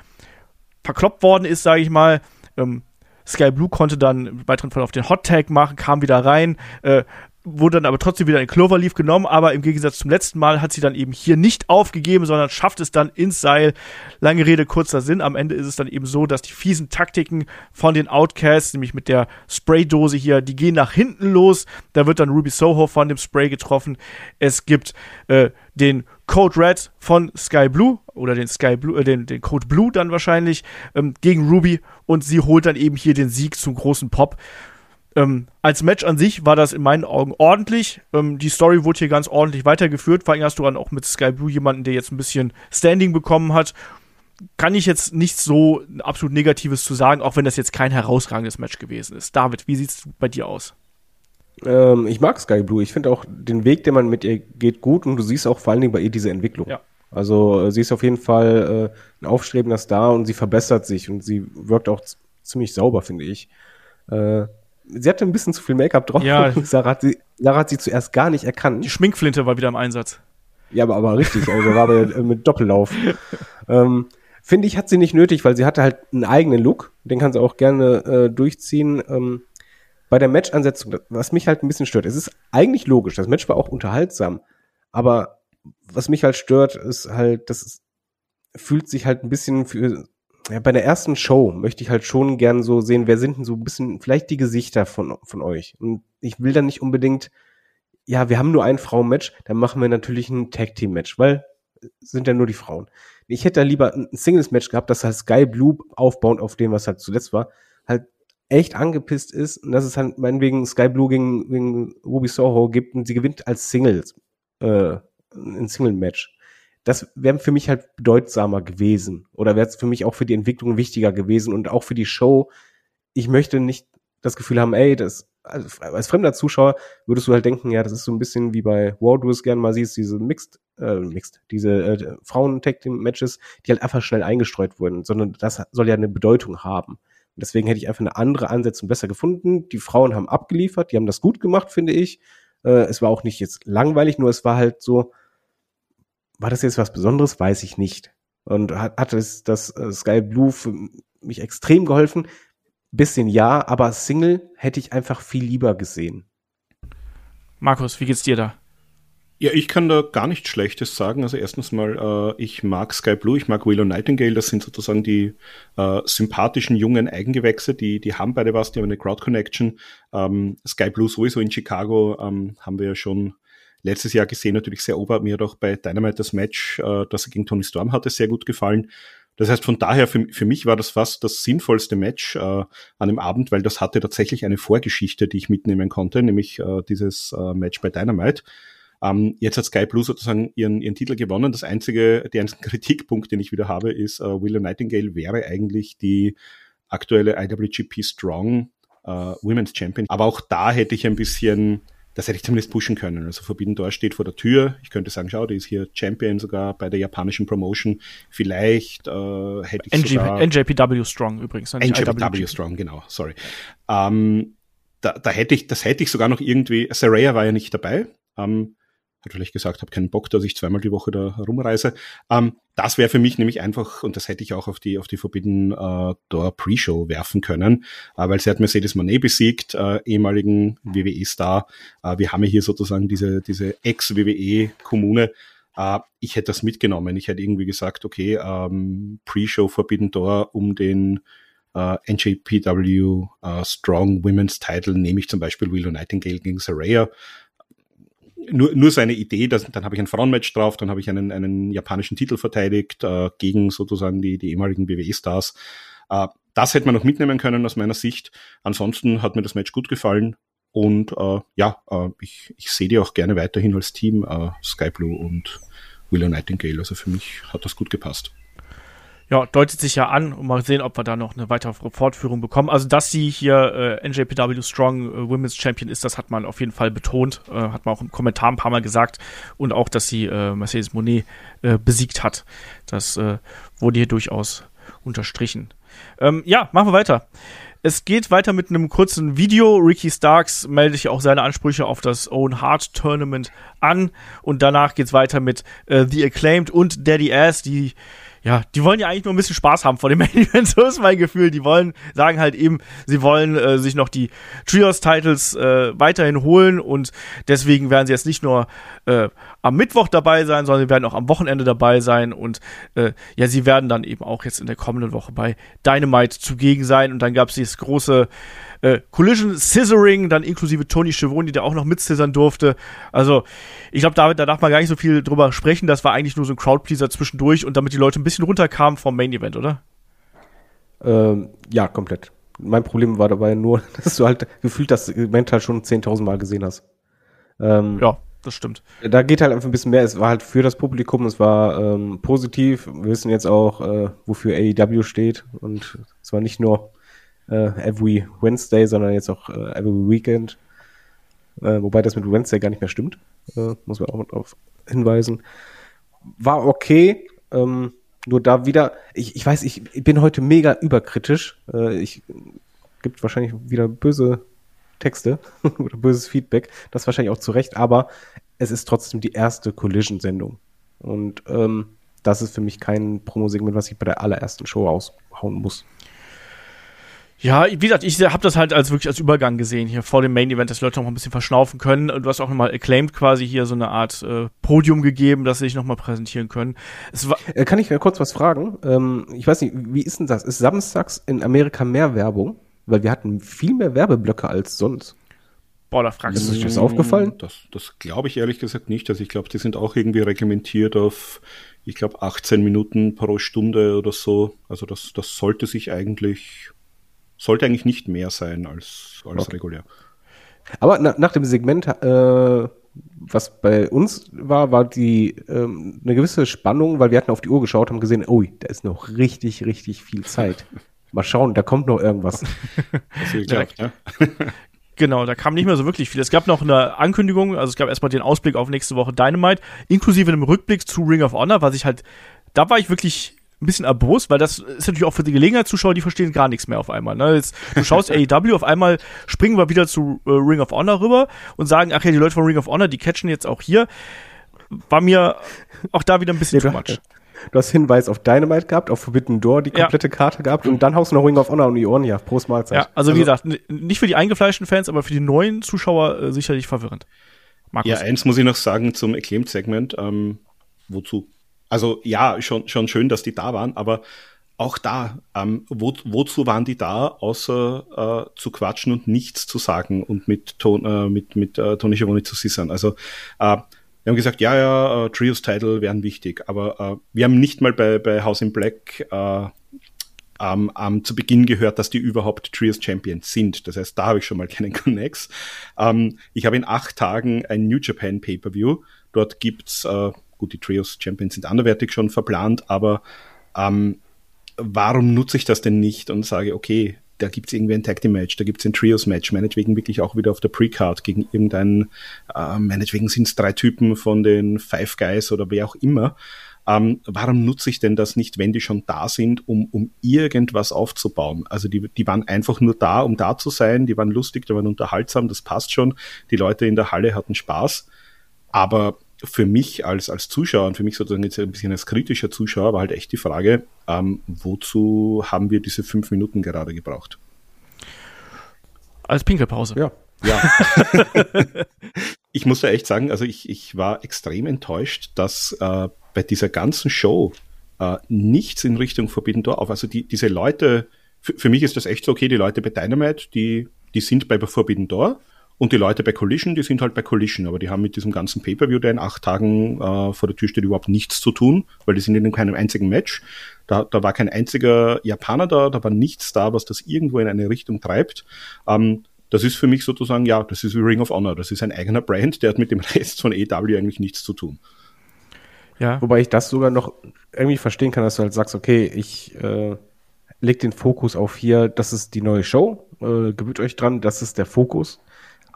verkloppt worden ist, sage ich mal. Ähm, Sky Blue konnte dann im weiteren Verlauf den Hot Tag machen, kam wieder rein, äh, wurde dann aber trotzdem wieder in Cloverleaf genommen, aber im Gegensatz zum letzten Mal hat sie dann eben hier nicht aufgegeben, sondern schafft es dann ins Seil. Lange Rede, kurzer Sinn. Am Ende ist es dann eben so, dass die fiesen Taktiken von den Outcasts, nämlich mit der Spraydose hier, die gehen nach hinten los. Da wird dann Ruby Soho von dem Spray getroffen. Es gibt äh, den Code Red von Sky Blue oder den Sky Blue, äh, den, den Code Blue dann wahrscheinlich ähm, gegen Ruby und sie holt dann eben hier den Sieg zum großen Pop. Ähm, als Match an sich war das in meinen Augen ordentlich. Ähm, die Story wurde hier ganz ordentlich weitergeführt. Vor allem hast du dann auch mit Sky Blue jemanden, der jetzt ein bisschen Standing bekommen hat. Kann ich jetzt nichts so absolut Negatives zu sagen, auch wenn das jetzt kein herausragendes Match gewesen ist. David, wie sieht's bei dir aus? Ähm, ich mag Sky Blue. Ich finde auch den Weg, den man mit ihr geht, gut und du siehst auch vor allen Dingen bei ihr diese Entwicklung. Ja. Also äh, sie ist auf jeden Fall äh, ein aufstrebender Star und sie verbessert sich und sie wirkt auch ziemlich sauber, finde ich. Äh, sie hatte ein bisschen zu viel Make-up drauf. Ja. Sarah, hat sie, Sarah hat sie zuerst gar nicht erkannt. Die Schminkflinte war wieder im Einsatz. Ja, aber, aber richtig, also war aber äh, mit Doppellauf. ähm, Finde ich, hat sie nicht nötig, weil sie hatte halt einen eigenen Look. Den kann sie auch gerne äh, durchziehen. Ähm, bei der Match-Ansetzung, was mich halt ein bisschen stört, es ist eigentlich logisch, das Match war auch unterhaltsam, aber was mich halt stört, ist halt, das fühlt sich halt ein bisschen für, ja, bei der ersten Show möchte ich halt schon gern so sehen, wer sind denn so ein bisschen, vielleicht die Gesichter von, von euch. Und ich will dann nicht unbedingt, ja, wir haben nur ein Frauen-Match, dann machen wir natürlich ein Tag-Team-Match, weil sind ja nur die Frauen. Ich hätte da lieber ein Singles-Match gehabt, das halt Sky Blue aufbauend auf dem, was halt zuletzt war, halt echt angepisst ist und dass es halt meinetwegen Sky Blue gegen, gegen Ruby Soho gibt und sie gewinnt als Singles, äh, ein Single-Match. Das wäre für mich halt bedeutsamer gewesen oder wäre es für mich auch für die Entwicklung wichtiger gewesen und auch für die Show. Ich möchte nicht das Gefühl haben, ey, das also als fremder Zuschauer würdest du halt denken, ja, das ist so ein bisschen wie bei War, du es mal siehst, diese Mixed, äh, Mixed, diese äh, Frauen-Tag-Team-Matches, die halt einfach schnell eingestreut wurden, sondern das soll ja eine Bedeutung haben. Deswegen hätte ich einfach eine andere Ansetzung besser gefunden. Die Frauen haben abgeliefert, die haben das gut gemacht, finde ich. Äh, es war auch nicht jetzt langweilig, nur es war halt so, war das jetzt was Besonderes? Weiß ich nicht. Und hat, hat es das äh, Sky Blue für mich extrem geholfen, bisschen ja, aber Single hätte ich einfach viel lieber gesehen. Markus, wie geht's dir da? Ja, ich kann da gar nichts Schlechtes sagen. Also erstens mal, äh, ich mag Sky Blue, ich mag Willow Nightingale, das sind sozusagen die äh, sympathischen jungen Eigengewächse, die, die haben beide was, die haben eine Crowd Connection. Ähm, Sky Blue sowieso in Chicago ähm, haben wir ja schon letztes Jahr gesehen, natürlich sehr ober. Mir hat auch bei Dynamite das Match, äh, das er gegen Tony Storm hatte, sehr gut gefallen. Das heißt, von daher, für, für mich war das fast das sinnvollste Match äh, an dem Abend, weil das hatte tatsächlich eine Vorgeschichte, die ich mitnehmen konnte, nämlich äh, dieses äh, Match bei Dynamite. Ähm, jetzt hat Sky Blue sozusagen ihren, ihren Titel gewonnen. Das einzige, der einzige Kritikpunkt, den ich wieder habe, ist, äh, Willow Nightingale wäre eigentlich die aktuelle IWGP Strong äh, Women's Champion. Aber auch da hätte ich ein bisschen das hätte ich zumindest pushen können. Also Forbidden Door steht vor der Tür. Ich könnte sagen, schau, die ist hier Champion sogar bei der japanischen Promotion. Vielleicht äh, hätte ich NG, sogar... NJPW Strong übrigens. NJPW Strong, genau, sorry. Ähm, da, da hätte ich, das hätte ich sogar noch irgendwie... Saraya war ja nicht dabei. Ähm, hat vielleicht gesagt, habe keinen Bock, dass ich zweimal die Woche da rumreise. Ähm, das wäre für mich nämlich einfach, und das hätte ich auch auf die, auf die Forbidden äh, Door Pre-Show werfen können, äh, weil sie hat Mercedes Monet besiegt, äh, ehemaligen WWE-Star. Äh, wir haben ja hier sozusagen diese, diese Ex-WWE-Kommune. Äh, ich hätte das mitgenommen. Ich hätte irgendwie gesagt, okay, ähm, Pre-Show Forbidden Door um den äh, NJPW äh, Strong Women's Title nehme ich zum Beispiel Willow Nightingale gegen Saraya nur, nur seine Idee, dass, dann habe ich ein Frauenmatch drauf, dann habe ich einen, einen japanischen Titel verteidigt äh, gegen sozusagen die, die ehemaligen WWE-Stars. Äh, das hätte man noch mitnehmen können aus meiner Sicht. Ansonsten hat mir das Match gut gefallen und äh, ja, äh, ich, ich sehe die auch gerne weiterhin als Team, äh, Sky Blue und Willow Nightingale. Also für mich hat das gut gepasst ja, deutet sich ja an und mal sehen, ob wir da noch eine weitere Fortführung bekommen. Also, dass sie hier äh, NJPW Strong äh, Women's Champion ist, das hat man auf jeden Fall betont, äh, hat man auch im Kommentar ein paar Mal gesagt und auch, dass sie äh, Mercedes Monet äh, besiegt hat. Das äh, wurde hier durchaus unterstrichen. Ähm, ja, machen wir weiter. Es geht weiter mit einem kurzen Video. Ricky Starks meldet auch seine Ansprüche auf das Own Heart Tournament an und danach geht's weiter mit äh, The Acclaimed und Daddy Ass, die ja, die wollen ja eigentlich nur ein bisschen Spaß haben vor dem Main Event, so ist mein Gefühl. Die wollen, sagen halt eben, sie wollen äh, sich noch die Trios-Titles äh, weiterhin holen und deswegen werden sie jetzt nicht nur äh, am Mittwoch dabei sein, sondern sie werden auch am Wochenende dabei sein und äh, ja, sie werden dann eben auch jetzt in der kommenden Woche bei Dynamite zugegen sein und dann gab es dieses große äh, Collision Scissoring, dann inklusive Tony Schiavone, der auch noch mit scissern durfte. Also, ich glaube, David, da darf man gar nicht so viel drüber sprechen. Das war eigentlich nur so ein Crowdpleaser zwischendurch und damit die Leute ein bisschen runterkamen vom Main Event, oder? Ähm, ja, komplett. Mein Problem war dabei nur, dass du halt gefühlt das Event halt schon 10.000 Mal gesehen hast. Ähm, ja, das stimmt. Da geht halt einfach ein bisschen mehr. Es war halt für das Publikum, es war ähm, positiv. Wir wissen jetzt auch, äh, wofür AEW steht. Und es war nicht nur äh, every Wednesday, sondern jetzt auch äh, every Weekend. äh, wobei das mit Wednesday gar nicht mehr stimmt, äh, muss man auch darauf hinweisen. War okay, ähm, nur da wieder, ich, ich weiß, ich, ich bin heute mega überkritisch. Äh, ich gibt wahrscheinlich wieder böse Texte oder böses Feedback, das wahrscheinlich auch zu Recht, aber es ist trotzdem die erste Collision-Sendung. Und ähm, das ist für mich kein Promo-Segment, was ich bei der allerersten Show aushauen muss. Ja, wie gesagt, ich habe das halt als wirklich als Übergang gesehen hier vor dem Main Event, dass die Leute noch mal ein bisschen verschnaufen können. Du hast auch nochmal acclaimed quasi hier so eine Art äh, Podium gegeben, dass sie sich nochmal präsentieren können. Äh, kann ich kurz was fragen? Ähm, ich weiß nicht, wie ist denn das? Ist samstags in Amerika mehr Werbung? Weil wir hatten viel mehr Werbeblöcke als sonst. Boah, da fragst du. Ist das aufgefallen? Das, das glaube ich ehrlich gesagt nicht. Also ich glaube, die sind auch irgendwie reglementiert auf, ich glaube, 18 Minuten pro Stunde oder so. Also das, das sollte sich eigentlich, sollte eigentlich nicht mehr sein als, als okay. regulär. Aber na, nach dem Segment, äh, was bei uns war, war die ähm, eine gewisse Spannung, weil wir hatten auf die Uhr geschaut, haben gesehen, oh, da ist noch richtig, richtig viel Zeit. Mal schauen, da kommt noch irgendwas. Direkt. Ja. Genau, da kam nicht mehr so wirklich viel. Es gab noch eine Ankündigung, also es gab erstmal den Ausblick auf nächste Woche Dynamite, inklusive einem Rückblick zu Ring of Honor, was ich halt, da war ich wirklich ein bisschen erbost, weil das ist natürlich auch für die Gelegenheitszuschauer, die verstehen gar nichts mehr auf einmal. Ne? Jetzt, du schaust AEW, auf einmal springen wir wieder zu äh, Ring of Honor rüber und sagen, ach ja, die Leute von Ring of Honor, die catchen jetzt auch hier. War mir auch da wieder ein bisschen ja, too much. Du hast Hinweis auf Dynamite gehabt, auf Forbidden Door die komplette ja. Karte gehabt und dann haust du noch Ring of Honor und Ion, ja, Prost Mahlzeit. Ja, also, also, wie gesagt, nicht für die eingefleischten Fans, aber für die neuen Zuschauer äh, sicherlich verwirrend. Markus. Ja, eins muss ich noch sagen zum Acclaimed-Segment, ähm, wozu? Also ja, schon, schon schön, dass die da waren, aber auch da, ähm, wo, wozu waren die da, außer äh, zu quatschen und nichts zu sagen und mit, Ton, äh, mit, mit äh, Tony Schiavone zu sissern? Also äh, wir haben gesagt, ja, ja, uh, Trios Title wären wichtig, aber uh, wir haben nicht mal bei, bei House in Black uh, ähm, ähm, zu Beginn gehört, dass die überhaupt Trios Champions sind. Das heißt, da habe ich schon mal keinen Connex. Ähm, ich habe in acht Tagen ein New Japan Pay-Per-View. Dort gibt's, äh, gut, die Trios Champions sind anderwertig schon verplant, aber ähm, warum nutze ich das denn nicht und sage, okay, da gibt's irgendwie ein Tag Team Match, da gibt's ein Trios Match, meinetwegen wirklich auch wieder auf der Pre-Card gegen irgendeinen, äh, meinetwegen sind's drei Typen von den Five Guys oder wer auch immer. Ähm, warum nutze ich denn das nicht, wenn die schon da sind, um, um irgendwas aufzubauen? Also die, die waren einfach nur da, um da zu sein, die waren lustig, die waren unterhaltsam, das passt schon. Die Leute in der Halle hatten Spaß. Aber für mich als, als Zuschauer und für mich sozusagen jetzt ein bisschen als kritischer Zuschauer war halt echt die Frage, ähm, wozu haben wir diese fünf Minuten gerade gebraucht? Als Pinkelpause. Ja. Ja. ich muss ja echt sagen, also ich, ich war extrem enttäuscht, dass äh, bei dieser ganzen Show äh, nichts in Richtung Forbidden Door auf. Also die, diese Leute, für, für mich ist das echt so, okay, die Leute bei Dynamite, die, die sind bei Forbidden Door und die Leute bei Collision, die sind halt bei Collision, aber die haben mit diesem ganzen Pay-Per-View, der in acht Tagen äh, vor der Tür steht, überhaupt nichts zu tun, weil die sind in keinem einzigen Match. Da, da war kein einziger Japaner da, da war nichts da, was das irgendwo in eine Richtung treibt. Ähm, das ist für mich sozusagen, ja, das ist wie Ring of Honor. Das ist ein eigener Brand, der hat mit dem Rest von AW eigentlich nichts zu tun. Ja. Wobei ich das sogar noch irgendwie verstehen kann, dass du halt sagst, okay, ich äh, leg den Fokus auf hier, das ist die neue Show, äh, gewöhnt euch dran, das ist der Fokus.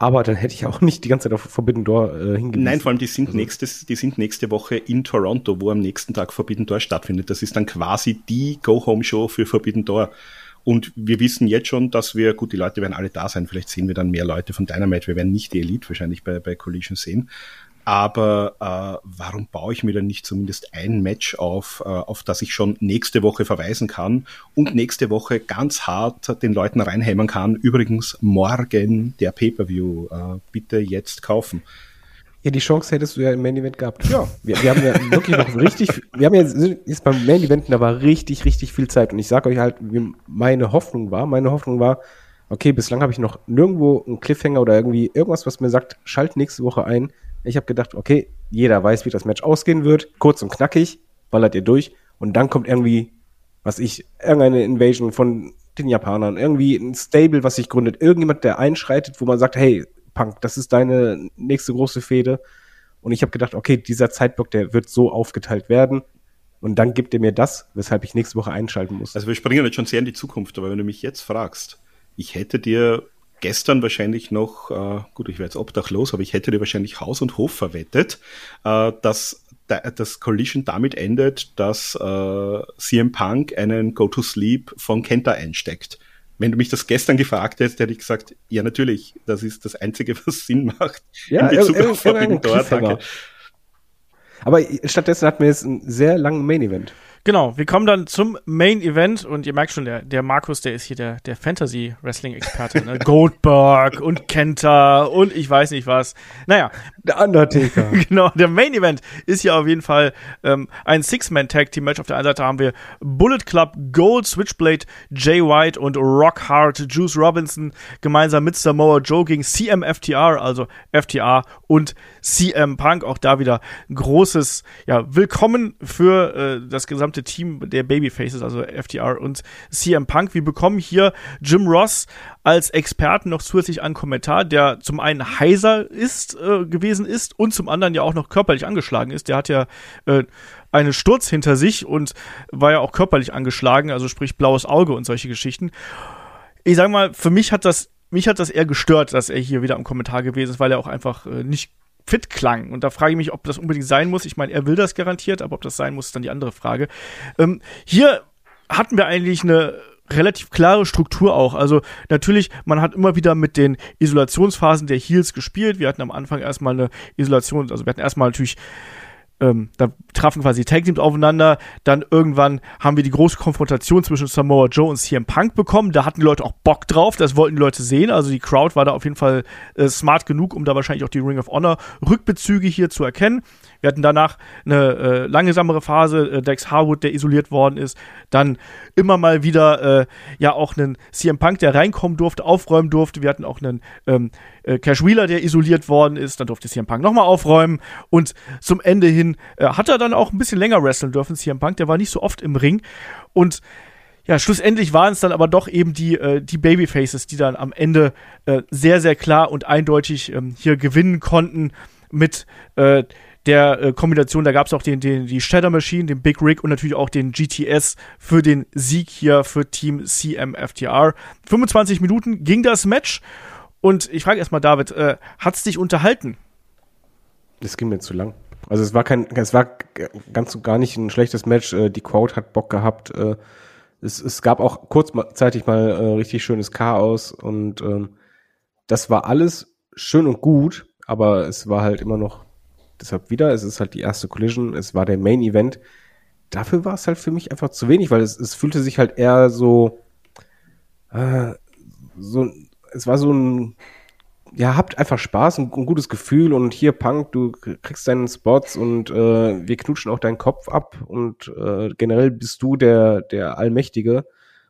Aber dann hätte ich auch nicht die ganze Zeit auf Forbidden Door äh, hingewiesen. Nein, vor allem die sind, also. nächstes, die sind nächste Woche in Toronto, wo am nächsten Tag Forbidden Door stattfindet. Das ist dann quasi die Go-Home-Show für Forbidden Door. Und wir wissen jetzt schon, dass wir, gut, die Leute werden alle da sein, vielleicht sehen wir dann mehr Leute von Dynamite, wir werden nicht die Elite wahrscheinlich bei, bei Collision sehen. Aber äh, warum baue ich mir dann nicht zumindest ein Match auf, äh, auf das ich schon nächste Woche verweisen kann und nächste Woche ganz hart den Leuten reinhämmern kann? Übrigens morgen der Pay-per-View. Äh, bitte jetzt kaufen. Ja, die Chance hättest du ja im Main Event gehabt. Ja. Wir, wir haben ja wirklich noch richtig, wir haben ja jetzt beim Main Event, da war richtig, richtig viel Zeit. Und ich sage euch halt, wie meine Hoffnung war, meine Hoffnung war, okay, bislang habe ich noch nirgendwo einen Cliffhanger oder irgendwie irgendwas, was mir sagt, schalt nächste Woche ein, ich habe gedacht, okay, jeder weiß, wie das Match ausgehen wird. Kurz und knackig, ballert ihr durch. Und dann kommt irgendwie, was ich, irgendeine Invasion von den Japanern, irgendwie ein Stable, was sich gründet. Irgendjemand, der einschreitet, wo man sagt, hey, Punk, das ist deine nächste große Fehde. Und ich habe gedacht, okay, dieser Zeitblock, der wird so aufgeteilt werden. Und dann gibt er mir das, weshalb ich nächste Woche einschalten muss. Also wir springen jetzt schon sehr in die Zukunft, aber wenn du mich jetzt fragst, ich hätte dir gestern wahrscheinlich noch, äh, gut, ich wäre jetzt obdachlos, aber ich hätte dir wahrscheinlich Haus und Hof verwettet, äh, dass das Collision damit endet, dass äh, CM Punk einen Go-to-Sleep von Kenta einsteckt. Wenn du mich das gestern gefragt hättest, hätte ich gesagt, ja natürlich, das ist das Einzige, was Sinn macht ja, in Bezug auf Forbidden Door. Aber stattdessen hatten wir jetzt einen sehr langen Main Event. Genau, wir kommen dann zum Main Event und ihr merkt schon, der, der Markus, der ist hier der, der Fantasy-Wrestling-Experte. Ne? Goldberg und Kenta und ich weiß nicht was. Naja. Der Undertaker. genau, der Main Event ist hier auf jeden Fall ähm, ein Six-Man-Tag-Team-Match. Auf der einen Seite haben wir Bullet Club, Gold, Switchblade, Jay White und Rock Hard, Juice Robinson gemeinsam mit Samoa Joe gegen CMFTR, also FTR und CM Punk. Auch da wieder großes ja, Willkommen für äh, das gesamte Team der Babyfaces, also FTR und CM Punk. Wir bekommen hier Jim Ross als Experten noch zusätzlich einen Kommentar, der zum einen heiser ist, äh, gewesen ist und zum anderen ja auch noch körperlich angeschlagen ist. Der hat ja äh, einen Sturz hinter sich und war ja auch körperlich angeschlagen, also sprich blaues Auge und solche Geschichten. Ich sag mal, für mich hat das mich hat das eher gestört, dass er hier wieder am Kommentar gewesen ist, weil er auch einfach äh, nicht fit klang. Und da frage ich mich, ob das unbedingt sein muss. Ich meine, er will das garantiert, aber ob das sein muss, ist dann die andere Frage. Ähm, hier hatten wir eigentlich eine relativ klare Struktur auch. Also natürlich, man hat immer wieder mit den Isolationsphasen der Heels gespielt. Wir hatten am Anfang erstmal eine Isolation, also wir hatten erstmal natürlich ähm, da trafen quasi Tag Teams aufeinander. Dann irgendwann haben wir die große Konfrontation zwischen Samoa Joe und CM Punk bekommen. Da hatten die Leute auch Bock drauf. Das wollten die Leute sehen. Also die Crowd war da auf jeden Fall äh, smart genug, um da wahrscheinlich auch die Ring of Honor Rückbezüge hier zu erkennen. Wir hatten danach eine äh, langsamere Phase, äh, Dex Harwood, der isoliert worden ist. Dann immer mal wieder äh, ja auch einen CM Punk, der reinkommen durfte, aufräumen durfte. Wir hatten auch einen ähm, äh, Cash Wheeler, der isoliert worden ist. Dann durfte CM Punk nochmal aufräumen. Und zum Ende hin äh, hat er dann auch ein bisschen länger wresteln dürfen, CM Punk. Der war nicht so oft im Ring. Und ja, schlussendlich waren es dann aber doch eben die, äh, die Babyfaces, die dann am Ende äh, sehr, sehr klar und eindeutig ähm, hier gewinnen konnten mit äh, der äh, Kombination, da gab es auch den, den, die Shadow Machine, den Big Rig und natürlich auch den GTS für den Sieg hier für Team CMFTR. 25 Minuten ging das Match und ich frage erstmal David, äh, hat es dich unterhalten? Das ging mir zu lang. Also es war kein, es war ganz und gar nicht ein schlechtes Match. Äh, die Crowd hat Bock gehabt. Äh, es, es gab auch kurzzeitig mal äh, richtig schönes Chaos und ähm, das war alles schön und gut, aber es war halt immer noch deshalb wieder, es ist halt die erste Collision, es war der Main Event. Dafür war es halt für mich einfach zu wenig, weil es, es fühlte sich halt eher so, äh, so, es war so ein, ja, habt einfach Spaß und ein gutes Gefühl und hier Punk, du kriegst deinen Spots und äh, wir knutschen auch deinen Kopf ab und äh, generell bist du der, der Allmächtige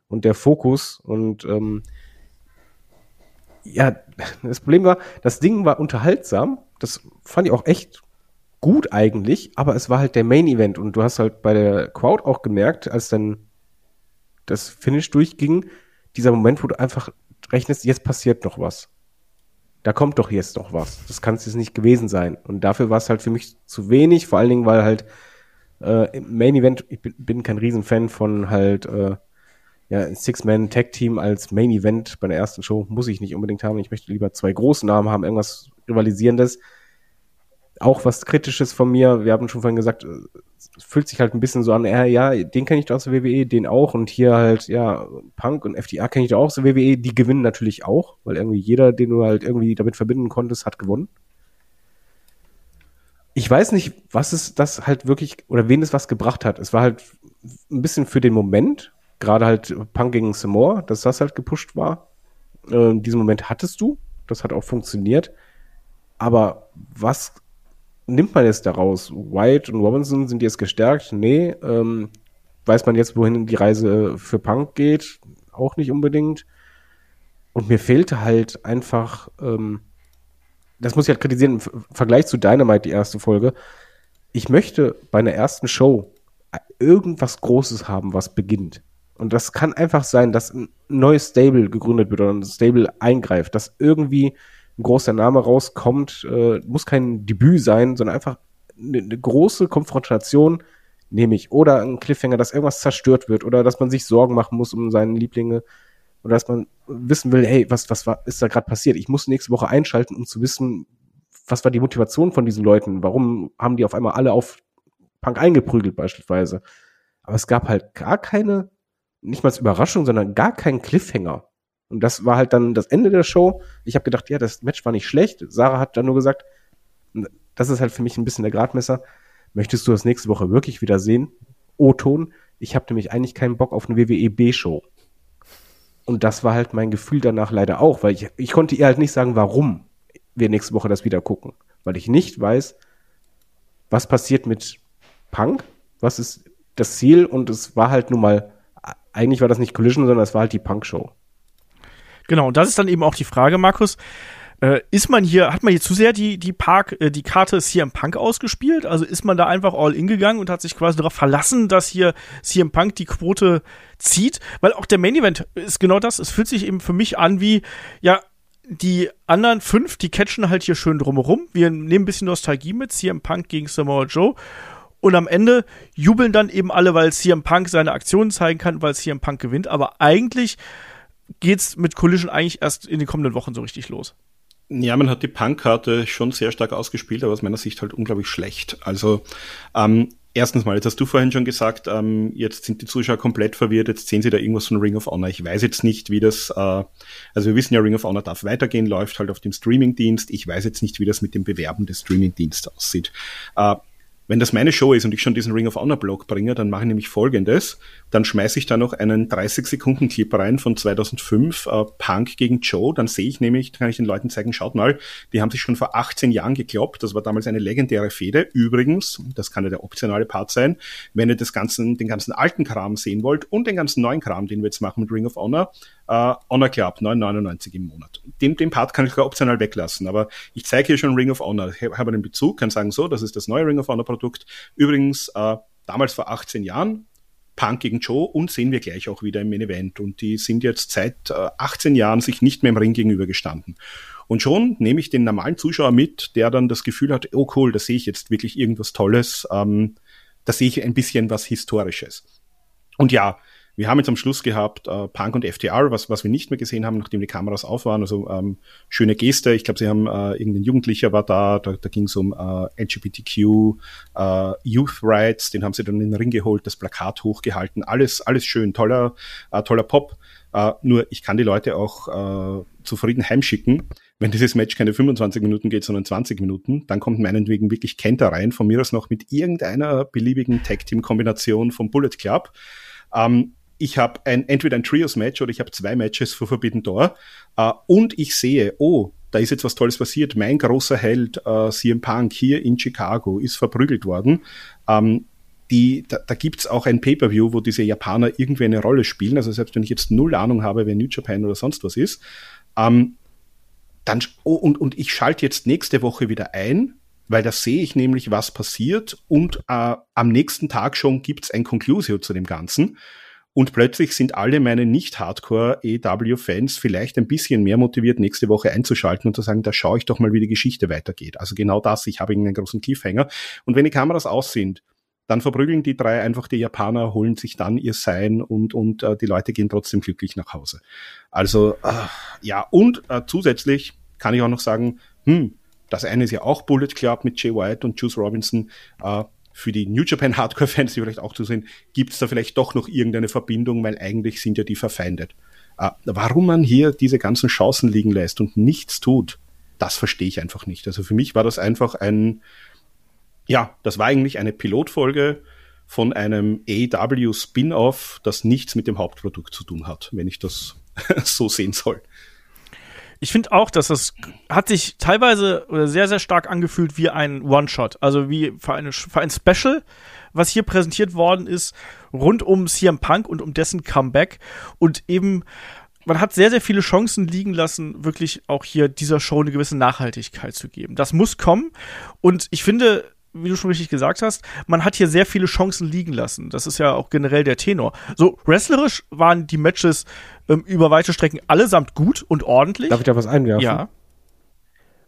und der Fokus und ähm, ja, das Problem war, das Ding war unterhaltsam, das fand ich auch echt gut eigentlich, aber es war halt der Main Event und du hast halt bei der Crowd auch gemerkt, als dann das Finish durchging, dieser Moment, wo du einfach rechnest, jetzt passiert noch was. Da kommt doch jetzt noch was. Das kann es jetzt nicht gewesen sein. Und dafür war es halt für mich zu wenig, vor allen Dingen, weil halt äh, im Main Event, ich bin, bin kein Riesenfan von halt äh, ja, Six-Man-Tag-Team als Main Event bei der ersten Show muss ich nicht unbedingt haben. Ich möchte lieber zwei große Namen haben, irgendwas Rivalisierendes auch was Kritisches von mir. Wir haben schon vorhin gesagt, es fühlt sich halt ein bisschen so an, äh, ja, den kenne ich doch aus der WWE, den auch. Und hier halt, ja, Punk und FDR kenne ich doch auch aus der WWE. Die gewinnen natürlich auch, weil irgendwie jeder, den du halt irgendwie damit verbinden konntest, hat gewonnen. Ich weiß nicht, was es das halt wirklich, oder wen es was gebracht hat. Es war halt ein bisschen für den Moment, gerade halt Punk gegen Samoa, dass das halt gepusht war. Äh, diesen Moment hattest du, das hat auch funktioniert. Aber was nimmt man jetzt daraus? White und Robinson sind jetzt gestärkt? Nee. Ähm, weiß man jetzt, wohin die Reise für Punk geht? Auch nicht unbedingt. Und mir fehlte halt einfach, ähm, das muss ich halt kritisieren, im Vergleich zu Dynamite, die erste Folge. Ich möchte bei einer ersten Show irgendwas Großes haben, was beginnt. Und das kann einfach sein, dass ein neues Stable gegründet wird oder ein Stable eingreift, dass irgendwie ein großer Name rauskommt, äh, muss kein Debüt sein, sondern einfach eine, eine große Konfrontation, nehme ich. Oder ein Cliffhanger, dass irgendwas zerstört wird oder dass man sich Sorgen machen muss um seine Lieblinge. oder dass man wissen will, hey, was, was war, ist da gerade passiert? Ich muss nächste Woche einschalten, um zu wissen, was war die Motivation von diesen Leuten? Warum haben die auf einmal alle auf Punk eingeprügelt beispielsweise? Aber es gab halt gar keine, nicht mal Überraschung, sondern gar keinen Cliffhanger. Und das war halt dann das Ende der Show. Ich habe gedacht, ja, das Match war nicht schlecht. Sarah hat dann nur gesagt, das ist halt für mich ein bisschen der Gradmesser. Möchtest du das nächste Woche wirklich wieder sehen? O-Ton. Ich habe nämlich eigentlich keinen Bock auf eine WWE B-Show. Und das war halt mein Gefühl danach leider auch, weil ich, ich konnte ihr halt nicht sagen, warum wir nächste Woche das wieder gucken. Weil ich nicht weiß, was passiert mit Punk, was ist das Ziel und es war halt nun mal, eigentlich war das nicht Collision, sondern es war halt die Punk-Show. Genau, und das ist dann eben auch die Frage, Markus. Äh, ist man hier, hat man hier zu sehr die, die Park, äh, die Karte CM Punk ausgespielt? Also ist man da einfach all in gegangen und hat sich quasi darauf verlassen, dass hier CM Punk die Quote zieht? Weil auch der Main Event ist genau das. Es fühlt sich eben für mich an wie, ja, die anderen fünf, die catchen halt hier schön drumherum. Wir nehmen ein bisschen Nostalgie mit, CM Punk gegen Samoa Joe. Und am Ende jubeln dann eben alle, weil CM Punk seine Aktionen zeigen kann, weil CM Punk gewinnt. Aber eigentlich geht's mit Collision eigentlich erst in den kommenden Wochen so richtig los. Ja, man hat die Punk-Karte schon sehr stark ausgespielt, aber aus meiner Sicht halt unglaublich schlecht. Also ähm, erstens mal, jetzt hast du vorhin schon gesagt, ähm, jetzt sind die Zuschauer komplett verwirrt, jetzt sehen sie da irgendwas von Ring of Honor. Ich weiß jetzt nicht, wie das, äh, also wir wissen ja, Ring of Honor darf weitergehen, läuft halt auf dem Streaming-Dienst. Ich weiß jetzt nicht, wie das mit dem Bewerben des Streaming-Dienstes aussieht. Äh, wenn das meine Show ist und ich schon diesen Ring of Honor Blog bringe, dann mache ich nämlich folgendes. Dann schmeiße ich da noch einen 30 Sekunden Clip rein von 2005, äh, Punk gegen Joe. Dann sehe ich nämlich, kann ich den Leuten zeigen, schaut mal, die haben sich schon vor 18 Jahren gekloppt. Das war damals eine legendäre Fehde. Übrigens, das kann ja der optionale Part sein, wenn ihr das ganzen, den ganzen alten Kram sehen wollt und den ganzen neuen Kram, den wir jetzt machen mit Ring of Honor, äh, Honor Club, 9,99 im Monat. Den, den Part kann ich sogar optional weglassen, aber ich zeige hier schon Ring of Honor. Ich habe einen Bezug, kann sagen so, das ist das neue Ring of Honor Produkt. Übrigens, äh, damals vor 18 Jahren, Punk gegen Joe und sehen wir gleich auch wieder im Main Event. Und die sind jetzt seit äh, 18 Jahren sich nicht mehr im Ring gegenüber gestanden. Und schon nehme ich den normalen Zuschauer mit, der dann das Gefühl hat, oh cool, da sehe ich jetzt wirklich irgendwas Tolles, ähm, da sehe ich ein bisschen was Historisches. Und ja, wir haben jetzt am Schluss gehabt äh, Punk und FTR, was, was wir nicht mehr gesehen haben, nachdem die Kameras auf waren. Also ähm, schöne Geste. Ich glaube, sie haben äh, irgendein Jugendlicher war da, da, da ging es um äh, LGBTQ, äh, Youth Rights, den haben sie dann in den Ring geholt, das Plakat hochgehalten. Alles, alles schön, toller, äh, toller Pop. Uh, nur ich kann die Leute auch uh, zufrieden heimschicken. Wenn dieses Match keine 25 Minuten geht, sondern 20 Minuten, dann kommt meinetwegen wirklich Kenta rein, von mir aus noch mit irgendeiner beliebigen Tag-Team-Kombination vom Bullet Club. Ähm, ich habe ein, entweder ein Trios-Match oder ich habe zwei Matches für Forbidden Door äh, und ich sehe, oh, da ist jetzt was Tolles passiert. Mein großer Held äh, CM Punk hier in Chicago ist verprügelt worden. Ähm, die, da, da gibt es auch ein Pay-per-View, wo diese Japaner irgendwie eine Rolle spielen. Also selbst wenn ich jetzt null Ahnung habe, wer New Japan oder sonst was ist, ähm, dann oh, und, und ich schalte jetzt nächste Woche wieder ein, weil da sehe ich nämlich, was passiert und äh, am nächsten Tag schon gibt es ein Conclusio zu dem Ganzen. Und plötzlich sind alle meine Nicht-Hardcore-EW-Fans vielleicht ein bisschen mehr motiviert, nächste Woche einzuschalten und zu sagen, da schaue ich doch mal, wie die Geschichte weitergeht. Also genau das, ich habe einen großen Cliffhanger. Und wenn die Kameras aus sind, dann verprügeln die drei einfach die Japaner, holen sich dann ihr Sein und, und äh, die Leute gehen trotzdem glücklich nach Hause. Also äh, ja, und äh, zusätzlich kann ich auch noch sagen, hm, das eine ist ja auch Bullet Club mit Jay White und Juice Robinson. Äh, für die New Japan Hardcore-Fans, die vielleicht auch zu sehen, gibt es da vielleicht doch noch irgendeine Verbindung, weil eigentlich sind ja die verfeindet. Äh, warum man hier diese ganzen Chancen liegen lässt und nichts tut, das verstehe ich einfach nicht. Also für mich war das einfach ein, ja, das war eigentlich eine Pilotfolge von einem AEW Spin-off, das nichts mit dem Hauptprodukt zu tun hat, wenn ich das so sehen soll. Ich finde auch, dass das hat sich teilweise oder sehr, sehr stark angefühlt wie ein One-Shot. Also wie für, eine, für ein Special, was hier präsentiert worden ist, rund um CM Punk und um dessen Comeback. Und eben, man hat sehr, sehr viele Chancen liegen lassen, wirklich auch hier dieser Show eine gewisse Nachhaltigkeit zu geben. Das muss kommen. Und ich finde, wie du schon richtig gesagt hast, man hat hier sehr viele Chancen liegen lassen. Das ist ja auch generell der Tenor. So, wrestlerisch waren die Matches ähm, über weite Strecken allesamt gut und ordentlich. Darf ich da was einwerfen? Ja.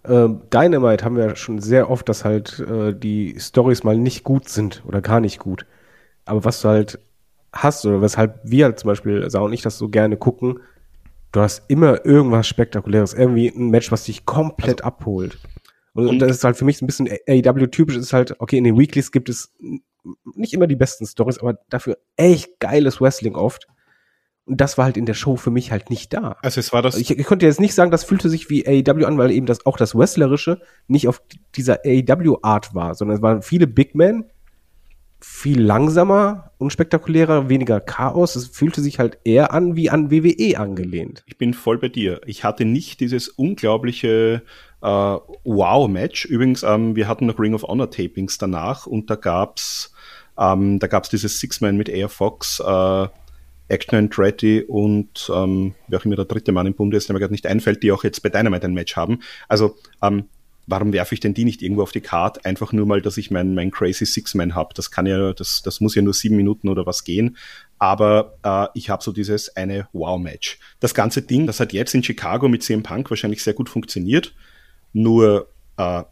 Ähm, Dynamite haben wir schon sehr oft, dass halt äh, die Stories mal nicht gut sind oder gar nicht gut. Aber was du halt hast oder weshalb wir halt zum Beispiel, Sau und ich das so gerne gucken, du hast immer irgendwas Spektakuläres, irgendwie ein Match, was dich komplett also, abholt. Und, und, das ist halt für mich ein bisschen AEW-typisch, ist halt, okay, in den Weeklies gibt es nicht immer die besten Stories, aber dafür echt geiles Wrestling oft. Und das war halt in der Show für mich halt nicht da. Also es war das. Ich, ich konnte jetzt nicht sagen, das fühlte sich wie AEW an, weil eben das auch das Wrestlerische nicht auf dieser AEW-Art war, sondern es waren viele Big Men, viel langsamer, unspektakulärer, weniger Chaos. Es fühlte sich halt eher an wie an WWE angelehnt. Ich bin voll bei dir. Ich hatte nicht dieses unglaubliche äh, Wow-Match. Übrigens, ähm, wir hatten noch Ring of Honor Tapings danach und da gab's ähm, da gab's dieses Six-Man mit Air Fox, äh, Action Andretti und ähm, wer auch immer der dritte Mann im Bund ist, der mir gerade nicht einfällt, die auch jetzt bei Dynamite ein Match haben. Also ähm, warum werfe ich denn die nicht irgendwo auf die Karte? Einfach nur mal, dass ich mein, mein Crazy Six-Man habe. Das kann ja, das, das muss ja nur sieben Minuten oder was gehen. Aber äh, ich habe so dieses eine Wow-Match. Das ganze Ding, das hat jetzt in Chicago mit CM Punk wahrscheinlich sehr gut funktioniert. Nur äh,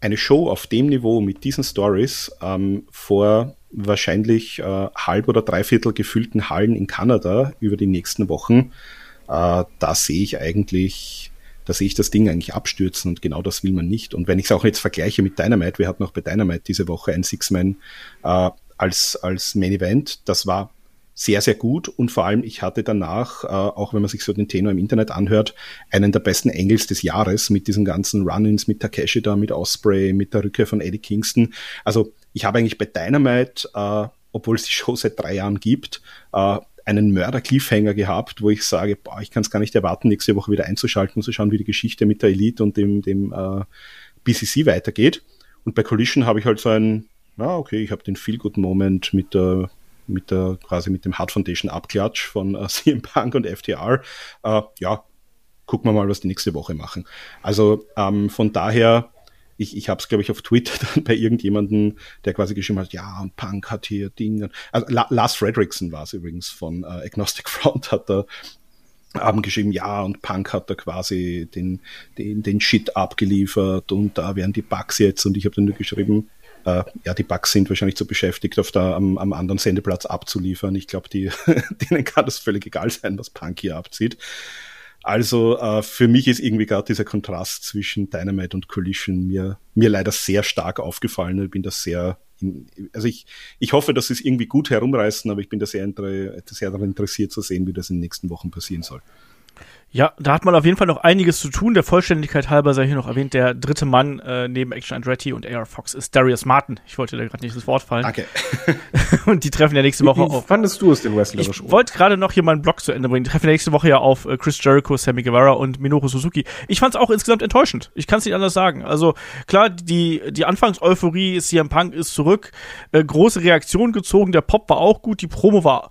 eine Show auf dem Niveau mit diesen Stories ähm, vor wahrscheinlich äh, halb oder dreiviertel gefüllten Hallen in Kanada über die nächsten Wochen, äh, da sehe ich eigentlich, da sehe ich das Ding eigentlich abstürzen und genau das will man nicht. Und wenn ich es auch jetzt vergleiche mit Dynamite, wir hatten auch bei Dynamite diese Woche ein Six-Man äh, als, als Main Event, das war sehr, sehr gut und vor allem ich hatte danach, äh, auch wenn man sich so den Tenor im Internet anhört, einen der besten Engels des Jahres mit diesen ganzen Run-Ins mit Takeshi da, mit Osprey, mit der Rückkehr von Eddie Kingston. Also ich habe eigentlich bei Dynamite, äh, obwohl es die Show seit drei Jahren gibt, äh, einen Mörder-Cliffhanger gehabt, wo ich sage, boah, ich kann es gar nicht erwarten, nächste Woche wieder einzuschalten und zu schauen, wie die Geschichte mit der Elite und dem, dem äh, BCC weitergeht. Und bei Collision habe ich halt so ein, ja, okay, ich habe den Feel-Good-Moment mit der mit der quasi mit dem Hard Foundation Abklatsch von äh, CM Punk und FTR. Äh, ja, gucken wir mal, was die nächste Woche machen. Also ähm, von daher, ich, ich habe es, glaube ich, auf Twitter dann bei irgendjemanden, der quasi geschrieben hat, ja, und Punk hat hier Dinge. Also La Lars Fredrickson war es übrigens von äh, Agnostic Front, hat da haben geschrieben, ja, und Punk hat da quasi den, den, den Shit abgeliefert und da wären die Bugs jetzt und ich habe dann nur geschrieben, äh, ja, die Bugs sind wahrscheinlich zu beschäftigt, auf der, am, am anderen Sendeplatz abzuliefern. Ich glaube, denen kann das völlig egal sein, was Punk hier abzieht. Also äh, für mich ist irgendwie gerade dieser Kontrast zwischen Dynamite und Collision mir, mir leider sehr stark aufgefallen. Ich bin da sehr, in, also ich, ich hoffe, dass sie es irgendwie gut herumreißen, aber ich bin da sehr, sehr daran interessiert zu sehen, wie das in den nächsten Wochen passieren soll. Ja, da hat man auf jeden Fall noch einiges zu tun. Der Vollständigkeit halber sei hier noch erwähnt, der dritte Mann äh, neben Action Andretti und AR Fox ist Darius Martin. Ich wollte da gerade nicht das Wort fallen. Danke. und die treffen ja nächste Woche auf. Fandest du es den wrestlerisch? Ich wollte gerade noch hier meinen Blog zu Ende bringen. Die treffen ja nächste Woche ja auf äh, Chris Jericho, Sammy Guevara und Minoru Suzuki. Ich fand es auch insgesamt enttäuschend. Ich kann es nicht anders sagen. Also klar, die, die Anfangseuphorie, CM Punk ist zurück, äh, große Reaktion gezogen, der Pop war auch gut, die Promo war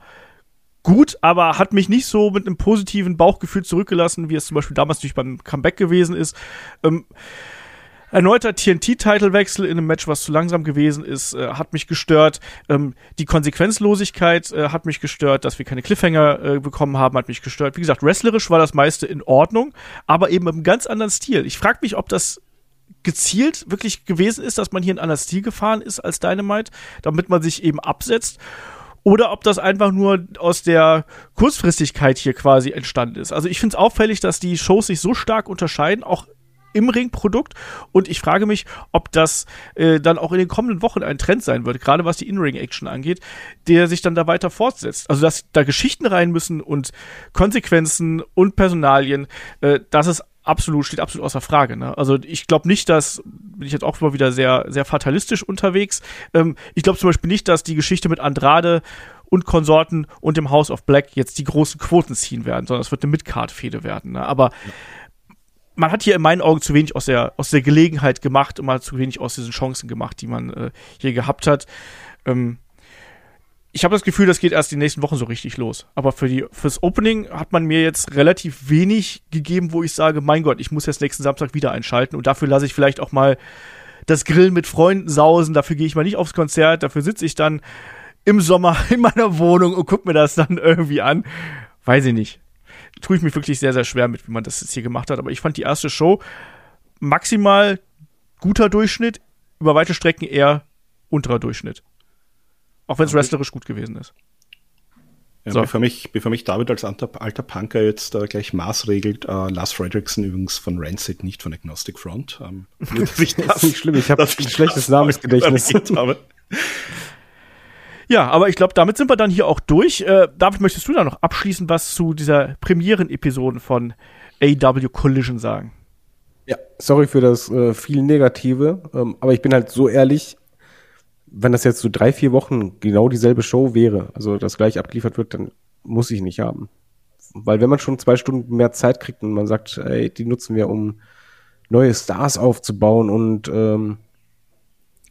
gut, aber hat mich nicht so mit einem positiven Bauchgefühl zurückgelassen, wie es zum Beispiel damals natürlich beim Comeback gewesen ist. Ähm, Erneuter TNT-Titelwechsel in einem Match, was zu langsam gewesen ist, äh, hat mich gestört. Ähm, die Konsequenzlosigkeit äh, hat mich gestört, dass wir keine Cliffhanger äh, bekommen haben, hat mich gestört. Wie gesagt, wrestlerisch war das meiste in Ordnung, aber eben einem ganz anderen Stil. Ich frage mich, ob das gezielt wirklich gewesen ist, dass man hier einen anderen Stil gefahren ist als Dynamite, damit man sich eben absetzt oder ob das einfach nur aus der Kurzfristigkeit hier quasi entstanden ist. Also ich finde es auffällig, dass die Shows sich so stark unterscheiden, auch im Ringprodukt. Und ich frage mich, ob das äh, dann auch in den kommenden Wochen ein Trend sein wird, gerade was die In-Ring-Action angeht, der sich dann da weiter fortsetzt. Also, dass da Geschichten rein müssen und Konsequenzen und Personalien, äh, das ist absolut, steht absolut außer Frage. Ne? Also ich glaube nicht, dass, bin ich jetzt auch mal wieder sehr, sehr fatalistisch unterwegs. Ähm, ich glaube zum Beispiel nicht, dass die Geschichte mit Andrade und Konsorten und dem House of Black jetzt die großen Quoten ziehen werden, sondern es wird eine Midcard-Fehde werden. Ne? Aber ja. man hat hier in meinen Augen zu wenig aus der, aus der Gelegenheit gemacht und hat zu wenig aus diesen Chancen gemacht, die man äh, hier gehabt hat. Ähm, ich habe das Gefühl, das geht erst die nächsten Wochen so richtig los. Aber für die, fürs Opening hat man mir jetzt relativ wenig gegeben, wo ich sage, mein Gott, ich muss jetzt nächsten Samstag wieder einschalten und dafür lasse ich vielleicht auch mal das Grillen mit Freunden sausen, dafür gehe ich mal nicht aufs Konzert, dafür sitze ich dann im Sommer in meiner Wohnung und gucke mir das dann irgendwie an. Weiß ich nicht. Tue ich mich wirklich sehr, sehr schwer mit, wie man das jetzt hier gemacht hat. Aber ich fand die erste Show maximal guter Durchschnitt, über weite Strecken eher unterer Durchschnitt. Auch wenn es wrestlerisch gut gewesen ist. Ja, So. bevor, mich, bevor mich David als alter, alter Punker jetzt äh, gleich maßregelt, äh, Lars Fredrickson übrigens von Rancid, nicht von Agnostic Front. Ähm, ich ist nicht schlimm, ich habe ein schlechtes das Namensgedächtnis. Ja, aber ich glaube, damit sind wir dann hier auch durch. Äh, David, möchtest du da noch abschließend was zu dieser Premieren-Episoden von AW Collision sagen? Ja, sorry für das äh, viel Negative, ähm, aber ich bin halt so ehrlich, wenn das jetzt so drei, vier Wochen genau dieselbe Show wäre, also das gleich abgeliefert wird, dann muss ich nicht haben. Weil wenn man schon zwei Stunden mehr Zeit kriegt und man sagt, ey, die nutzen wir, um neue Stars aufzubauen und ähm,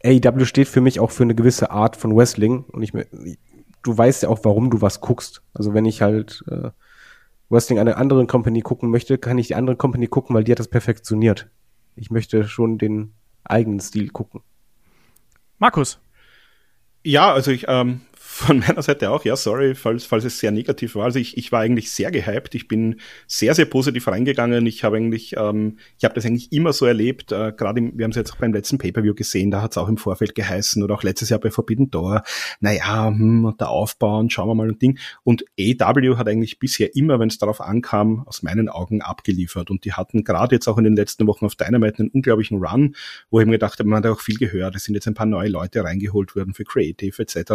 AEW steht für mich auch für eine gewisse Art von Wrestling und ich, du weißt ja auch, warum du was guckst. Also wenn ich halt äh, Wrestling einer anderen Company gucken möchte, kann ich die andere Company gucken, weil die hat das perfektioniert. Ich möchte schon den eigenen Stil gucken. Markus. Ja, also ich, ähm, von meiner Seite auch, ja, sorry, falls, falls es sehr negativ war. Also ich, ich war eigentlich sehr gehypt. Ich bin sehr, sehr positiv reingegangen. Ich habe eigentlich, ähm, ich habe das eigentlich immer so erlebt. Äh, Gerade, wir haben es jetzt auch beim letzten Pay-Per-View gesehen, da hat es auch im Vorfeld geheißen oder auch letztes Jahr bei Forbidden Door. Naja, hm, der Aufbau und schauen wir mal ein Ding. Und AW hat eigentlich bisher immer, wenn es darauf ankam, aus meinen Augen abgeliefert. Und die hatten gerade jetzt auch in den letzten Wochen auf Dynamite einen unglaublichen Run, wo ich mir gedacht habe, man hat auch viel gehört. Es sind jetzt ein paar neue Leute reingeholt worden für Creative etc.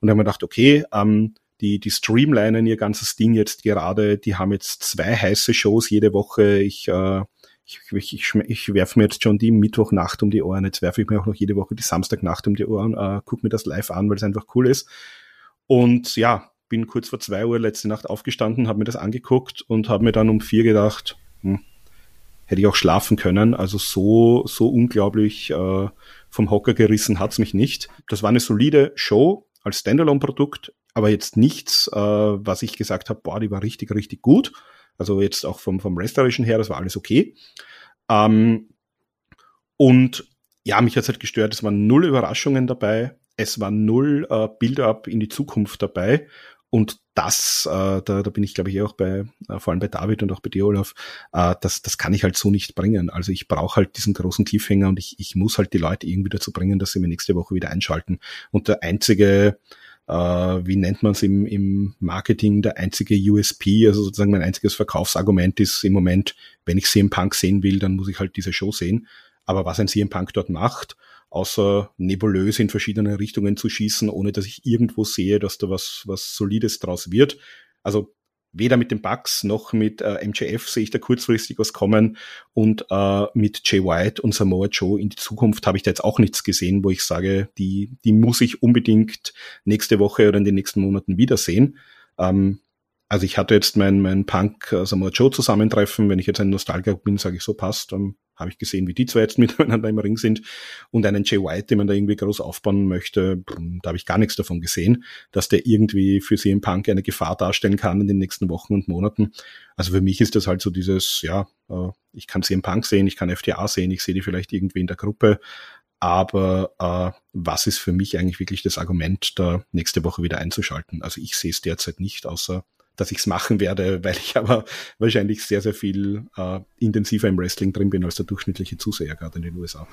Und wir gedacht, okay, ähm, die, die streamlinen ihr ganzes Ding jetzt gerade, die haben jetzt zwei heiße Shows jede Woche. Ich, äh, ich, ich, ich, ich werfe mir jetzt schon die Mittwochnacht um die Ohren, jetzt werfe ich mir auch noch jede Woche die Samstagnacht um die Ohren, äh, guck mir das live an, weil es einfach cool ist. Und ja, bin kurz vor zwei Uhr letzte Nacht aufgestanden, habe mir das angeguckt und habe mir dann um vier gedacht, hm, hätte ich auch schlafen können. Also so, so unglaublich äh, vom Hocker gerissen hat's mich nicht. Das war eine solide Show als Standalone-Produkt, aber jetzt nichts, äh, was ich gesagt habe, boah, die war richtig, richtig gut. Also jetzt auch vom, vom Wrestlerischen her, das war alles okay. Ähm, und ja, mich hat's halt gestört, es waren null Überraschungen dabei, es war null äh, Build-up in die Zukunft dabei. Und das, äh, da, da bin ich, glaube ich, eh auch bei, äh, vor allem bei David und auch bei dir, Olaf, äh, das, das kann ich halt so nicht bringen. Also ich brauche halt diesen großen Cliffhanger und ich, ich muss halt die Leute irgendwie dazu bringen, dass sie mir nächste Woche wieder einschalten. Und der einzige, äh, wie nennt man es im, im Marketing, der einzige USP, also sozusagen mein einziges Verkaufsargument ist im Moment, wenn ich CM Punk sehen will, dann muss ich halt diese Show sehen. Aber was ein CM Punk dort macht, außer nebulös in verschiedene Richtungen zu schießen, ohne dass ich irgendwo sehe, dass da was, was Solides draus wird. Also weder mit den Bucks noch mit äh, MJF sehe ich da kurzfristig was kommen und äh, mit Jay White und Samoa Joe in die Zukunft habe ich da jetzt auch nichts gesehen, wo ich sage, die, die muss ich unbedingt nächste Woche oder in den nächsten Monaten wiedersehen. Ähm, also ich hatte jetzt mein, mein Punk äh, Samoa Joe Zusammentreffen, wenn ich jetzt ein Nostalgiker bin, sage ich so, passt, dann habe ich gesehen, wie die zwei jetzt miteinander im Ring sind und einen Jay White, den man da irgendwie groß aufbauen möchte, da habe ich gar nichts davon gesehen, dass der irgendwie für CM Punk eine Gefahr darstellen kann in den nächsten Wochen und Monaten. Also für mich ist das halt so dieses, ja, äh, ich kann CM Punk sehen, ich kann FTA sehen, ich sehe die vielleicht irgendwie in der Gruppe, aber äh, was ist für mich eigentlich wirklich das Argument, da nächste Woche wieder einzuschalten? Also ich sehe es derzeit nicht, außer dass ich es machen werde, weil ich aber wahrscheinlich sehr, sehr viel äh, intensiver im Wrestling drin bin als der durchschnittliche Zuseher gerade in den USA.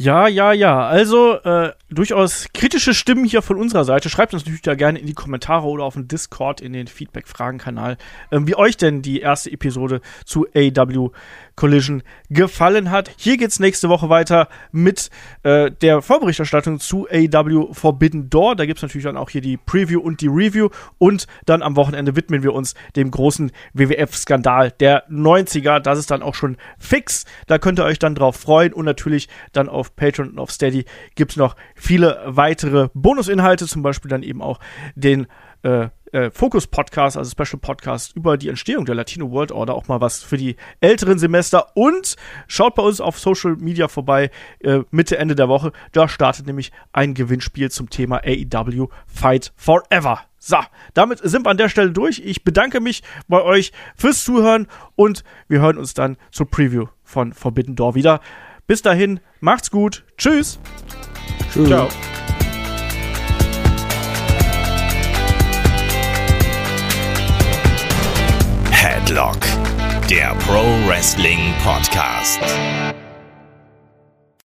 Ja, ja, ja. Also äh, durchaus kritische Stimmen hier von unserer Seite. Schreibt uns natürlich da gerne in die Kommentare oder auf dem Discord in den Feedback-Fragen-Kanal, ähm, wie euch denn die erste Episode zu AW Collision gefallen hat. Hier geht's nächste Woche weiter mit äh, der Vorberichterstattung zu AW Forbidden Door. Da gibt's natürlich dann auch hier die Preview und die Review. Und dann am Wochenende widmen wir uns dem großen WWF-Skandal der 90er. Das ist dann auch schon fix. Da könnt ihr euch dann drauf freuen. Und natürlich dann auf Patreon und auf Steady gibt's noch viele weitere Bonusinhalte. Zum Beispiel dann eben auch den äh, äh, Fokus-Podcast, also Special Podcast über die Entstehung der Latino World Order, auch mal was für die älteren Semester. Und schaut bei uns auf Social Media vorbei, äh, Mitte, Ende der Woche. Da startet nämlich ein Gewinnspiel zum Thema AEW Fight Forever. So, damit sind wir an der Stelle durch. Ich bedanke mich bei euch fürs Zuhören und wir hören uns dann zur Preview von Forbidden Door wieder. Bis dahin, macht's gut. Tschüss. Tschüss. Ciao. Headlock, der Pro Wrestling Podcast.